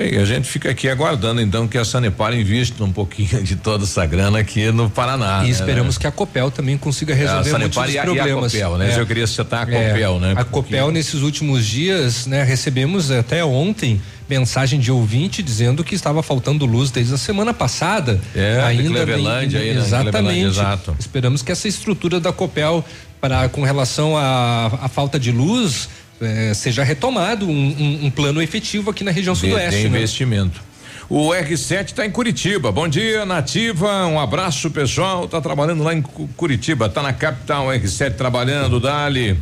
S1: E a gente fica aqui aguardando então que a Sanepar invista um pouquinho de toda essa grana aqui no Paraná.
S2: E
S1: né,
S2: esperamos
S1: né?
S2: que a Copel também consiga resolver
S1: a
S2: muitos
S1: e a- e a
S2: problemas.
S1: Copel, né?
S2: É.
S1: Eu queria citar a
S2: É,
S1: Copel, né?
S2: A
S1: Porque-
S2: Copel nesses últimos dias, né, recebemos até ontem mensagem de ouvinte dizendo que estava faltando luz desde a semana passada.
S1: É,
S2: ainda
S1: Clevelândia aí, né?
S2: Exatamente.
S1: Exato.
S2: Esperamos que essa estrutura da Copel para com relação à falta de luz eh, seja retomado um, um- um plano efetivo aqui na região
S1: de,
S2: sudoeste.
S1: de
S2: né?
S1: investimento. O R7 está em Curitiba. Bom dia, Nativa. Um abraço, pessoal. Tá trabalhando lá em Cu- Curitiba, tá na capital R7 trabalhando, Dali.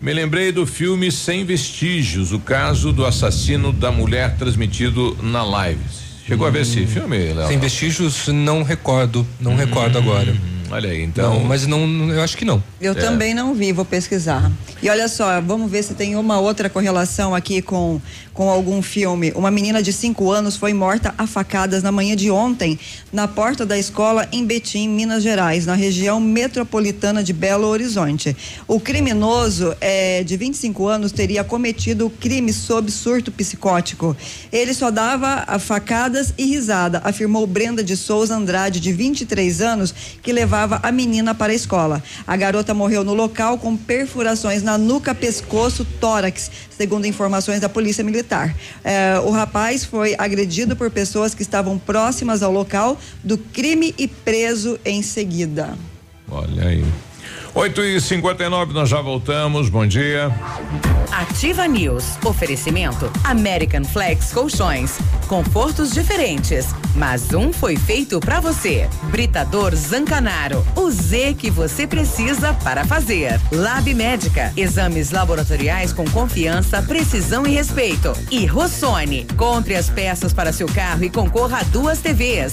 S1: Me lembrei do filme Sem Vestígios, o caso do assassino da mulher transmitido na live. Chegou a ver esse filme, Léo?
S2: Hum. Sem vestígios, não recordo, não recordo agora.
S1: Olha aí, então.
S2: Não, mas não, eu acho que não.
S4: Eu também não vi, vou pesquisar. E olha só, vamos ver se tem uma outra correlação aqui com, com algum filme. Uma menina de 5 anos foi morta a facadas na manhã de ontem, na porta da escola em Betim, Minas Gerais, na região metropolitana de Belo Horizonte. O criminoso é, de 25 anos teria cometido o crime sob surto psicótico. Ele só dava a facadas e risada, afirmou Brenda de Souza Andrade, de 23 anos, que levava a menina para a escola. A garota morreu no local com perfurações na nuca, pescoço, tórax, segundo informações da Polícia Militar. Eh, o rapaz foi agredido por pessoas que estavam próximas ao local do crime e preso em seguida.
S1: Olha aí. 8 e 59 nós já voltamos. Bom dia.
S5: Ativa News. Oferecimento American Flex Colchões. Confortos diferentes, mas um foi feito pra você. Britador Zancanaro. O Z que você precisa para fazer. Lab Médica. Exames laboratoriais com confiança, precisão e respeito. E Rossoni. Compre as peças para seu carro e concorra a duas TVs.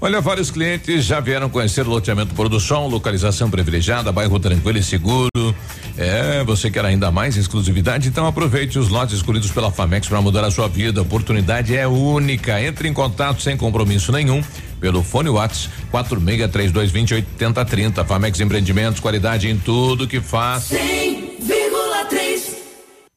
S1: Olha, vários clientes já vieram conhecer o loteamento Produção, localização privilegiada, bairro tranquilo e seguro. É, você quer ainda mais exclusividade? Então aproveite os lotes escolhidos pela Famex para mudar a sua vida. A oportunidade é única. Entre em contato sem compromisso nenhum pelo fone Whats 4632208030. Famex Empreendimentos, qualidade em tudo que faz.
S44: 100,3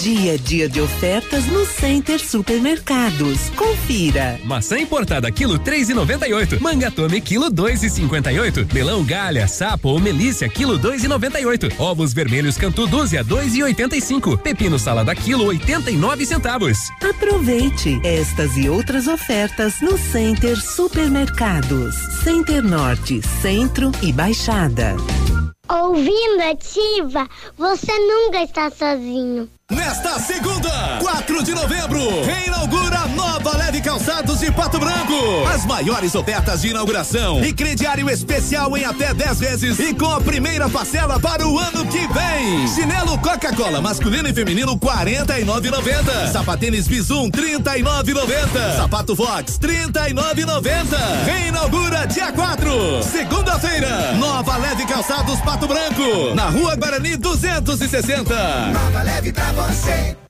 S45: Dia é dia de ofertas no Center Supermercados. Confira.
S46: Maçã importada quilo três e noventa e oito. Manga tome quilo dois e cinquenta e oito. Melão galha, sapo ou melícia quilo dois e noventa e oito. Ovos vermelhos cantu dúzia dois e oitenta e cinco. Pepino salada quilo oitenta e nove centavos.
S45: Aproveite estas e outras ofertas no Center Supermercados. Center Norte, Centro e Baixada.
S16: Ouvindo Ativa, você nunca está sozinho.
S17: Nesta segunda, 4 de novembro, reinaugura Calçados de Pato Branco. As maiores ofertas de inauguração e crediário especial em até 10 vezes e com a primeira parcela para o ano que vem. Chinelo Coca-Cola masculino e feminino 49,90. Sapatênis Bizum 39,90. Sapato Fox 39,90. Reinaugura dia 4, segunda-feira. Nova Leve Calçados Pato Branco, na Rua Guarani 260.
S47: Nova leve pra você.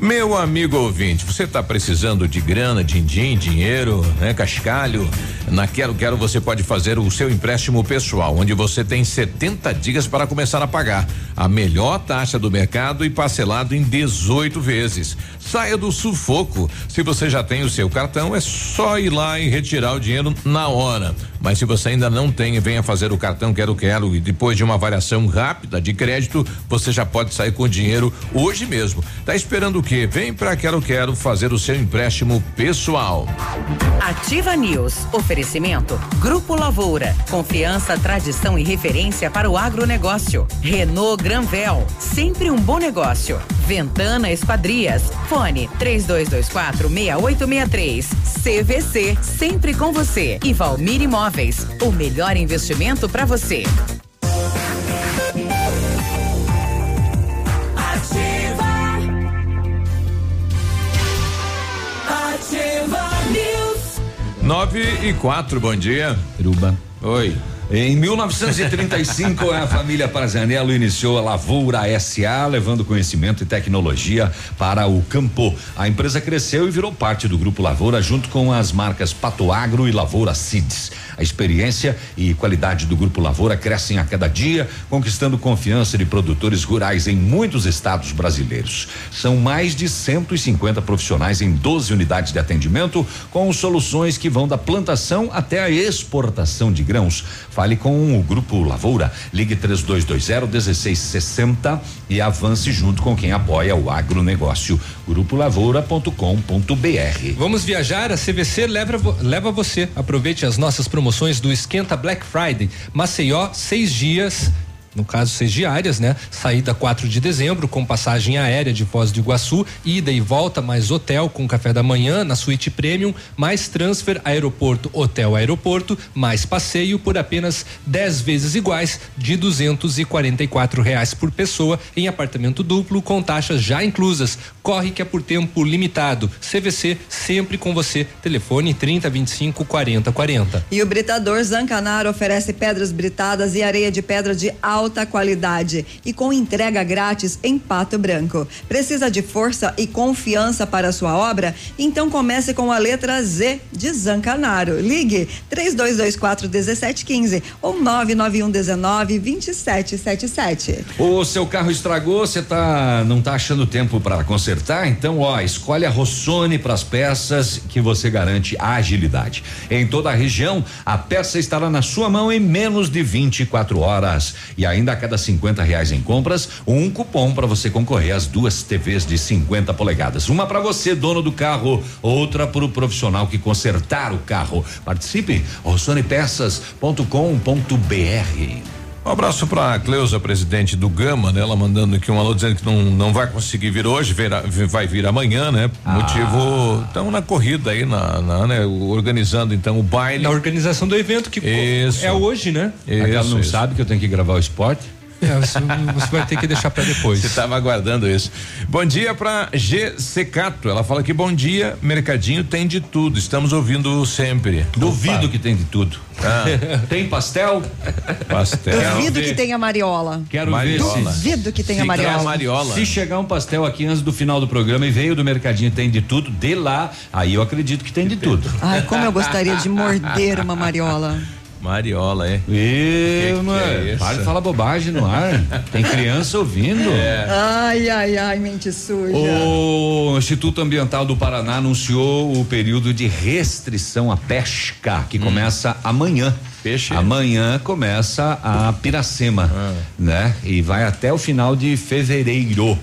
S1: Meu amigo ouvinte, você está precisando de grana, din-din, dinheiro, né, cascalho? Na Quero Quero você pode fazer o seu empréstimo pessoal, onde você tem 70 dias para começar a pagar a melhor taxa do mercado e parcelado em 18 vezes. Saia do sufoco. Se você já tem o seu cartão, é só ir lá e retirar o dinheiro na hora. Mas se você ainda não tem, venha fazer o cartão Quero Quero e depois de uma variação rápida de crédito, você já pode sair com dinheiro hoje mesmo. Tá esperando o quê? Vem pra Quero Quero fazer o seu empréstimo pessoal.
S5: Ativa News. Oferecimento. Grupo Lavoura. Confiança, tradição e referência para o agronegócio. Renault Granvel. Sempre um bom negócio. Ventana Esquadrias. Fone 3224 6863. CVC. Sempre com você. E Valmir Imóveis. O melhor investimento para você.
S44: Ativa. Ativa News.
S1: Nove e quatro, bom dia.
S3: Peruba.
S1: Oi.
S3: Em 1935, a família Parzanello iniciou a Lavoura SA, levando conhecimento e tecnologia para o campo. A empresa cresceu e virou parte do Grupo Lavoura, junto com as marcas Pato Agro e Lavoura Seeds. A experiência e qualidade do Grupo Lavoura crescem a cada dia, conquistando confiança de produtores rurais em muitos estados brasileiros. São mais de 150 profissionais em 12 unidades de atendimento, com soluções que vão da plantação até a exportação de grãos. Fale com o Grupo Lavoura. Ligue 3220 1660 e avance junto com quem apoia o agronegócio. Grupolavoura.com.br.
S2: Vamos viajar? A CVC leva, leva você. Aproveite as nossas promoções do Esquenta Black Friday. Maceió, seis dias. No caso, seis diárias, né? Saída 4 de dezembro, com passagem aérea de Foz do Iguaçu, ida e volta, mais hotel com café da manhã na suíte premium, mais transfer aeroporto, hotel aeroporto, mais passeio por apenas 10 vezes iguais de 244 reais por pessoa em apartamento duplo com taxas já inclusas. Corre que é por tempo limitado. CVC sempre com você. Telefone 30 25 40 40.
S4: E o Britador Zancanaro oferece pedras britadas e areia de pedra de alta qualidade e com entrega grátis em Pato Branco. Precisa de força e confiança para a sua obra? Então comece com a letra Z de Zancanaro. Ligue 3224 1715 ou 991 19 2777.
S3: O seu carro estragou, você tá não tá achando tempo para consertar? Então, ó, escolhe a Rossoni para as peças que você garante agilidade. Em toda a região, a peça estará na sua mão em menos de 24 horas. E ainda a cada 50 reais em compras, um cupom para você concorrer às duas TVs de 50 polegadas. Uma para você, dono do carro, outra para o profissional que consertar o carro. Participe, rossonepeças.com.br.
S1: Um abraço para Cleusa, presidente do Gama, né? Ela mandando aqui um alô dizendo que não, não vai conseguir vir hoje, virá- vai vir amanhã, né? Motivo, estão na corrida aí, na, na, né? Organizando então o baile.
S2: Na organização do evento que
S1: Isso.
S2: é hoje, né?
S3: Ela não
S1: isso.
S3: sabe que eu tenho que gravar o esporte?
S2: É, você, você vai ter que deixar para depois.
S1: Você estava aguardando isso. Bom dia para G Secato. Ela fala que bom dia, mercadinho tem de tudo. Estamos ouvindo sempre.
S3: Duvido que tem de tudo.
S1: Ah.
S3: Tem pastel?
S1: Pastel.
S4: Duvido que tenha mariola.
S3: Quero
S1: Mariola.
S3: ver.
S4: Duvido que tenha mariola.
S1: Mariola.
S3: Se chegar um pastel aqui antes do final do programa e veio do mercadinho tem de tudo, de lá, aí eu acredito que tem de tudo.
S4: Ai, como eu gostaria de morder uma mariola.
S1: Mariola, é.
S3: E,
S1: é
S3: mano,
S1: isso?
S3: para de falar bobagem no ar. Tem criança ouvindo.
S1: É.
S4: Ai, ai, ai, mente suja.
S3: O Instituto Ambiental do Paraná anunciou o período de restrição à pesca, que começa amanhã.
S1: Peixe?
S3: Amanhã começa a piracema, né? E vai até o final de fevereiro.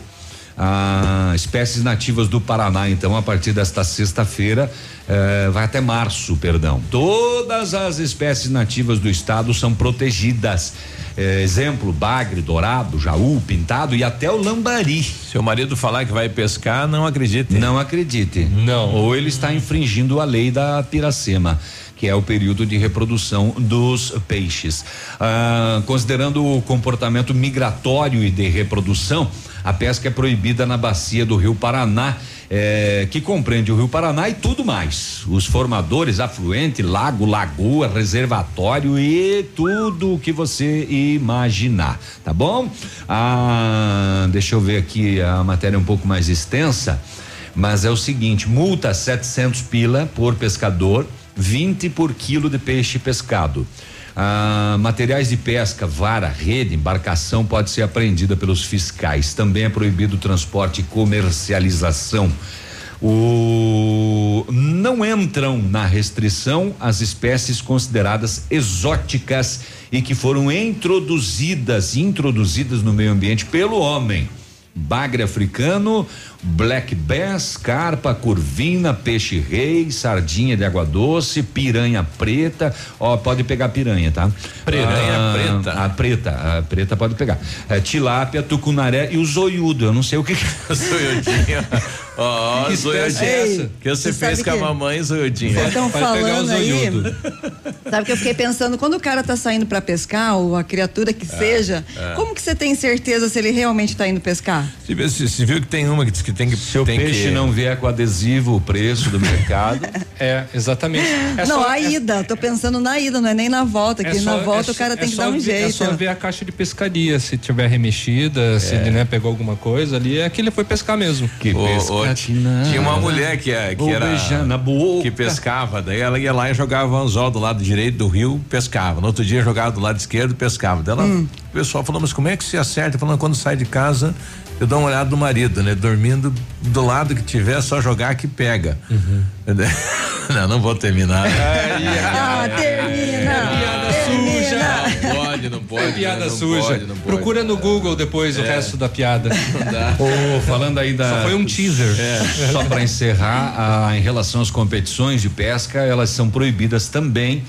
S3: Ah, espécies nativas do Paraná, então, a partir desta sexta-feira, eh, vai até março, perdão. Todas as espécies nativas do estado são protegidas. Eh, exemplo, bagre, dourado, jaú, pintado e até o lambari.
S1: Seu marido falar que vai pescar, não acredite.
S3: Não acredite.
S2: Não.
S3: Ou ele está infringindo a lei da piracema, que é o período de reprodução dos peixes. Ah, considerando o comportamento migratório e de reprodução, a pesca é proibida na bacia do Rio Paraná. eh, que compreende o Rio Paraná e tudo mais. Os formadores, afluente, lago, lagoa, reservatório e tudo o que você imaginar, tá bom? Ah, deixa eu ver aqui a matéria um pouco mais extensa. Mas é o seguinte: multa 700 pila por pescador, 20 por quilo de peixe pescado. Ah, materiais de pesca, vara, rede, embarcação pode ser apreendida pelos fiscais. Também é proibido o transporte e comercialização. O não entram na restrição as espécies consideradas exóticas e que foram introduzidas, introduzidas no meio ambiente pelo homem. Bagre africano, black bass, carpa, curvina, peixe rei, sardinha de água doce, piranha preta. Ó, pode pegar piranha, tá?
S1: Piranha preta.
S3: A preta, a preta pode pegar. É, tilápia, tucunaré e o zoiudo. Eu não sei o que. que é.
S1: Zoiudinha. Ó,
S3: essa?
S1: Que você
S4: Você
S1: fez com a mamãe, zoiudinha.
S4: Vocês estão falando
S2: o
S4: aí.
S2: zoiudo.
S4: Sabe que eu fiquei pensando, quando o cara tá saindo pra pescar, ou a criatura que seja,
S1: é.
S4: como que você tem certeza se ele realmente tá indo pescar?
S1: Você viu, você- você viu que tem uma que diz que tem que.
S48: Se o peixe
S1: que...
S48: não vier com adesivo, o preço do mercado.
S2: é, exatamente. É
S4: não,
S2: só-
S4: a
S2: é-
S4: ida, tô pensando na ida, não é nem na volta, que
S2: É
S4: na
S2: só-
S4: volta
S2: é
S4: o cara tem
S2: é
S4: que dar um
S2: ver-
S4: jeito.
S2: É só ver a caixa de pescaria, se tiver remexida, se ele né, pegou alguma coisa ali, é que ele foi pescar mesmo.
S48: Que
S1: ô, tinha uma mulher que, é- que era
S48: na boca.
S1: que pescava, daí ela ia lá e jogava anzol do lado direito do rio, pescava. No outro dia jogava do lado esquerdo, pescava. Daí ela,
S4: Hum.
S1: O pessoal falou, mas como é que se acerta? Falando, quando sai de casa, eu dou uma olhada no marido, né? Dormindo do lado que tiver, é só jogar que pega.
S48: Uhum.
S1: não, não vou terminar.
S4: Ah, termina!
S1: Não pode, não pode.
S2: É piada
S1: né? Não
S2: suja.
S1: pode, não pode.
S2: Procura no Google depois o
S1: É.
S2: resto da piada.
S48: Ô, falando aí da.
S2: Só foi um teaser.
S48: É, só para encerrar, ah, em relação às competições de pesca, elas são proibidas também.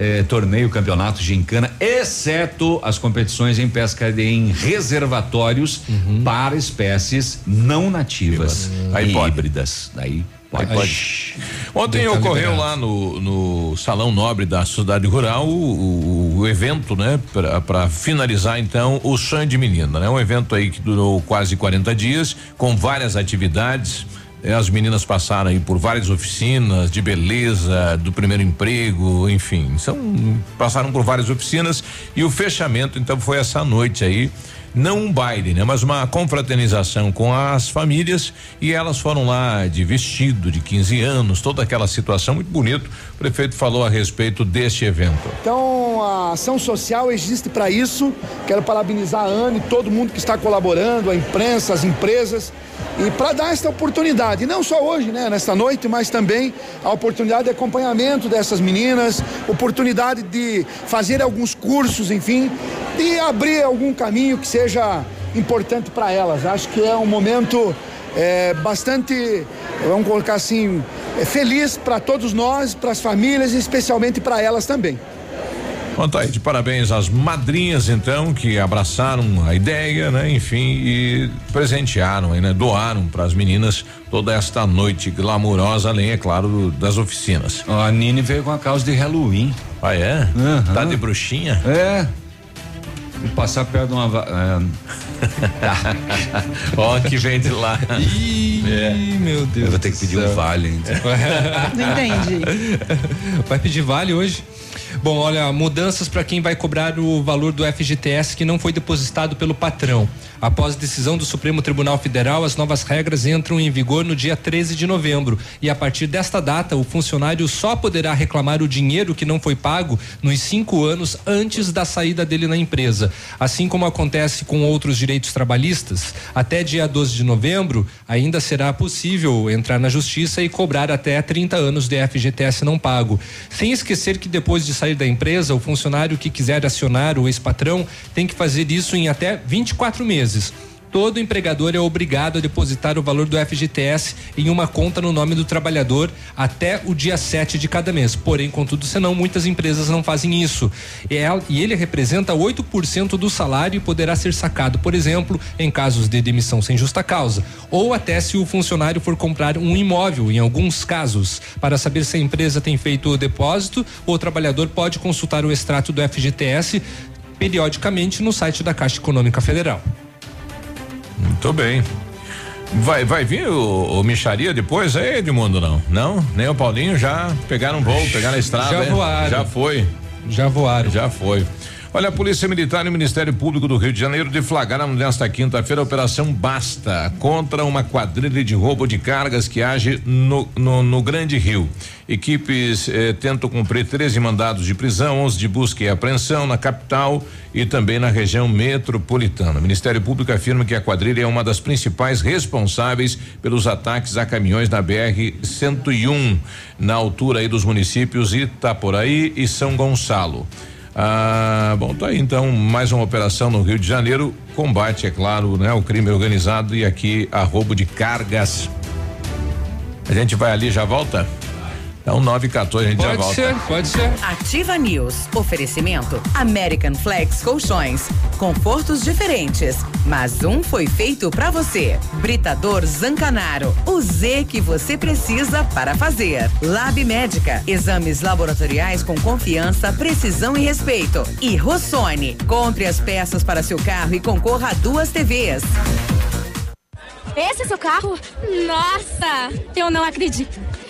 S48: Eh, torneio, campeonato, gincana, exceto as competições em pesca de- em reservatórios para espécies não nativas
S1: Aí
S48: e híbridas. Daí pode.
S1: Aí pode. Ontem ocorreu lá no, no Salão Nobre da Cidade Rural o, o- o evento, né? Para finalizar então o sonho de menina, né? Um evento aí que durou quase 40 dias, com várias atividades. Eh, As meninas passaram aí por várias oficinas de beleza, do primeiro emprego, enfim, são passaram por várias oficinas e o fechamento então foi essa noite aí não um baile, né? Mas uma confraternização com as famílias e elas foram lá de vestido de 15 anos, toda aquela situação muito bonito. O prefeito falou a respeito deste evento.
S49: Então, a ação social existe para isso. Quero parabenizar a Ana e todo mundo que está colaborando, a imprensa, as empresas, e para dar esta oportunidade, não só hoje, né, nesta noite, mas também a oportunidade de acompanhamento dessas meninas, oportunidade de fazer alguns cursos, enfim, e abrir algum caminho que seja importante para elas. Acho que é um momento é, bastante, vamos colocar assim, é, feliz para todos nós, para as famílias e especialmente para elas também.
S1: Bom, tá aí, de parabéns às madrinhas, então, que abraçaram a ideia, né? Enfim, e presentearam, aí, né? Doaram para as meninas toda esta noite glamurosa, além, é claro, das oficinas.
S48: A Nini veio com a causa de Halloween.
S1: Ah, é? Tá de bruxinha?
S48: É. Vou passar perto de uma. é.
S1: Ó, que vem de lá.
S2: Ih, meu Deus.
S48: Eu vou ter que pedir um vale. então.
S4: Não entendi.
S2: Vai pedir vale hoje? Bom, olha, mudanças para quem vai cobrar o valor do FGTS que não foi depositado pelo patrão. Após decisão do Supremo Tribunal Federal, as novas regras entram em vigor no dia 13 de novembro. E a partir desta data, o funcionário só poderá reclamar o dinheiro que não foi pago nos cinco anos antes da saída dele na empresa. Assim como acontece com outros direitos trabalhistas, até dia 12 de novembro, ainda será possível entrar na justiça e cobrar até 30 anos de FGTS não pago. Sem esquecer que depois de sair da empresa, o funcionário que quiser acionar o ex-patrão tem que fazer isso em até 24 meses. Todo empregador é obrigado a depositar o valor do FGTS em uma conta no nome do trabalhador até o dia 7 de cada mês. Porém, contudo, senão muitas empresas não fazem isso. E E ele representa 8% do salário e poderá ser sacado, por exemplo, em casos de demissão sem justa causa, ou até se o funcionário for comprar um imóvel, em alguns casos. Para saber se a empresa tem feito o depósito, o trabalhador pode consultar o extrato do FGTS periodicamente no site da Caixa Econômica Federal.
S1: Muito bem. Vai, vai vir o, o Micharia depois aí, Edmundo, não? Não? Nem o Paulinho já pegaram voo, pegaram a estrada.
S2: Já
S1: é?
S2: voaram.
S1: Já foi.
S2: Já voaram.
S1: Já foi. Olha, a Polícia Militar e o Ministério Público do Rio de Janeiro deflagraram nesta quinta-feira a Operação Basta contra uma quadrilha de roubo de cargas que age no, no, no Grande Rio. Equipes eh, tentam cumprir 13 mandados de prisão, 11 de busca e apreensão na capital e também na região metropolitana. O Ministério Público afirma que a quadrilha é uma das principais responsáveis pelos ataques a caminhões na BR 101, na altura aí dos municípios Itaporaí e São Gonçalo. Ah, bom, tá aí então mais uma operação no Rio de Janeiro, combate, é claro, né, o crime organizado e aqui a roubo de cargas. A gente vai ali já volta? Então, 9 e 14 a gente já
S2: Pode
S1: volta.
S2: ser, pode ser.
S5: Ativa News. Oferecimento American Flex Colchões. Confortos diferentes, mas um foi feito pra você. Britador Zancanaro. O Z que você precisa para fazer. Lab Médica. Exames laboratoriais com confiança, precisão e respeito. E Rossoni. Compre as peças para seu carro e concorra a duas TVs.
S50: esse é seu carro? Nossa, eu não acredito.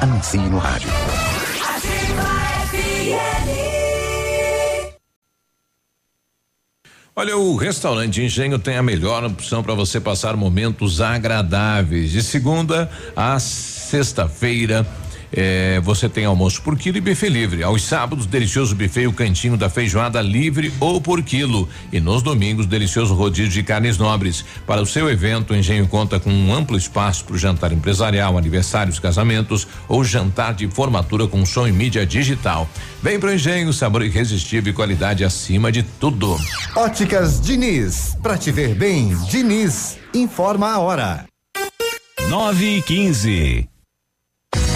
S51: Anuncie no rádio.
S1: Olha, o restaurante Engenho tem a melhor opção para você passar momentos agradáveis. De segunda a sexta-feira, eh, você tem almoço por quilo e buffet livre. Aos sábados, delicioso buffet e o cantinho da feijoada livre ou por quilo. E nos domingos, delicioso rodízio de carnes nobres. Para o seu evento, o Engenho conta com um amplo espaço para o jantar empresarial, aniversários, casamentos ou jantar de formatura com som e mídia digital. Vem pro Engenho, sabor irresistível e qualidade acima de tudo.
S12: Óticas Diniz, pra te ver bem, Diniz, informa a hora.
S52: 9 e 15.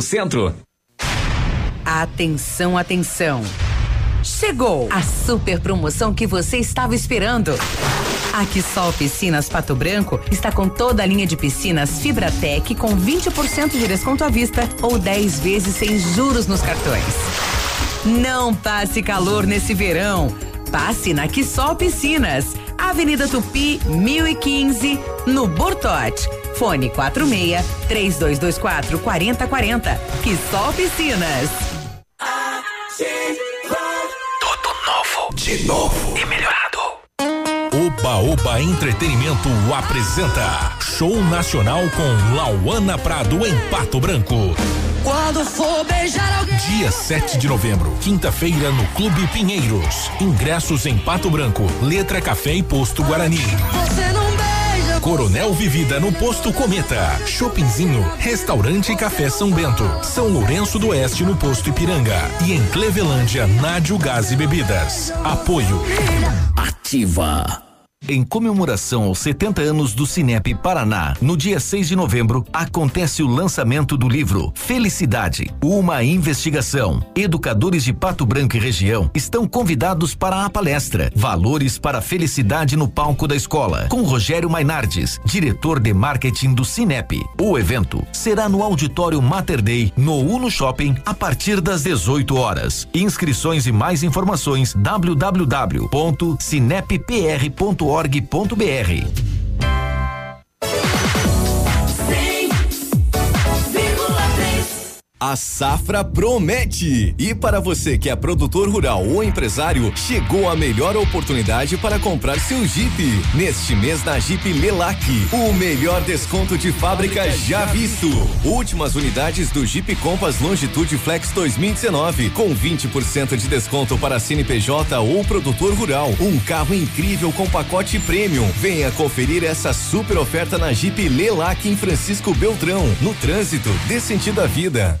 S52: Centro.
S5: Atenção, atenção. Chegou a super promoção que você estava esperando. A Quissol Piscinas Pato Branco está com toda a linha de piscinas Fibratec com 20% de desconto à vista ou 10 vezes sem juros nos cartões. Não passe calor nesse verão. Passe na Quissol Piscinas, Avenida Tupi, 1015, no Bortote. Fone 46 3224 4040. Quissol Piscinas.
S52: Tudo novo. De novo. E melhorado.
S53: Oba Oba Entretenimento apresenta Show Nacional com Lauana Prado em Pato Branco.
S54: Quando for beijar alguém.
S53: Dia 7 de novembro, quinta-feira, no Clube Pinheiros. Ingressos em Pato Branco, Letra Café e Posto Guarani.
S54: Você não beija.
S53: Coronel Vivida no Posto Cometa. Shoppingzinho, Restaurante Café São Bento. São Lourenço do Oeste no Posto Ipiranga. E em Clevelândia, Nádio Gás e Bebidas. Apoio.
S19: Ativa. Em comemoração aos 70 anos do Cinep Paraná, no dia 6 de novembro, acontece o lançamento do livro Felicidade, uma investigação. Educadores de Pato Branco e região estão convidados para a palestra Valores para a Felicidade no palco da escola, com Rogério Mainardes, diretor de marketing do Cinep. O evento será no auditório Mater Dei, no Uno Shopping, a partir das 18 horas. Inscrições e mais informações www.cineppr.org.br.
S55: A safra promete! E para você que é produtor rural ou empresário, chegou a melhor oportunidade para comprar seu Jeep. Neste mês na Jeep Lelac, o melhor desconto de fábrica já visto. Últimas unidades do Jeep Compass Longitude Flex 2019, com 20% de desconto para CNPJ ou produtor rural. Um carro incrível com pacote premium. Venha conferir essa super oferta na Jeep Lelac em Francisco Beltrão, no trânsito, dê sentido à vida.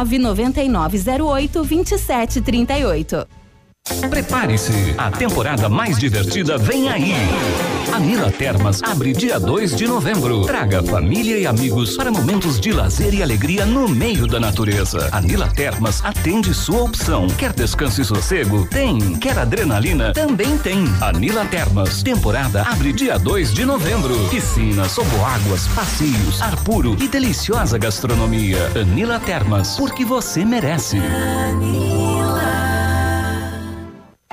S37: 99908 2738.
S13: Prepare-se, a temporada mais divertida vem aí. A Nila Termas abre dia 2 de novembro. Traga família e amigos para momentos de lazer e alegria no meio da natureza. A Nila Termas atende sua opção. Quer descanso e sossego? Tem. Quer adrenalina? Também tem. A Nila Termas, temporada abre dia 2 de novembro. Piscinas, águas, passeios, ar puro e deliciosa gastronomia. Anila Termas, porque você merece.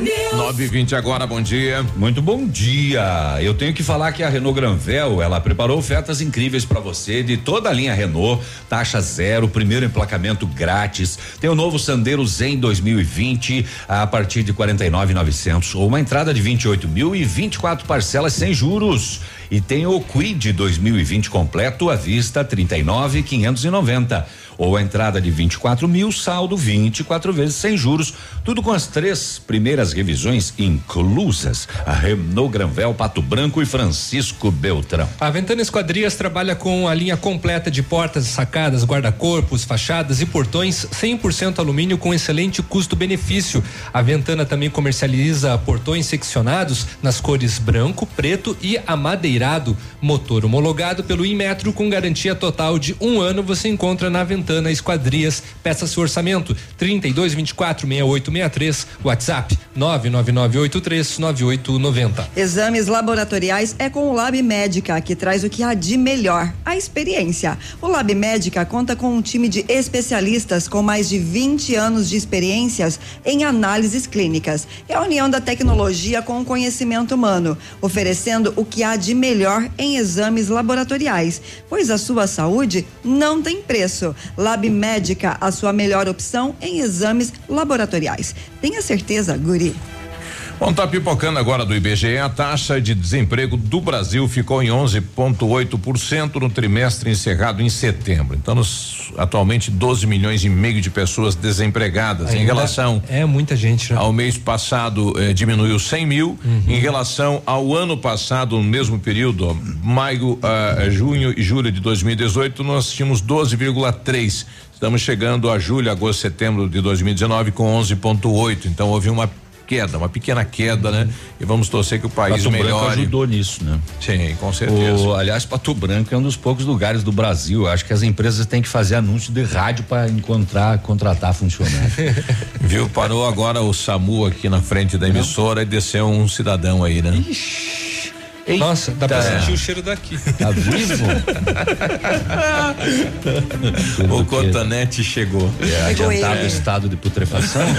S1: 9 e 20 agora, bom dia.
S3: Muito bom dia. Eu tenho que falar que a Renault Granvel, ela preparou ofertas incríveis para você de toda a linha Renault, taxa zero, primeiro emplacamento grátis. Tem o novo Sandero Zen 2020 a partir de 49.900 ou uma entrada de 28 mil e 24 parcelas sem juros. E tem o Quid 2020 completo à vista 39.590 ou a entrada de 24 mil, saldo 24 vezes sem juros, tudo com as três primeiras revisões inclusas. A Renault Granvel, Pato Branco e Francisco Beltrão.
S2: A Ventana Esquadrias trabalha com a linha completa de portas, sacadas, guarda-corpos, fachadas e portões 100% alumínio com excelente custo-benefício. A Ventana também comercializa portões seccionados nas cores branco, preto e amadeirado. Motor homologado pelo Inmetro com garantia total de um ano você encontra na Ventana Esquadrias. Peça seu orçamento 32 24 6863, WhatsApp 99983 9890.
S4: Exames laboratoriais é com o Lab Médica, que traz o que há de melhor, a experiência. O Lab Médica conta com um time de especialistas com mais de 20 anos de experiências em análises clínicas. É a união da tecnologia com o conhecimento humano, oferecendo o que há de melhor em exames laboratoriais, pois a sua saúde não tem preço. Lab Médica, a sua melhor opção em exames laboratoriais. Tenha certeza, Guri.
S1: Bom, tá pipocando agora do IBGE. A taxa de desemprego do Brasil ficou em 11,8% no trimestre encerrado em setembro. Então, nos, atualmente 12 milhões e meio de pessoas desempregadas.
S2: Ainda
S1: em relação
S2: é muita gente. Né?
S1: ao mês passado, eh, diminuiu 100 mil.
S2: Uhum.
S1: Em relação ao ano passado, no mesmo período, maio, ah, junho e julho de 2018, nós tínhamos 12,3. Estamos chegando a julho, agosto, setembro de 2019 com 11,8. Então houve uma queda, uma pequena queda, né? E vamos torcer que o país
S3: Pato Branco
S1: melhore.
S3: ajudou nisso, né?
S1: Sim, com certeza.
S3: O, aliás, Pato Branco é um dos poucos lugares do Brasil. Acho que as empresas têm que fazer anúncio de rádio para encontrar, contratar funcionário.
S1: Viu? Parou agora o SAMU aqui na frente da emissora e desceu um cidadão aí, né?
S2: Nossa, dá pra
S1: Eita.
S2: sentir o cheiro daqui.
S3: Tá vivo?
S1: o Cotonete chegou.
S3: É adiantado
S4: ele.
S3: estado de putrefação?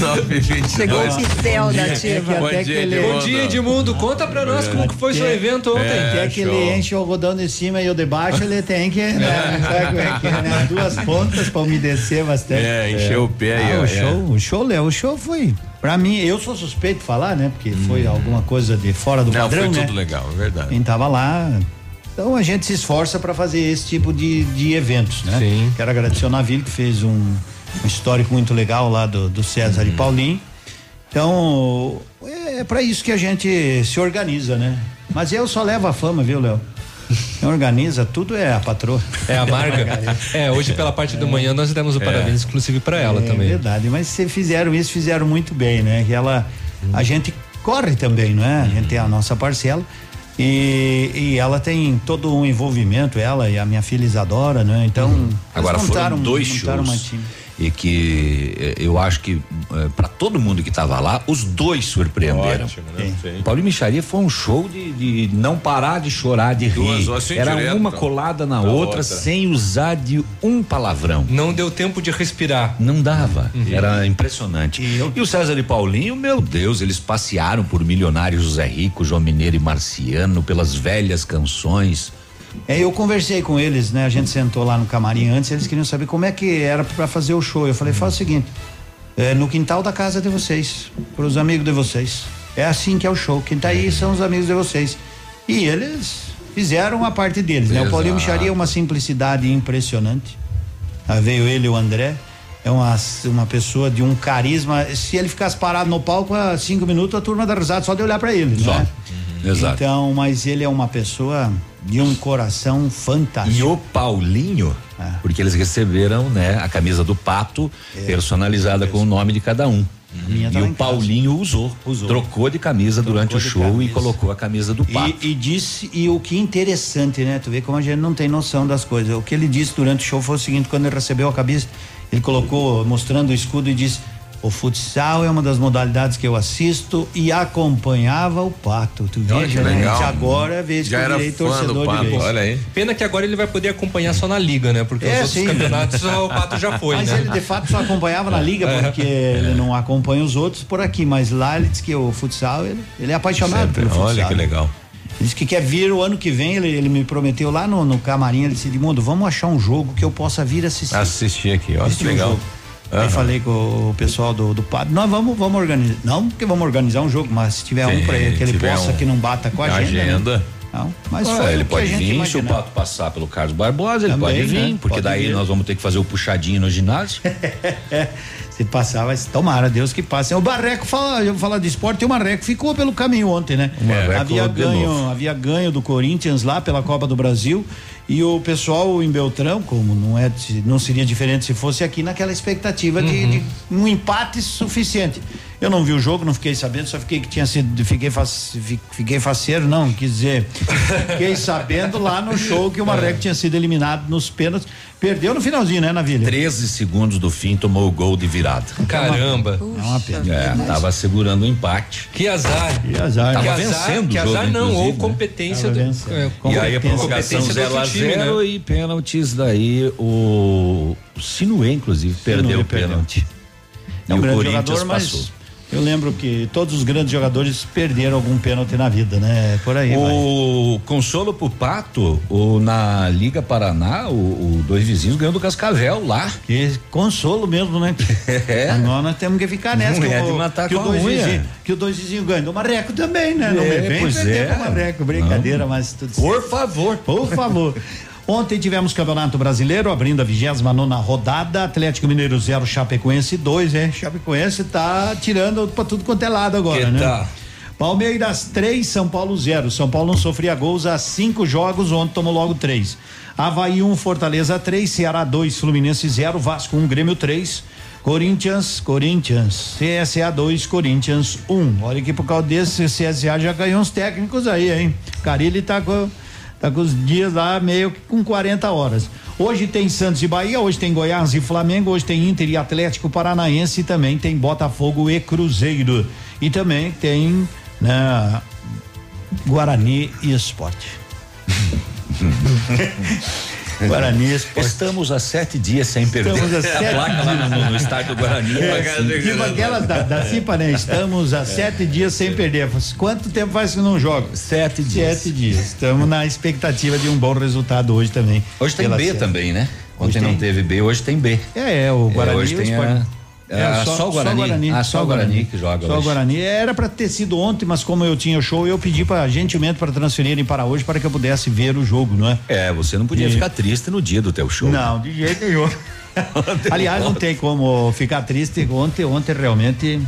S1: 922.
S4: Chegou o pincel da ativa.
S1: Bom
S56: até
S1: dia,
S56: que ele-.
S2: Bom dia, Edmundo. Conta pra nós como que foi seu evento ontem.
S1: É,
S56: Até que
S1: show.
S56: ele enche o algodão de cima e o de baixo, ele tem que, né, sabe como é que é, né? Duas pontas para umedecer bastante.
S1: É, encheu o pé aí,
S56: Ah, o
S1: é.
S56: show, o show, Léo, o show foi, pra mim, eu sou suspeito de falar, né? Porque foi alguma coisa de fora do
S1: Hum. Não,
S56: padrão,
S1: foi
S56: né?
S1: tudo legal, é verdade.
S56: Quem tava lá. Então a gente se esforça para fazer esse tipo de, de eventos, né?
S2: Sim.
S56: Quero agradecer ao Navilho que fez um, um histórico muito legal lá do, do César
S1: Uhum.
S56: e Paulinho. Então, é para isso que a gente se organiza, né? Mas eu só levo a fama, viu, Léo? Quem organiza tudo é a patroa.
S2: É a Marga. É, hoje pela parte da manhã nós demos o parabéns inclusive pra ela
S56: é
S2: também.
S56: verdade, mas se fizeram isso, fizeram muito bem, né? Que ela, a gente corre também, não é? A gente tem a nossa parcela e, e ela tem todo um envolvimento, ela e a minha filha Isadora, né? Então, eles
S3: Agora
S56: montaram-
S3: foram dois
S56: montaram uma
S3: shows
S56: time.
S3: E que eh, eu acho que para todo mundo que estava lá, os dois surpreenderam.
S1: Ótimo, né? Sim.
S3: O Paulo Micharia foi um show de, de não parar de chorar, de
S1: Duas
S3: rir. Era
S1: direto,
S3: uma
S1: então.
S3: colada na
S1: Na
S3: outra,
S1: outra.
S3: sem usar de um palavrão.
S2: Não deu tempo de respirar.
S3: Não dava.
S1: Uhum.
S3: Era impressionante. E, o César e Paulinho, meu Deus, eles passearam por Milionário José Rico, João Mineiro e Marciano, pelas velhas canções.
S56: É, eu conversei com eles, né? A gente sentou lá no camarim antes, eles queriam saber como é que era para fazer o show. Eu falei, faz o seguinte, é, no quintal da casa de vocês, para os amigos de vocês. É assim que é o show. Quem tá aí são os amigos de vocês. E eles fizeram a parte deles, né? O Paulinho. Micharia é uma simplicidade impressionante. Aí veio ele e o André. É uma, uma pessoa de um carisma. Se ele ficasse parado no palco há cinco minutos, a turma da risada só de olhar para ele,
S3: Só.
S56: né?
S3: Exato.
S56: Então, mas ele é uma pessoa de um coração fantástico.
S3: E o Paulinho, porque eles receberam, né, a camisa do pato personalizada com o nome de cada um. E
S56: tá
S3: o. Paulinho usou,
S56: Usou.
S3: trocou de camisa durante o show e
S56: camisa.
S3: colocou a camisa do pato.
S56: E, e disse, e o que interessante, né? Tu vê como a gente não tem noção das coisas. O que ele disse durante o show foi o seguinte: quando ele recebeu a cabeça, ele colocou, mostrando o escudo e disse: O futsal é uma das modalidades que eu assisto e acompanhava o pato. Tu
S1: Olha
S56: veja,
S1: que
S56: né?
S1: legal.
S56: Gente, agora é vez que
S1: Já
S56: eu
S1: era
S56: virei
S1: fã do
S56: torcedor
S1: Pato,
S56: de vez.
S1: olha aí.
S2: Pena que agora ele vai poder acompanhar só na liga, né? Porque
S56: É,
S2: os outros
S56: sim.
S2: campeonatos o Pato já foi,
S56: Mas
S2: né?
S56: ele de fato só acompanhava na liga porque ele não acompanha os outros por aqui. Mas lá ele disse que o futsal, ele, ele é apaixonado
S1: Sempre.
S56: pelo futsal.
S1: Olha que legal.
S56: Ele disse que quer vir o ano que vem, ele, ele me prometeu lá no, no camarim, ele disse, Edmundo, vamos achar um jogo que eu possa vir assistir.
S1: Assistir aqui, ó.
S56: Assistir
S1: Que
S56: um jogo. Aí falei com o pessoal do, do padre, nós vamos, vamos organizar, não porque vamos organizar um jogo, mas se tiver um
S1: Sim,
S56: pra ele, que ele possa,
S1: um-
S56: que não bata com a
S1: a
S56: agenda. né?
S1: agenda.
S56: Não, mas
S3: Ah,
S56: foi
S3: ele pode vir, se o. Pato passar pelo Carlos Barbosa, ele
S56: Também,
S3: pode vir,
S56: né?
S3: porque
S56: Pode
S3: daí
S56: vir.
S3: nós vamos ter que fazer o puxadinho no ginásio.
S56: Se passar, vai tomara, Deus que passe. O Barreco fala, eu vou falar de esporte, o Marreco ficou pelo caminho ontem, né?
S3: O Marreco
S56: havia ganho, havia ganho do Corinthians lá pela Copa do Brasil e o pessoal em Beltrão, como não é, não seria diferente se fosse aqui naquela expectativa de, de um empate suficiente. Eu não vi o jogo, não fiquei sabendo, só fiquei que tinha sido, fiquei, fac- fiquei faceiro, não, quis dizer, fiquei sabendo lá no show que o Marreco tinha sido eliminado nos pênaltis, perdeu no finalzinho, né, Navilha?
S3: 13 segundos do fim tomou o gol de virada.
S2: Caramba.
S56: É uma pena.
S3: É, tava segurando o empate.
S2: Que azar.
S56: Que azar.
S3: Tava
S2: que azar,
S3: vencendo
S2: que
S3: o jogo,
S2: azar não, ou
S3: né?
S2: competência
S56: Tava
S2: do. é,
S3: E aí a prorrogação
S2: competência do
S3: 0 a
S2: outro time,
S3: 0
S2: né?
S3: e pênaltis, daí o, o Sinuê, inclusive, perdeu o
S56: perdeu.
S3: pênalti.
S56: É um
S3: e o
S56: grande
S3: Corinthians
S56: jogador, mas
S3: passou.
S56: Eu lembro que todos os grandes jogadores perderam algum pênalti na vida, né? Por aí. vai.
S3: O consolo pro Pato, o, na Liga Paraná, o, o dois vizinhos ganhou do Cascavel lá.
S56: Que consolo mesmo, né?
S3: É.
S56: Agora nós temos que ficar nessa.
S3: Não
S56: que
S3: é
S56: o-
S3: de matar
S56: que
S3: com
S56: o
S3: a
S56: dois vizinhos, Que o dois vizinhos ganham. Do Marreco também, né? Não
S3: É,
S56: me vem
S3: pois é.
S56: Marreco. Brincadeira, mas tudo
S3: Por
S56: certo.
S3: favor.
S56: Por favor. Ontem tivemos Campeonato Brasileiro, abrindo a 29 rodada. Atlético Mineiro 0, Chapecoense 2, é. Chapecoense tá tirando pra tudo quanto é lado agora,
S2: Que
S56: né?
S2: tal?
S56: Palmeiras 3, São Paulo 0. São Paulo não sofria gols há cinco jogos, ontem tomou logo três. Havaí 1, um, Fortaleza 3, Ceará 2, Fluminense 0, Vasco 1, um, Grêmio 3. Corinthians, Corinthians, CSA 2, Corinthians 1. Um. Olha que por causa desse CSA já ganhou uns técnicos aí, hein? Carilli tá com, tá com os dias lá meio que com 40 horas. Hoje tem Santos e Bahia, hoje tem Goiás e Flamengo, hoje tem Inter e Atlético Paranaense e também tem Botafogo e Cruzeiro. E também tem né, Guarani e Esporte. Guarani.
S3: Estamos há sete dias sem perder.
S56: Estamos há
S3: a
S56: sete
S3: placa lá no, no estádio do Guarani.
S56: É,
S3: é assim.
S56: tipo aquelas da, da Cipa, né? Estamos há sete dias sem perder. Quanto tempo faz que não joga?
S3: Sete dias.
S56: Sete dias. Estamos na expectativa de um bom resultado hoje também.
S3: Hoje tem B
S56: série.
S3: também, né?
S56: Hoje
S3: Ontem não teve B, hoje tem B.
S56: É, é, o Guarani
S3: hoje
S56: e o
S3: tem
S56: Sport.
S3: A- Ah, só o Guarani? Ah, só o Guarani que joga
S56: Só o
S3: hoje.
S56: Guarani. Era para ter sido ontem, mas como eu tinha show, eu pedi para gentilmente para transferirem para hoje para que eu pudesse ver o jogo, não é?
S3: É, você não podia
S56: E-
S3: ficar triste no dia do teu show.
S56: Não, de jeito nenhum. Aliás, não tem como ficar triste. Ontem, ontem realmente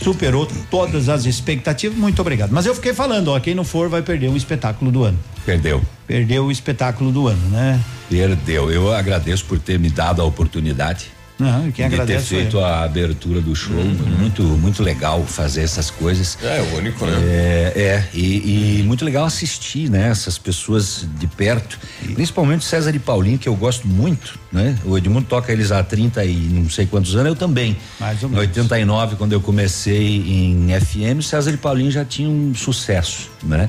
S56: superou todas as expectativas. Muito obrigado. Mas eu fiquei falando, ó, quem não for vai perder um espetáculo do ano.
S3: Perdeu.
S56: Perdeu o espetáculo do ano, né?
S3: Perdeu. Eu agradeço por ter me dado a oportunidade.
S56: Não, e quem
S3: de ter feito a abertura do show. Muito, muito legal fazer essas coisas.
S1: É, o único, né?
S3: É, é e, e muito legal assistir, né? Essas pessoas de perto, principalmente o César e Paulinho, que eu gosto muito, né? O Edmundo toca eles há 30 e não sei quantos anos, eu também.
S56: Mais ou
S3: Em 89, quando eu comecei em FM, César e Paulinho já tinham um sucesso, né?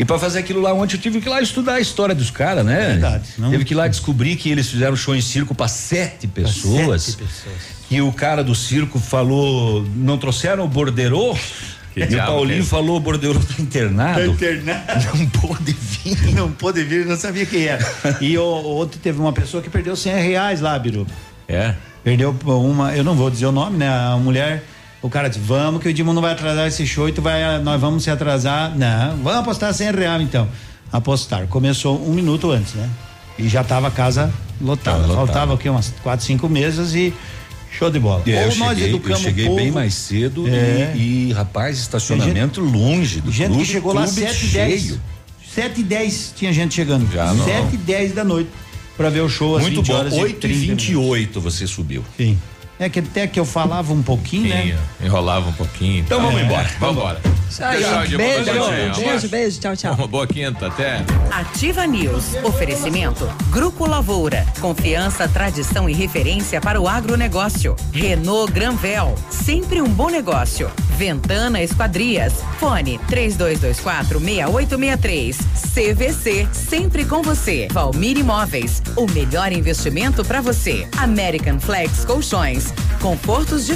S3: E para fazer aquilo lá ontem eu tive que ir lá estudar a história dos caras, né?
S56: Verdade, não-
S3: Teve que ir lá descobrir que eles fizeram show em circo para sete pessoas.
S56: Sete pessoas.
S3: Que o cara do circo falou, não trouxeram o borderô?
S1: Que
S3: e o Paulinho
S1: é isso?
S3: falou, o borderô tá internado.
S56: Tá internado.
S3: Não pôde vir.
S56: Não pôde vir, não sabia quem era. E o- ontem teve uma pessoa que perdeu 100 reais lá, Biru.
S1: É.
S56: Perdeu uma, eu não vou dizer o nome, né? A mulher, o cara disse, vamos que o Edmundo não vai atrasar esse show e tu vai, nós vamos se atrasar. Não, vamos apostar 100 reais então. Apostar. Começou um minuto antes, né? E já tava a casa lotada.
S48: Tava.
S56: Faltava o quê? Umas quatro, cinco mesas e show de bola.
S48: É, eu
S56: nós
S48: cheguei, eu cheguei
S56: o
S48: bem
S56: povo.
S48: mais cedo
S56: É.
S48: e, e, rapaz, estacionamento longe do
S56: Gente
S48: clube.
S56: que chegou lá
S48: clube
S56: 7 e 10.
S48: cheio.
S56: 7 e 10 tinha gente chegando.
S48: Já não.
S56: 7 e 10 da noite pra ver o show às
S48: Muito
S56: 20
S48: bom.
S56: horas
S48: 8 e
S56: 30 minutos.
S48: 28 você subiu.
S56: Sim. É que até que eu falava um pouquinho, né?
S1: Ia, Enrolava um pouquinho.
S48: Então vamos embora.
S1: Vamos embora.
S4: Beijo,
S1: noite.
S4: beijo, beijo. Tchau, tchau.
S1: Uma boa quinta, até.
S5: Ativa News. Oferecimento. Grupo Lavoura. Confiança, tradição e referência para o agronegócio. Renault Granvel. Sempre um bom negócio. Ventana Esquadrias. Fone 3224 6863. CVC. Sempre com você. Valmir Imóveis. O melhor investimento para você. American Flex Colchões. Confortos de